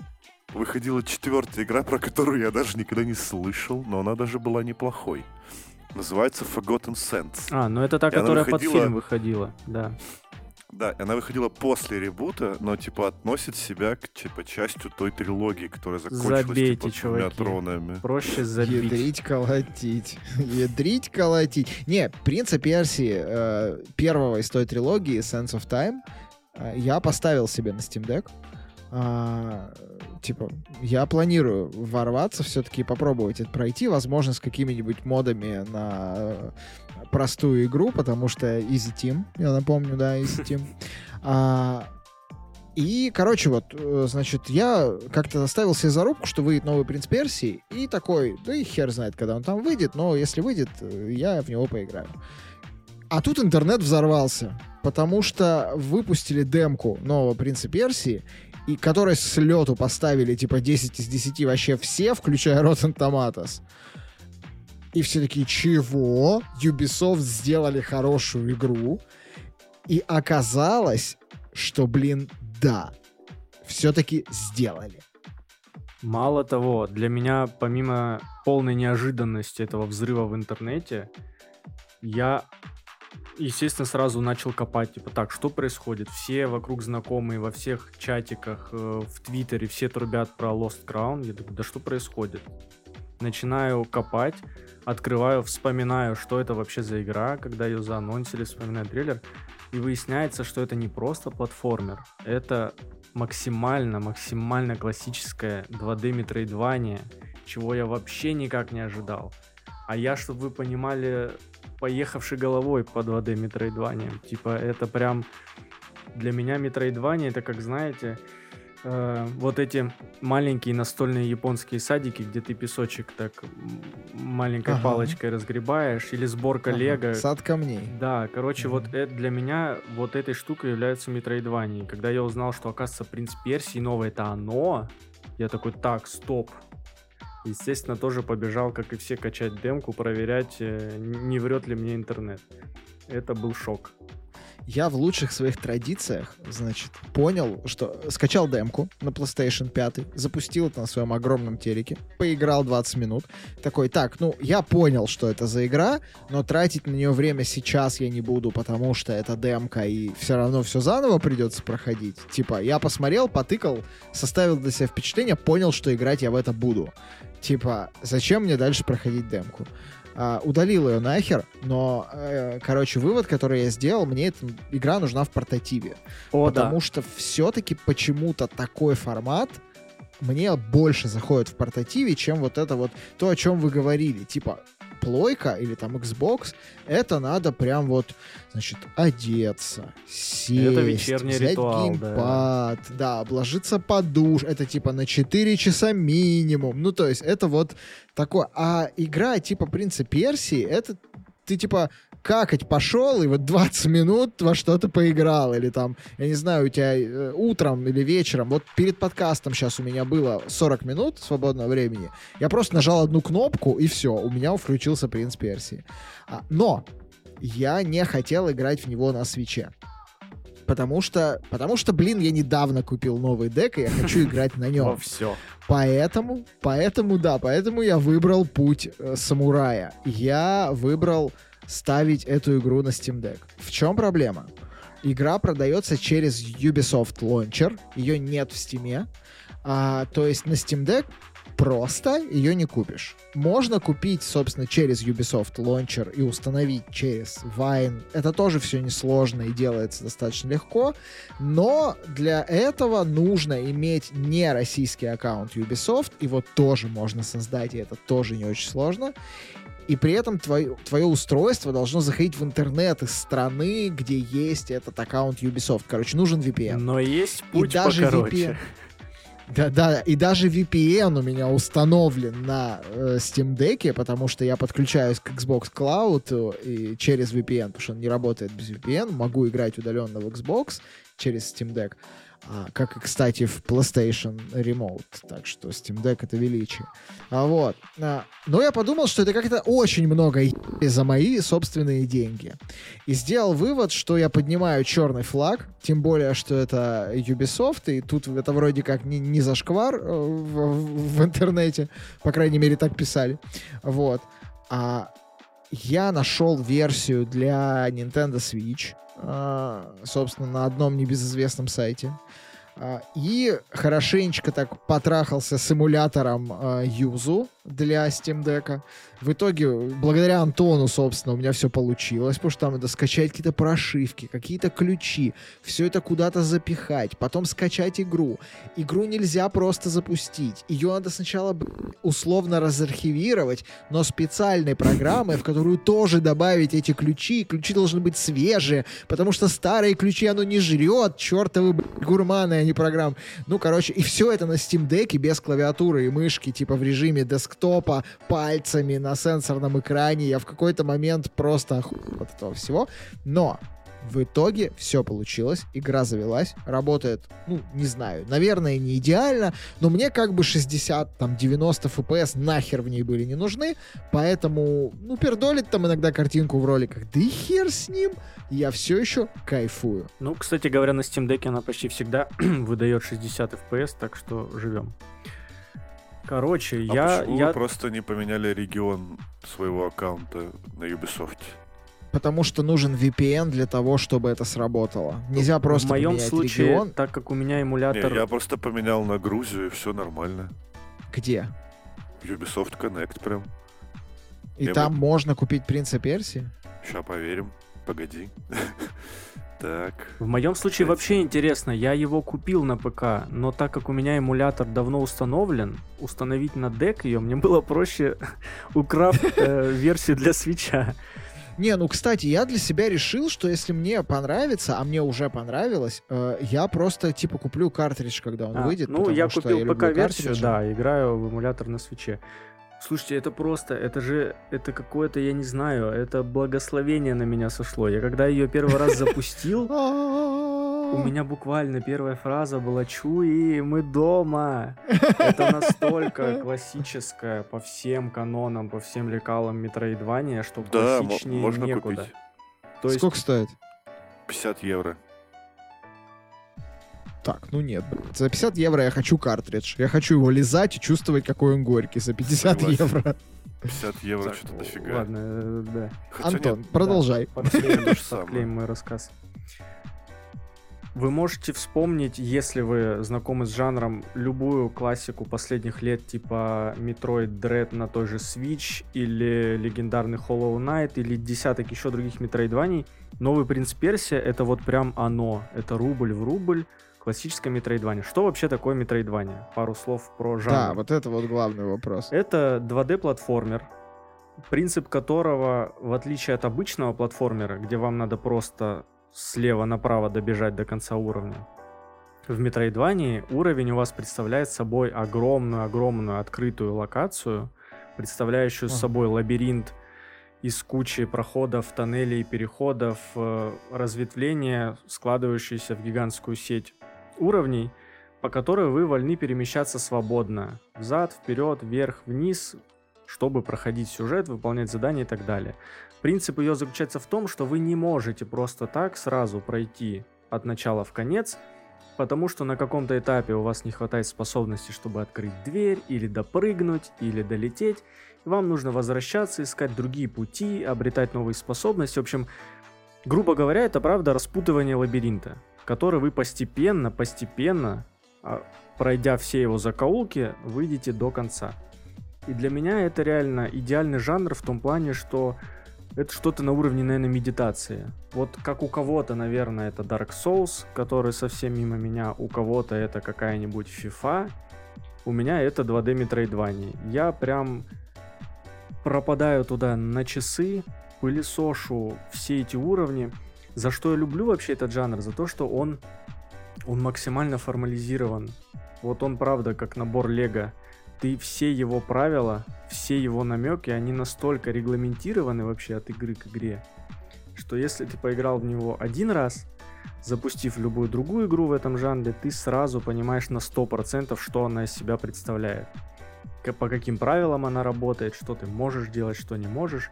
Выходила четвертая игра, про которую я даже никогда не слышал, но она даже была неплохой. Называется Forgotten Sands. А, ну это та, И которая под выходила- фильм выходила, да. Да, она выходила после ребута, но типа относит себя к типа частью той трилогии, которая закончилась Забейте, типа двумя чуваки. тронами. Проще забить. Ядрить, колотить. Ядрить, колотить. Не, «Принца Персии» э, первого из той трилогии, Sense of Time, э, я поставил себе на Steam Deck. А, типа, я планирую ворваться все-таки и попробовать это пройти, возможно, с какими-нибудь модами на э, простую игру, потому что Easy Team, я напомню, да, Easy Team. А, и, короче, вот, э, значит, я как-то заставил себе зарубку, что выйдет новый «Принц Персии», и такой, да и хер знает, когда он там выйдет, но если выйдет, э, я в него поиграю. А тут интернет взорвался, потому что выпустили демку нового «Принца Персии», и которой с лету поставили, типа, 10 из 10 вообще все, включая Rotten Tomatoes. И все такие, чего? Ubisoft сделали хорошую игру. И оказалось, что, блин, да, все-таки сделали. Мало того, для меня, помимо полной неожиданности этого взрыва в интернете, я, естественно, сразу начал копать, типа, так, что происходит? Все вокруг знакомые, во всех чатиках, э, в Твиттере, все трубят про Lost Crown. Я такой, да что происходит? Начинаю копать, открываю, вспоминаю, что это вообще за игра, когда ее заанонсили, вспоминаю трейлер, и выясняется, что это не просто платформер, это максимально, максимально классическое 2D метроидвание, чего я вообще никак не ожидал. А я, чтобы вы понимали, поехавший головой по 2D метроидваниям. Типа, это прям... Для меня метроидвания, это как, знаете, э, вот эти маленькие настольные японские садики, где ты песочек так маленькой Ага. палочкой разгребаешь, или сборка Ага, лего. Сад камней. Да, короче, вот Мгм. это для меня вот этой штукой является Метроидвания. Когда я узнал, что, оказывается, Принц Персии новое это оно, я такой, так, стоп. Естественно, тоже побежал, как и все, качать демку, проверять, э, не врет ли мне интернет. Это был шок. Я в лучших своих традициях, значит, понял, что скачал демку на PlayStation 5, запустил это на своем огромном телеке, поиграл 20 минут, такой, так, ну, я понял, что это за игра, но тратить на нее время сейчас я не буду, потому что это демка, и все равно все заново придется проходить. Типа, я посмотрел, потыкал, составил для себя впечатление, понял, что играть я в это буду. Типа, зачем мне дальше проходить демку? А, удалил ее нахер, но, э, короче, вывод, который я сделал, мне эта игра нужна в портативе. О, потому что все-таки почему-то такой формат мне больше заходит в портативе, чем вот это вот то, о чем вы говорили. Типа, плойка или там Xbox, это надо прям вот, значит, одеться, сесть, вечерний взять ритуал, геймпад, да. обложиться под душ, это типа на 4 часа минимум. Ну, то есть это вот такое. А игра типа Принца Персии, это ты типа какать пошел и вот 20 минут во что-то поиграл. Или там, я не знаю, у тебя э, утром или вечером, вот перед подкастом сейчас у меня было 40 минут свободного времени. Я просто нажал одну кнопку, и все, у меня включился Принц Персии. А, но я не хотел играть в него на свече. Потому что, потому что, блин, я недавно купил новый дек, и я хочу играть на нем. все. Поэтому, поэтому, да, поэтому я выбрал путь э, самурая. Я выбрал ставить эту игру на Steam Deck. В чем проблема? Игра продается через Ubisoft Launcher, ее нет в Steam. А, то есть на Steam Deck просто ее не купишь. Можно купить, собственно, через Ubisoft Launcher и установить через Vine. Это тоже все несложно и делается достаточно легко. Но для этого нужно иметь не российский аккаунт Ubisoft. Его тоже можно создать, и это тоже не очень сложно. И при этом твое, твое устройство должно заходить в интернет из страны, где есть этот аккаунт Ubisoft. Короче, нужен VPN. Но есть путь даже покороче. VPN. Да, да, и даже VPN у меня установлен на э, Steam Deck, потому что я подключаюсь к Xbox Cloud э, и через VPN, потому что он не работает без VPN, могу играть удаленно в Xbox через Steam Deck. А, как и, кстати, в PlayStation Remote. Так что Steam Deck — это величие. А, вот. А, но я подумал, что это как-то очень много за мои собственные деньги. И сделал вывод, что я поднимаю черный флаг, тем более, что это Ubisoft, и тут это вроде как не, не зашквар э, в, в интернете, по крайней мере, так писали. Вот. А я нашел версию для Nintendo Switch, собственно, на одном небезызвестном сайте. А, и хорошенечко так потрахался с эмулятором э, Юзу для Steam Deck. В итоге, благодаря Антону, собственно, у меня все получилось, потому что там надо скачать какие-то прошивки, какие-то ключи, все это куда-то запихать, потом скачать игру. Игру нельзя просто запустить. Ее надо сначала условно разархивировать, но специальной программой, в которую тоже добавить эти ключи. Ключи должны быть свежие, потому что старые ключи оно не жрет, чертовы гурманы, а не программ. Ну, короче, и все это на Steam Deck без клавиатуры и мышки, типа в режиме десктопа, пальцами на сенсорном экране. Я в какой-то момент просто охуел от этого всего. Но в итоге все получилось, игра завелась, работает, ну, не знаю, наверное, не идеально, но мне как бы 60, там, 90 FPS нахер в ней были не нужны, поэтому, ну, пердолит там иногда картинку в роликах, да и хер с ним, я все еще кайфую. Ну, кстати говоря, на Steam Deck она почти всегда выдает 60 FPS, так что живем. Короче, а я... почему я... вы просто не поменяли регион своего аккаунта на Ubisoft? потому что нужен VPN для того, чтобы это сработало. Нельзя в просто В моем поменять случае, регион. так как у меня Не, эмулятор... я просто поменял на Грузию, и все нормально. Где? Ubisoft Connect прям. И Я там бы- можно купить «Принца Персии»? Ща поверим. Погоди. Так. В моем случае Кстати. вообще интересно, я его купил на ПК, но так как у меня эмулятор давно установлен, установить на дек ее мне было проще, украв э, версию для свеча. Не, ну, кстати, я для себя решил, что если мне понравится, а мне уже понравилось, э, я просто, типа, куплю картридж, когда он А, выйдет. ну, потому я что купил ПК-версию, да, играю в эмулятор на свече. Слушайте, это просто, это же, это какое-то, я не знаю, это благословение на меня сошло. Я когда ее первый раз запустил, у меня буквально первая фраза была «Чуи, мы дома!» Это настолько классическое по всем канонам, по всем лекалам Метроидвания, что Да, классичнее можно некуда. купить. То есть, Сколько стоит? 50 евро. Так, ну нет. За 50 евро я хочу картридж. Я хочу его лизать и чувствовать, какой он горький. За 50 Согласен. евро. 50 евро так, что-то дофига. Ладно, э, да. Хотя Антон, нет, продолжай. Самое. подклеим мой рассказ. Вы можете вспомнить, если вы знакомы с жанром, любую классику последних лет, типа Metroid Dread на той же Switch, или легендарный Hollow Knight, или десяток еще других метроидваний. Новый Принц Персия — это вот прям оно. Это рубль в рубль, классическое метроидвание. Что вообще такое метроидвание? Пару слов про жанр. Да, вот это вот главный вопрос. Это 2D-платформер, принцип которого, в отличие от обычного платформера, где вам надо просто слева направо добежать до конца уровня, в Метроидвании уровень у вас представляет собой огромную-огромную открытую локацию, представляющую Ага. собой лабиринт из кучи проходов, тоннелей, переходов, э, разветвления, складывающиеся в гигантскую сеть уровней, по которой вы вольны перемещаться свободно. Взад, вперед, вверх, вниз, чтобы проходить сюжет, выполнять задания и так далее. Принцип ее заключается в том, что вы не можете просто так сразу пройти от начала в конец, потому что на каком-то этапе у вас не хватает способности, чтобы открыть дверь, или допрыгнуть, или долететь. И вам нужно возвращаться, искать другие пути, обретать новые способности. В общем, грубо говоря, это правда распутывание лабиринта, который вы постепенно, постепенно, а, пройдя все его закоулки, выйдете до конца. И для меня это реально идеальный жанр в том плане, что это что-то на уровне, наверное, медитации. Вот как у кого-то, наверное, это Dark Souls, который совсем мимо меня, у кого-то это какая-нибудь FIFA, у меня это 2D Metroidvania. Я прям пропадаю туда на часы, пылесошу все эти уровни. За что я люблю вообще этот жанр? За то, что он, он максимально формализирован. Вот он, правда, как набор Лего. Ты все его правила, все его намеки, они настолько регламентированы вообще от игры к игре, что если ты поиграл в него один раз, запустив любую другую игру в этом жанре, ты сразу понимаешь на 100%, что она из себя представляет. По каким правилам она работает, что ты можешь делать, что не можешь.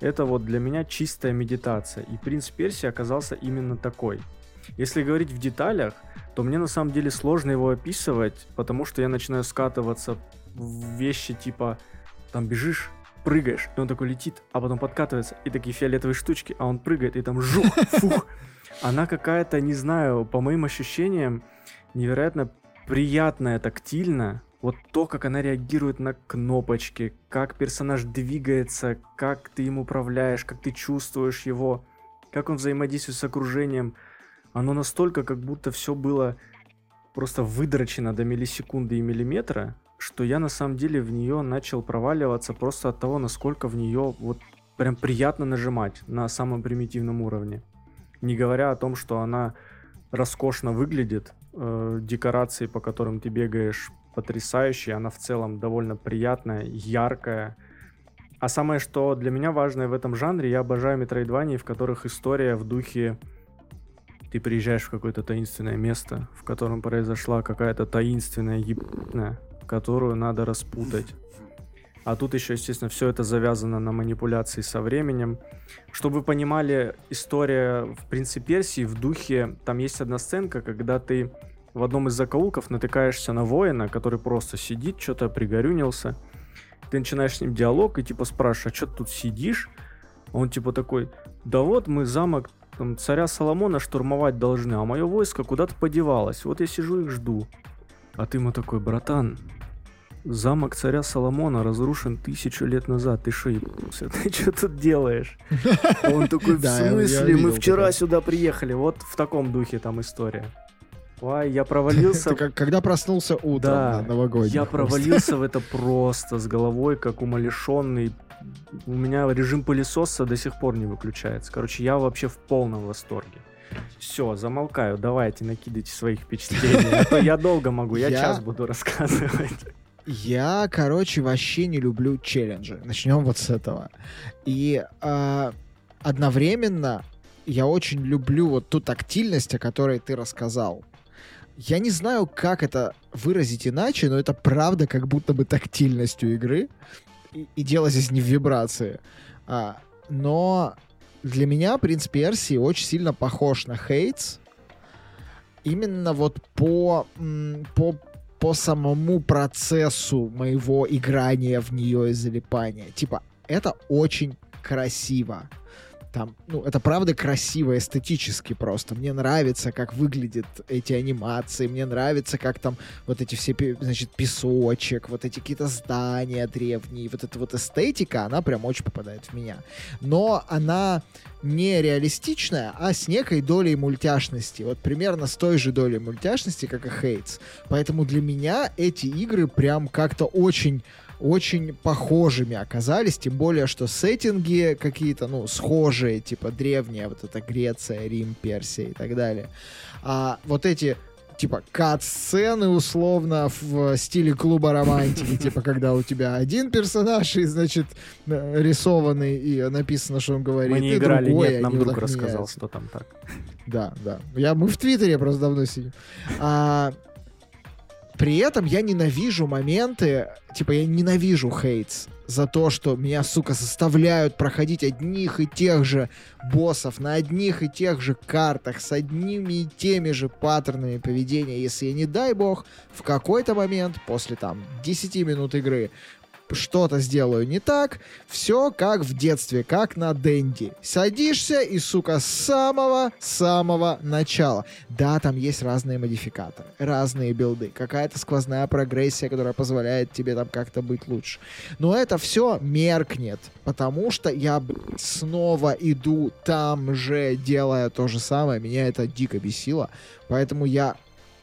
Это вот для меня чистая медитация. И принц Персии оказался именно такой. Если говорить в деталях, то мне на самом деле сложно его описывать, потому что я начинаю скатываться в вещи типа там бежишь, прыгаешь, и он такой летит, а потом подкатывается, и такие фиолетовые штучки, а он прыгает, и там жух, фух. Она какая-то, не знаю, по моим ощущениям, невероятно приятная тактильно. Вот то, как она реагирует на кнопочки, как персонаж двигается, как ты им управляешь, как ты чувствуешь его, как он взаимодействует с окружением. Оно настолько, как будто все было просто выдрочено до миллисекунды и миллиметра, что я на самом деле в нее начал проваливаться просто от того, насколько в нее вот прям приятно нажимать на самом примитивном уровне. Не говоря о том, что она роскошно выглядит, э, декорации, по которым ты бегаешь, потрясающие, она в целом довольно приятная, яркая. А самое, что для меня важное в этом жанре, я обожаю метроидвании, в которых история в духе ты приезжаешь в какое-то таинственное место, в котором произошла какая-то таинственная ебаная которую надо распутать. А тут еще, естественно, все это завязано на манипуляции со временем. Чтобы вы понимали, история в «Принце Персии» в духе... Там есть одна сценка, когда ты в одном из закоулков натыкаешься на воина, который просто сидит, что-то пригорюнился. Ты начинаешь с ним диалог и типа спрашиваешь, а что ты тут сидишь? Он типа такой, да вот мы замок там, царя Соломона штурмовать должны, а мое войско куда-то подевалось. Вот я сижу и жду. А ты ему такой, братан, Замок царя Соломона разрушен тысячу лет назад. Ты что, ебался? Ты что тут делаешь? Он такой, в смысле? Мы вчера сюда приехали. Вот в таком духе там история. Ой, я провалился... Ты когда проснулся утром да, новогодний. Я провалился в это просто с головой, как умалишенный. У меня режим пылесоса до сих пор не выключается. Короче, я вообще в полном восторге. Все, замолкаю. Давайте, накидайте своих впечатлений. А то я долго могу, я час буду рассказывать. Я, короче, вообще не люблю челленджи. Начнем вот с этого. И э, одновременно я очень люблю вот ту тактильность, о которой ты рассказал. Я не знаю, как это выразить иначе, но это правда как будто бы тактильностью игры. И, и дело здесь не в вибрации. А, но для меня «Принц Персии» очень сильно похож на «Хейтс». Именно вот по, по по самому процессу моего играния в нее и залипания. Типа, это очень красиво там, ну, это правда красиво эстетически просто. Мне нравится, как выглядят эти анимации, мне нравится, как там вот эти все, значит, песочек, вот эти какие-то здания древние, вот эта вот эстетика, она прям очень попадает в меня. Но она не реалистичная, а с некой долей мультяшности. Вот примерно с той же долей мультяшности, как и Хейтс. Поэтому для меня эти игры прям как-то очень очень похожими оказались, тем более, что сеттинги какие-то, ну, схожие, типа древняя, вот это Греция, Рим, Персия и так далее. А вот эти типа кат-сцены условно в стиле клуба романтики, типа когда у тебя один персонаж и, значит, рисованный и написано, что он говорит, Мы не играли, другой, нет, нам друг рассказал, что там так. Да, да. Я, мы в Твиттере просто давно сидим. А, при этом я ненавижу моменты, типа я ненавижу хейтс за то, что меня, сука, заставляют проходить одних и тех же боссов на одних и тех же картах с одними и теми же паттернами поведения, если я, не дай бог, в какой-то момент после там 10 минут игры что-то сделаю не так, все как в детстве, как на Дэнди. Садишься и, сука, с самого-самого начала. Да, там есть разные модификаторы, разные билды, какая-то сквозная прогрессия, которая позволяет тебе там как-то быть лучше. Но это все меркнет, потому что я снова иду там же, делая то же самое. Меня это дико бесило. Поэтому я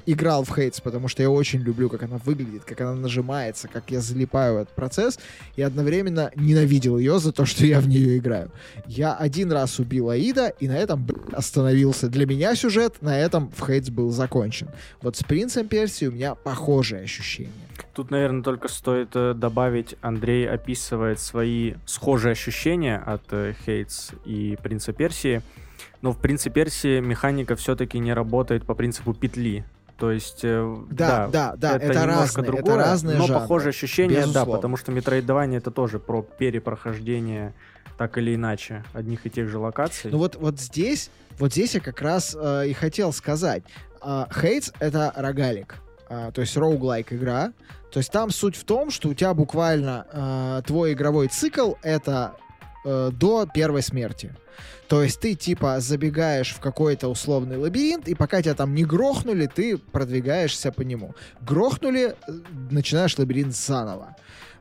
играл в Хейтс, потому что я очень люблю, как она выглядит, как она нажимается, как я залипаю в этот процесс, и одновременно ненавидел ее за то, что я в нее играю. Я один раз убил Аида, и на этом блин, остановился. Для меня сюжет на этом в Хейтс был закончен. Вот с Принцем Персии у меня похожие ощущения. Тут, наверное, только стоит э, добавить, Андрей описывает свои схожие ощущения от э, Хейтс и Принца Персии. Но в принципе Персии механика все-таки не работает по принципу петли. То есть, э, да, да, да, это, это немножко разные, другое, это разные но жанры, похожее ощущение, безусловно. да, потому что Metroidvania это тоже про перепрохождение так или иначе одних и тех же локаций. Ну вот, вот здесь, вот здесь я как раз э, и хотел сказать. Э, Хейтс — это рогалик, э, то есть роуглайк игра. То есть там суть в том, что у тебя буквально э, твой игровой цикл — это э, до первой смерти. То есть ты типа забегаешь в какой-то условный лабиринт, и пока тебя там не грохнули, ты продвигаешься по нему. Грохнули, э, начинаешь лабиринт заново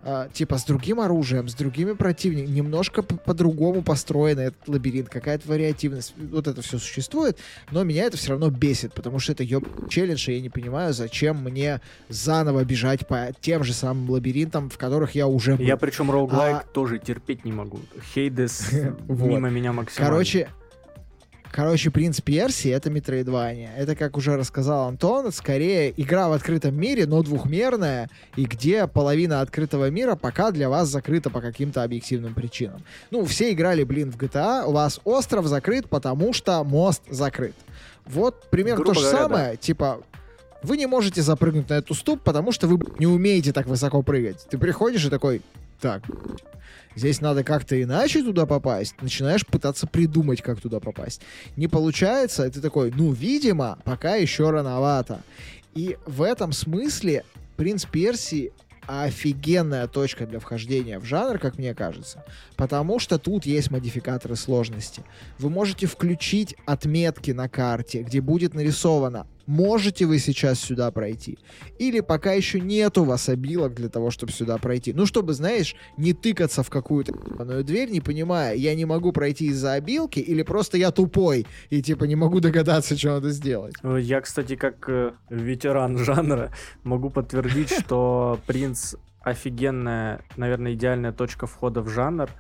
э, типа с другим оружием, с другими противниками, немножко по-другому построен этот лабиринт, какая-то вариативность, вот это все существует, но меня это все равно бесит, потому что это ёб челлендж, и я не понимаю, зачем мне заново бежать по тем же самым лабиринтам, в которых я уже был. Я причем роуглайк а... тоже терпеть не могу. Хейдес мимо меня максимально. Короче, Короче, принц Персии — это Метроидвания. Это, как уже рассказал Антон, скорее игра в открытом мире, но двухмерная, и где половина открытого мира пока для вас закрыта по каким-то объективным причинам. Ну, все играли, блин, в GTA, у вас остров закрыт, потому что мост закрыт. Вот примерно Грубо то же говоря, самое, да. типа, вы не можете запрыгнуть на эту ступ, потому что вы не умеете так высоко прыгать. Ты приходишь и такой, так, Здесь надо как-то иначе туда попасть. Начинаешь пытаться придумать, как туда попасть. Не получается, и ты такой, ну, видимо, пока еще рановато. И в этом смысле «Принц Персии» офигенная точка для вхождения в жанр, как мне кажется, потому что тут есть модификаторы сложности. Вы можете включить отметки на карте, где будет нарисовано можете вы сейчас сюда пройти. Или пока еще нет у вас обилок для того, чтобы сюда пройти. Ну, чтобы, знаешь, не тыкаться в какую-то дверь, не понимая, я не могу пройти из-за обилки, или просто я тупой, и типа не могу догадаться, что надо сделать. Я, кстати, как э, ветеран жанра, могу подтвердить, что принц офигенная, наверное, идеальная точка входа в жанр.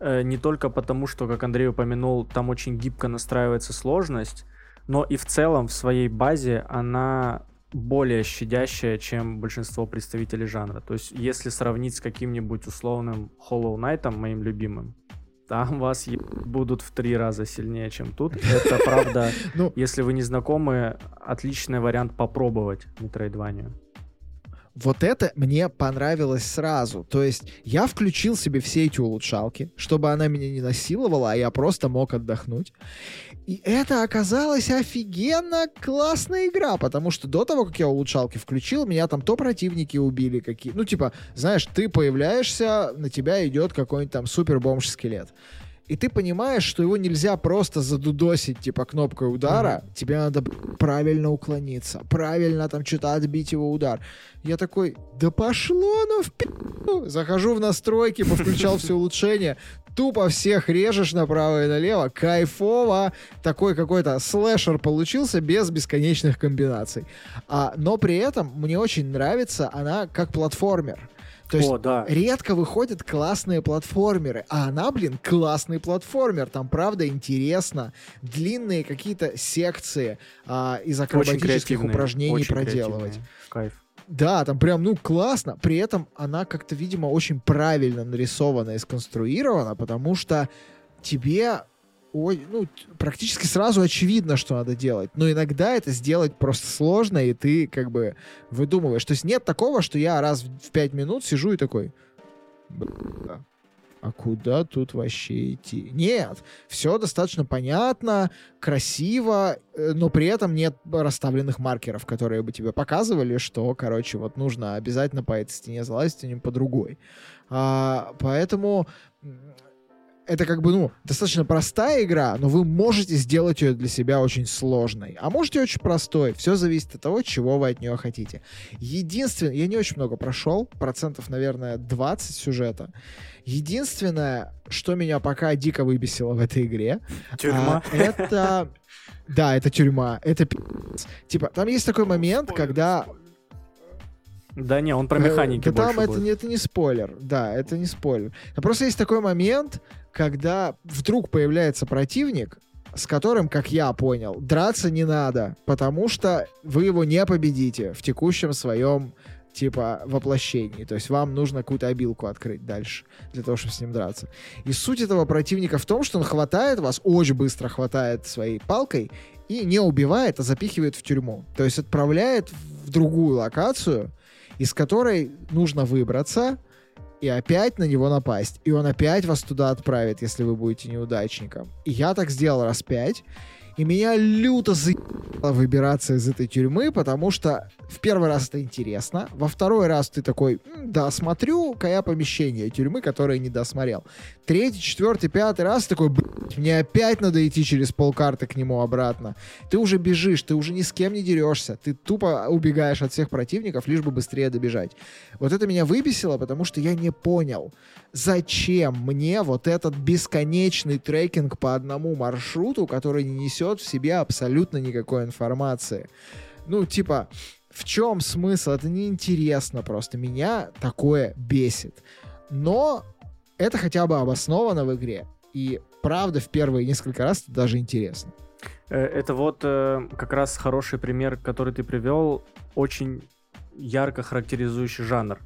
Э, не только потому, что, как Андрей упомянул, там очень гибко настраивается сложность, но и в целом в своей базе она более щадящая, чем большинство представителей жанра. То есть, если сравнить с каким-нибудь условным Hollow Knight, моим любимым, там вас будут в три раза сильнее, чем тут. Это правда, ну, если вы не знакомы, отличный вариант попробовать Metroidvania. Вот это мне понравилось сразу. То есть я включил себе все эти улучшалки, чтобы она меня не насиловала, а я просто мог отдохнуть. И это оказалась офигенно классная игра, потому что до того, как я улучшалки включил, меня там то противники убили какие... Ну, типа, знаешь, ты появляешься, на тебя идет какой-нибудь там супер бомж-скелет и ты понимаешь, что его нельзя просто задудосить, типа, кнопкой удара, mm-hmm. тебе надо правильно уклониться, правильно там что-то отбить его удар. Я такой, да пошло ну в пи***. Захожу в настройки, повключал все улучшения, тупо всех режешь направо и налево, кайфово, такой какой-то слэшер получился без бесконечных комбинаций. А, но при этом мне очень нравится она как платформер. То есть О, да. редко выходят классные платформеры, а она, блин, классный платформер. Там, правда, интересно. Длинные какие-то секции а, из акробатических упражнений проделывать. Кайф. Да, там прям, ну, классно. При этом она как-то, видимо, очень правильно нарисована и сконструирована, потому что тебе ой, ну, практически сразу очевидно, что надо делать. Но иногда это сделать просто сложно, и ты как бы выдумываешь. То есть нет такого, что я раз в пять минут сижу и такой... А куда тут вообще идти? Нет, все достаточно понятно, красиво, э, но при этом нет расставленных маркеров, которые бы тебе показывали, что, короче, вот нужно обязательно по этой стене залазить, а не по другой. А, поэтому это как бы, ну, достаточно простая игра, но вы можете сделать ее для себя очень сложной. А можете очень простой. Все зависит от того, чего вы от нее хотите. Единственное, я не очень много прошел, процентов, наверное, 20 сюжета. Единственное, что меня пока дико выбесило в этой игре, тюрьма. А, это... Да, это тюрьма. Это Типа, там есть такой момент, когда да не, он про э, механики да больше там будет. это, это не спойлер. Да, это не спойлер. Но просто есть такой момент, когда вдруг появляется противник, с которым, как я понял, драться не надо, потому что вы его не победите в текущем своем типа воплощений. То есть вам нужно какую-то обилку открыть дальше для того, чтобы с ним драться. И суть этого противника в том, что он хватает вас, очень быстро хватает своей палкой и не убивает, а запихивает в тюрьму. То есть отправляет в другую локацию, из которой нужно выбраться и опять на него напасть. И он опять вас туда отправит, если вы будете неудачником. И я так сделал раз пять. И меня люто заебало выбираться из этой тюрьмы, потому что в первый раз это интересно, во второй раз ты такой, да, смотрю-ка помещение тюрьмы, которое не досмотрел. Третий, четвертый, пятый раз такой, мне опять надо идти через полкарты к нему обратно. Ты уже бежишь, ты уже ни с кем не дерешься, ты тупо убегаешь от всех противников, лишь бы быстрее добежать. Вот это меня выбесило, потому что я не понял, зачем мне вот этот бесконечный трекинг по одному маршруту, который не несет в себе абсолютно никакой информации. Ну, типа, в чем смысл? Это неинтересно просто. Меня такое бесит. Но это хотя бы обосновано в игре. И правда, в первые несколько раз это даже интересно. Э, это вот э, как раз хороший пример, который ты привел, очень ярко характеризующий жанр.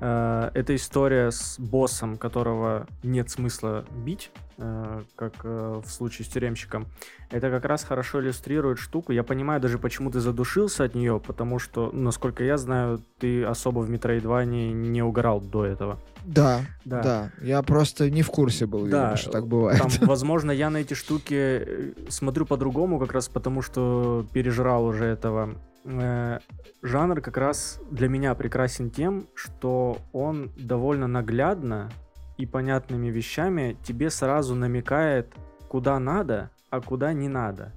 Э, это история с боссом, которого нет смысла бить, как э, в случае с тюремщиком. Это как раз хорошо иллюстрирует штуку. Я понимаю даже, почему ты задушился от нее, потому что, насколько я знаю, ты особо в Metroidvania не угорал до этого. Да, да, да. Я просто не в курсе был, да, видимо, что так бывает. Там, возможно, я на эти штуки смотрю по-другому, как раз потому, что пережрал уже этого э, жанр как раз для меня прекрасен тем, что он довольно наглядно и понятными вещами тебе сразу намекает, куда надо, а куда не надо.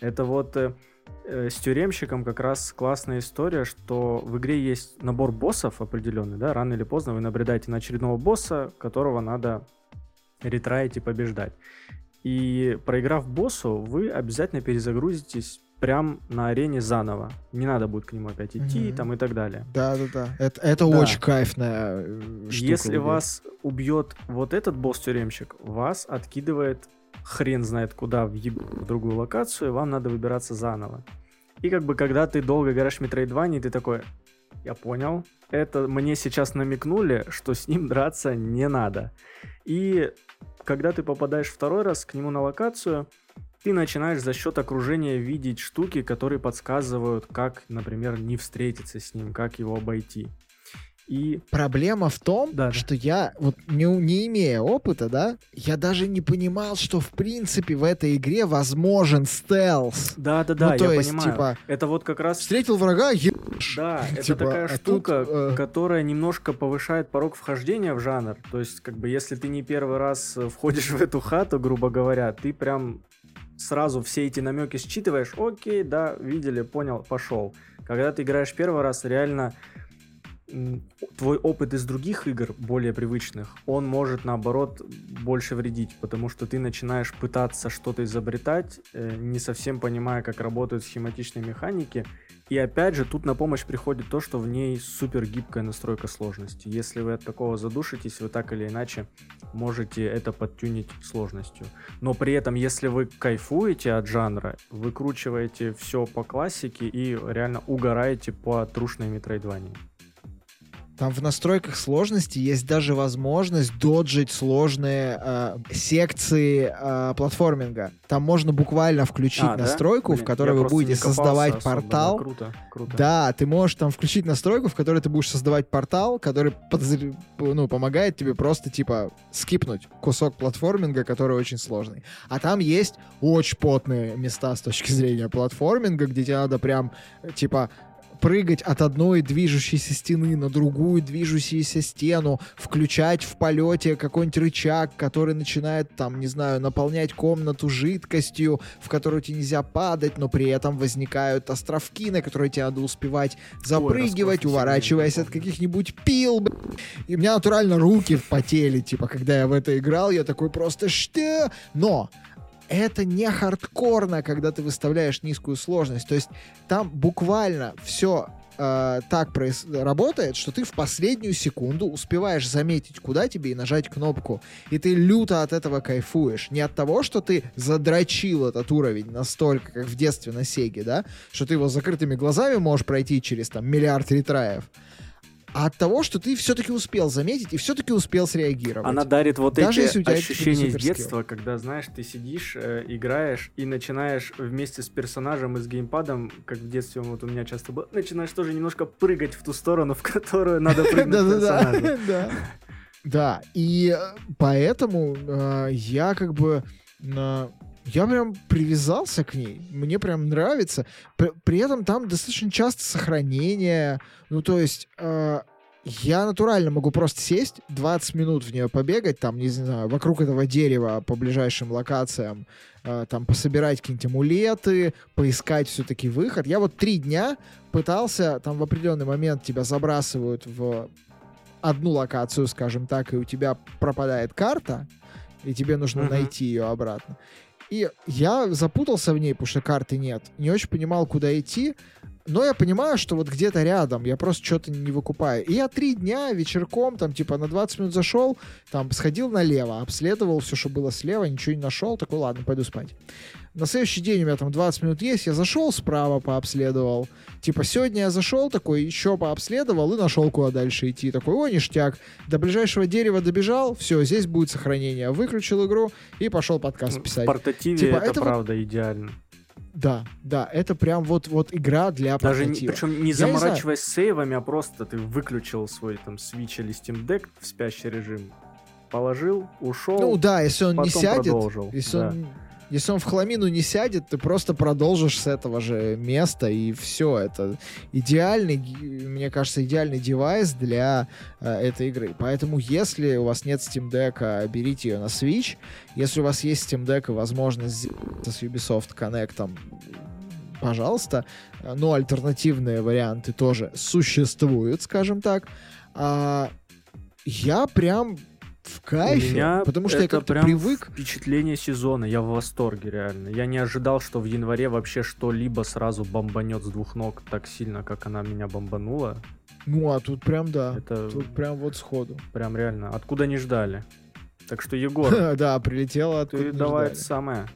Это вот э, э, с тюремщиком как раз классная история, что в игре есть набор боссов определенный, да, рано или поздно вы набредаете на очередного босса, которого надо ретраить и побеждать. И проиграв боссу, вы обязательно перезагрузитесь прям на арене заново. Не надо будет к нему опять идти mm-hmm. там и так далее. Да, да, да. Это, это да. очень кайфная э, штука. Если вас убьет вот этот босс-тюремщик, вас откидывает хрен знает куда в, еб... в другую локацию, вам надо выбираться заново. И как бы когда ты долго играешь в Metroidvania, ты такой, я понял, это мне сейчас намекнули, что с ним драться не надо. И когда ты попадаешь второй раз к нему на локацию, ты начинаешь за счет окружения видеть штуки, которые подсказывают, как, например, не встретиться с ним, как его обойти. И проблема в том, да, что да. я, вот не, не имея опыта, да, я даже не понимал, что в принципе в этой игре возможен стелс. Да, да, да, ну, то я есть, понимаю. Типа, это вот как раз... Встретил врага, ебашь. Да, это типа, такая а штука, тут, э... которая немножко повышает порог вхождения в жанр. То есть, как бы, если ты не первый раз входишь в эту хату, грубо говоря, ты прям сразу все эти намеки считываешь, окей, да, видели, понял, пошел. Когда ты играешь первый раз, реально твой опыт из других игр, более привычных, он может, наоборот, больше вредить, потому что ты начинаешь пытаться что-то изобретать, э, не совсем понимая, как работают схематичные механики, и опять же, тут на помощь приходит то, что в ней супер гибкая настройка сложности. Если вы от такого задушитесь, вы так или иначе можете это подтюнить сложностью. Но при этом, если вы кайфуете от жанра, выкручиваете все по классике и реально угораете по трушной метроидвании. Там в настройках сложности есть даже возможность доджить сложные э, секции э, платформинга. Там можно буквально включить а, настройку, да? в которой вы будете создавать особо, портал. Да, круто, круто. Да, ты можешь там включить настройку, в которой ты будешь создавать портал, который подозр... ну, помогает тебе просто типа скипнуть кусок платформинга, который очень сложный. А там есть очень потные места с точки зрения платформинга, где тебе надо прям типа прыгать от одной движущейся стены на другую движущуюся стену, включать в полете какой-нибудь рычаг, который начинает, там, не знаю, наполнять комнату жидкостью, в которую тебе нельзя падать, но при этом возникают островки, на которые тебе надо успевать запрыгивать, Ой, уворачиваясь от каких-нибудь пил. И у меня натурально руки потели, типа, когда я в это играл, я такой просто что? Но это не хардкорно, когда ты выставляешь низкую сложность. То есть там буквально все э, так проис- работает, что ты в последнюю секунду успеваешь заметить, куда тебе и нажать кнопку. И ты люто от этого кайфуешь. Не от того, что ты задрочил этот уровень настолько, как в детстве на Сеге, да, что ты его с закрытыми глазами можешь пройти через там миллиард ретраев, а от того, что ты все-таки успел заметить и все-таки успел среагировать. Она дарит вот Даже эти ощущения суперскилл. детства, когда, знаешь, ты сидишь, э, играешь и начинаешь вместе с персонажем и с геймпадом, как в детстве вот у меня часто было, начинаешь тоже немножко прыгать в ту сторону, в которую надо прыгнуть персонажу. Да. И э, поэтому э, я как бы... я прям привязался к ней. Мне прям нравится. При, при этом там достаточно часто сохранение. Ну, то есть... э, я натурально могу просто сесть, 20 минут в нее побегать, там, не знаю, вокруг этого дерева по ближайшим локациям, э, там, пособирать какие-нибудь амулеты, поискать все-таки выход. Я вот три дня пытался, там в определенный момент тебя забрасывают в одну локацию, скажем так, и у тебя пропадает карта, и тебе нужно Мгм. найти ее обратно. И я запутался в ней, потому что карты нет. Не очень понимал, куда идти. Но я понимаю, что вот где-то рядом, я просто что-то не выкупаю. И я три дня вечерком, там, типа, на 20 минут зашел, там, сходил налево, обследовал все, что было слева, ничего не нашел, такой, ладно, пойду спать. На следующий день у меня там 20 минут есть, я зашел справа, пообследовал. Типа, сегодня я зашел такой, еще пообследовал и нашел, куда дальше идти. Такой, о, ништяк. До ближайшего дерева добежал, все, здесь будет сохранение. Выключил игру и пошел подкаст В писать. портативе Типа, это, это вот- правда идеально. Да, да, это прям вот, вот игра для Даже не, портатива. причем не не знаю. заморачиваясь сейвами, а просто ты выключил свой там Switch или Steam Deck в спящий режим, положил, ушел, Ну да, если он не сядет, продолжил. если да. он если он в хламину не сядет, ты просто продолжишь с этого же места, и все. Это идеальный, мне кажется, идеальный девайс для э, этой игры. Поэтому, если у вас нет Steam Deck, а берите ее на Switch. Если у вас есть Steam Deck и возможность с Ubisoft Connect, пожалуйста. Но альтернативные варианты тоже существуют, скажем так. А, я прям в кайфе, У меня потому что я это как-то прям привык. впечатление сезона. Я в восторге, реально. Я не ожидал, что в январе вообще что-либо сразу бомбанет с двух ног так сильно, как она меня бомбанула. Ну, а тут прям да. Это Тут прям вот сходу. прям реально. Откуда не ждали. Так что, Егор, Да, прилетело откуда ты давай это самое.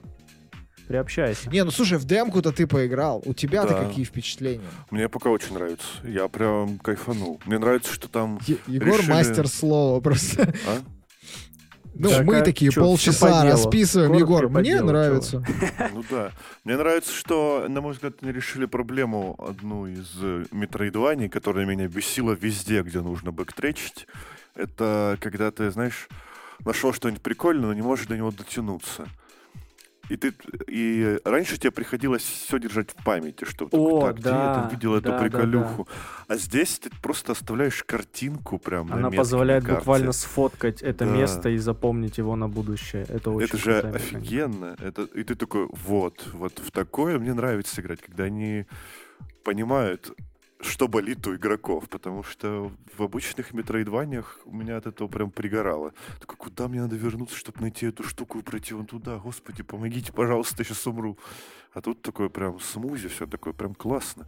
Приобщайся. Не, ну слушай, в демку-то ты поиграл. У тебя-то Да. какие впечатления? Мне пока очень нравится. Я прям кайфанул. Мне нравится, что там... Е- Егор Решили- мастер слова просто. А? Ну, Так, мы а такие чё, полчаса расписываем. Коротко Егор, мне делу, нравится. Ну да. Мне нравится, что, на мой взгляд, они решили проблему одну из э, метроидваний, которая меня бесила везде, где нужно бэктречить. Это когда ты, знаешь, нашел что-нибудь прикольное, но не можешь до него дотянуться. И ты и раньше тебе приходилось все держать в памяти, что О, так, где я да, там видел эту да, да, приколюху. А здесь ты просто оставляешь картинку прям на Она метке позволяет на карте. буквально сфоткать это Да. место и запомнить его на будущее. Это очень Это же механика. офигенно. Это, и ты такой, вот, вот в такое мне нравится играть, когда они понимают, что болит у игроков, потому что в обычных метроидваниях у меня от этого прям пригорало. Такой, куда мне надо вернуться, чтобы найти эту штуку и пройти вон туда? Господи, помогите, пожалуйста, я сейчас умру. А тут такое прям смузи, все такое прям классно.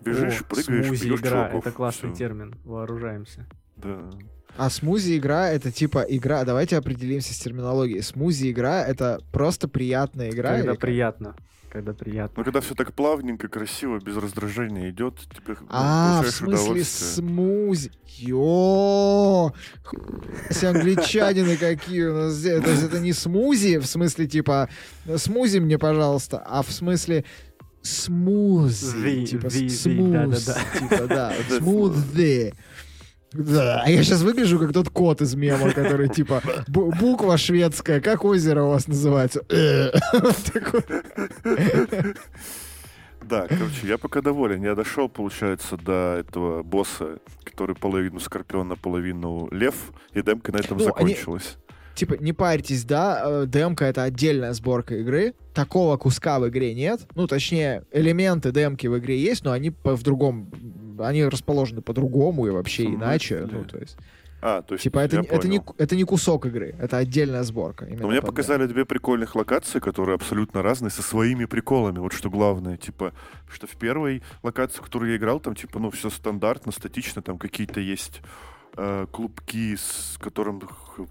Бежишь, О, прыгаешь, смузи игра, чуваков. это классный Всё. термин. Вооружаемся. Да. А смузи игра это типа игра. Давайте определимся с терминологией. Смузи игра это просто приятная игра. Когда приятно. Когда приятно. Но когда все так плавненько, красиво, без раздражения идет, тебе ну, А, в смысле смузи. Йо! Все англичанины какие у нас здесь. То есть это не смузи, в смысле типа смузи мне, пожалуйста, а в смысле смузи. Типа ви- ви, смуз. да-да-да. Типа, да, Да, смузи. Да, а я сейчас выгляжу как тот кот из мема, который типа бу- буква шведская, как озеро у вас называется? Э. Да, короче, я пока доволен. Я дошел, получается, до этого босса, который половину скорпион, наполовину лев, и демка на этом Ну, они- закончилась. Типа, не парьтесь, да, э, демка это отдельная сборка игры. Такого куска в игре нет. Ну, точнее, элементы демки в игре есть, но они в другом... Они расположены по-другому и вообще В иначе. Ну, то есть, А, то есть типа, это, это, не, понял. это не кусок игры, это отдельная сборка. Но мне показали две прикольных локации, которые абсолютно разные, со своими приколами. Вот что главное, типа, что в первой локации, в которую я играл, там, типа, ну, все стандартно, статично, там какие-то есть э, клубки, с которым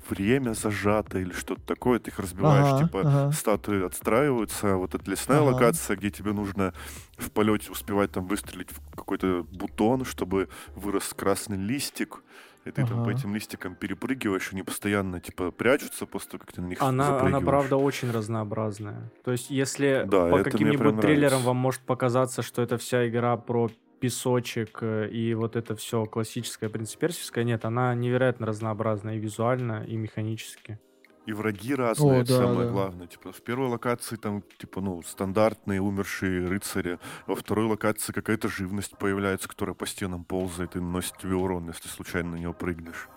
время зажато или что-то такое, ты их разбиваешь, ага, типа ага. статуи отстраиваются, а вот эта лесная ага. локация, где тебе нужно в полете успевать там выстрелить в какой-то бутон, чтобы вырос красный листик, и ты ага. там по этим листикам перепрыгиваешь, они постоянно, типа, прячутся после того, как ты на них она, Она, правда, очень разнообразная. То есть, если да, по каким-нибудь трейлерам вам может показаться, что это вся игра про песочек э, и вот это все классическое принциперсивское, нет, она невероятно разнообразная и визуально, и механически. И враги разные, О, да, самое да. главное. Типа, в первой локации там, типа, ну, стандартные умершие рыцари. Во второй локации какая-то живность появляется, которая по стенам ползает и наносит тебе урон, если случайно на нее прыгнешь.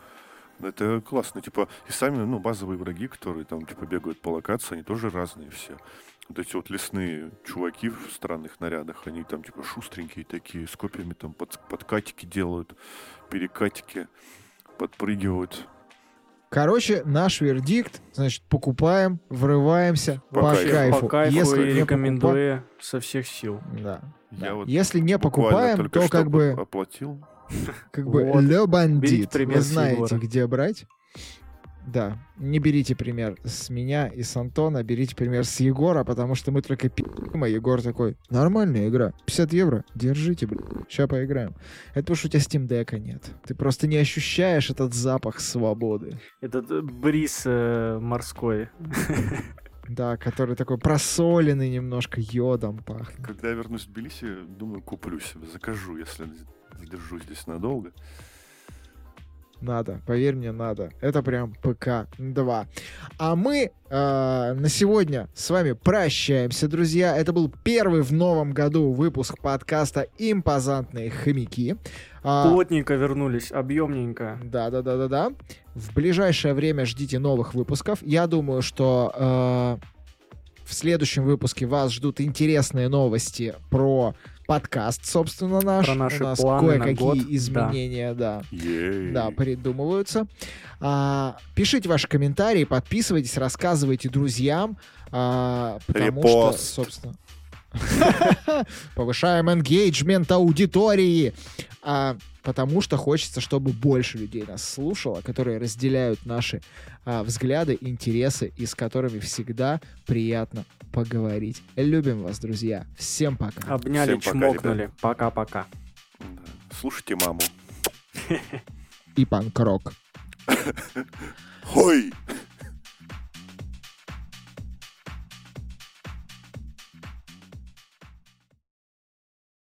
Это классно. Типа, и сами, ну, базовые враги, которые там, типа, бегают по локации, они тоже разные все. Вот эти вот лесные чуваки в странных нарядах, они там, типа, шустренькие такие, с копьями там под, подкатики делают, перекатики, подпрыгивают. Короче, наш вердикт, значит, покупаем, врываемся по, по кайфу. кайфу. По кайфу Если и рекомендую покупаем... со всех сил. Да. да. Вот Если не покупаем, то как бы... Оплатил. Как бы вот. Ле Бандит. Вы знаете, где брать. Да, не берите пример с меня и с Антона, берите пример с Егора, потому что мы только пи***м, а Егор такой, нормальная игра, 50 евро, держите, блин, сейчас поиграем. Это потому что у тебя Steam Deck нет. Ты просто не ощущаешь этот запах свободы. Этот э, бриз э, морской. Да, который такой просоленный немножко, йодом пахнет. Когда я вернусь в Тбилиси, думаю, куплю себе, закажу, если задержусь здесь надолго. Надо, поверь мне, надо. Это прям ПК-2. А мы э, на сегодня с вами прощаемся, друзья. Это был первый в новом году выпуск подкаста «Импозантные хомяки». А, Плотненько вернулись, объемненько. Да-да-да-да-да. В ближайшее время ждите новых выпусков. Я думаю, что э, в следующем выпуске вас ждут интересные новости про подкаст, собственно, наш. Про наши У нас планы кое-какие изменения, да, да, да придумываются. А, пишите ваши комментарии, подписывайтесь, рассказывайте друзьям, а, потому Репост. что, собственно, повышаем engagement аудитории. А, потому что хочется, чтобы больше людей нас слушало, которые разделяют наши а, взгляды, интересы и с которыми всегда приятно поговорить. Любим вас, друзья. Всем пока. Обняли, Всем чмокнули. Пока-пока. Слушайте маму. И панк-рок. Хой!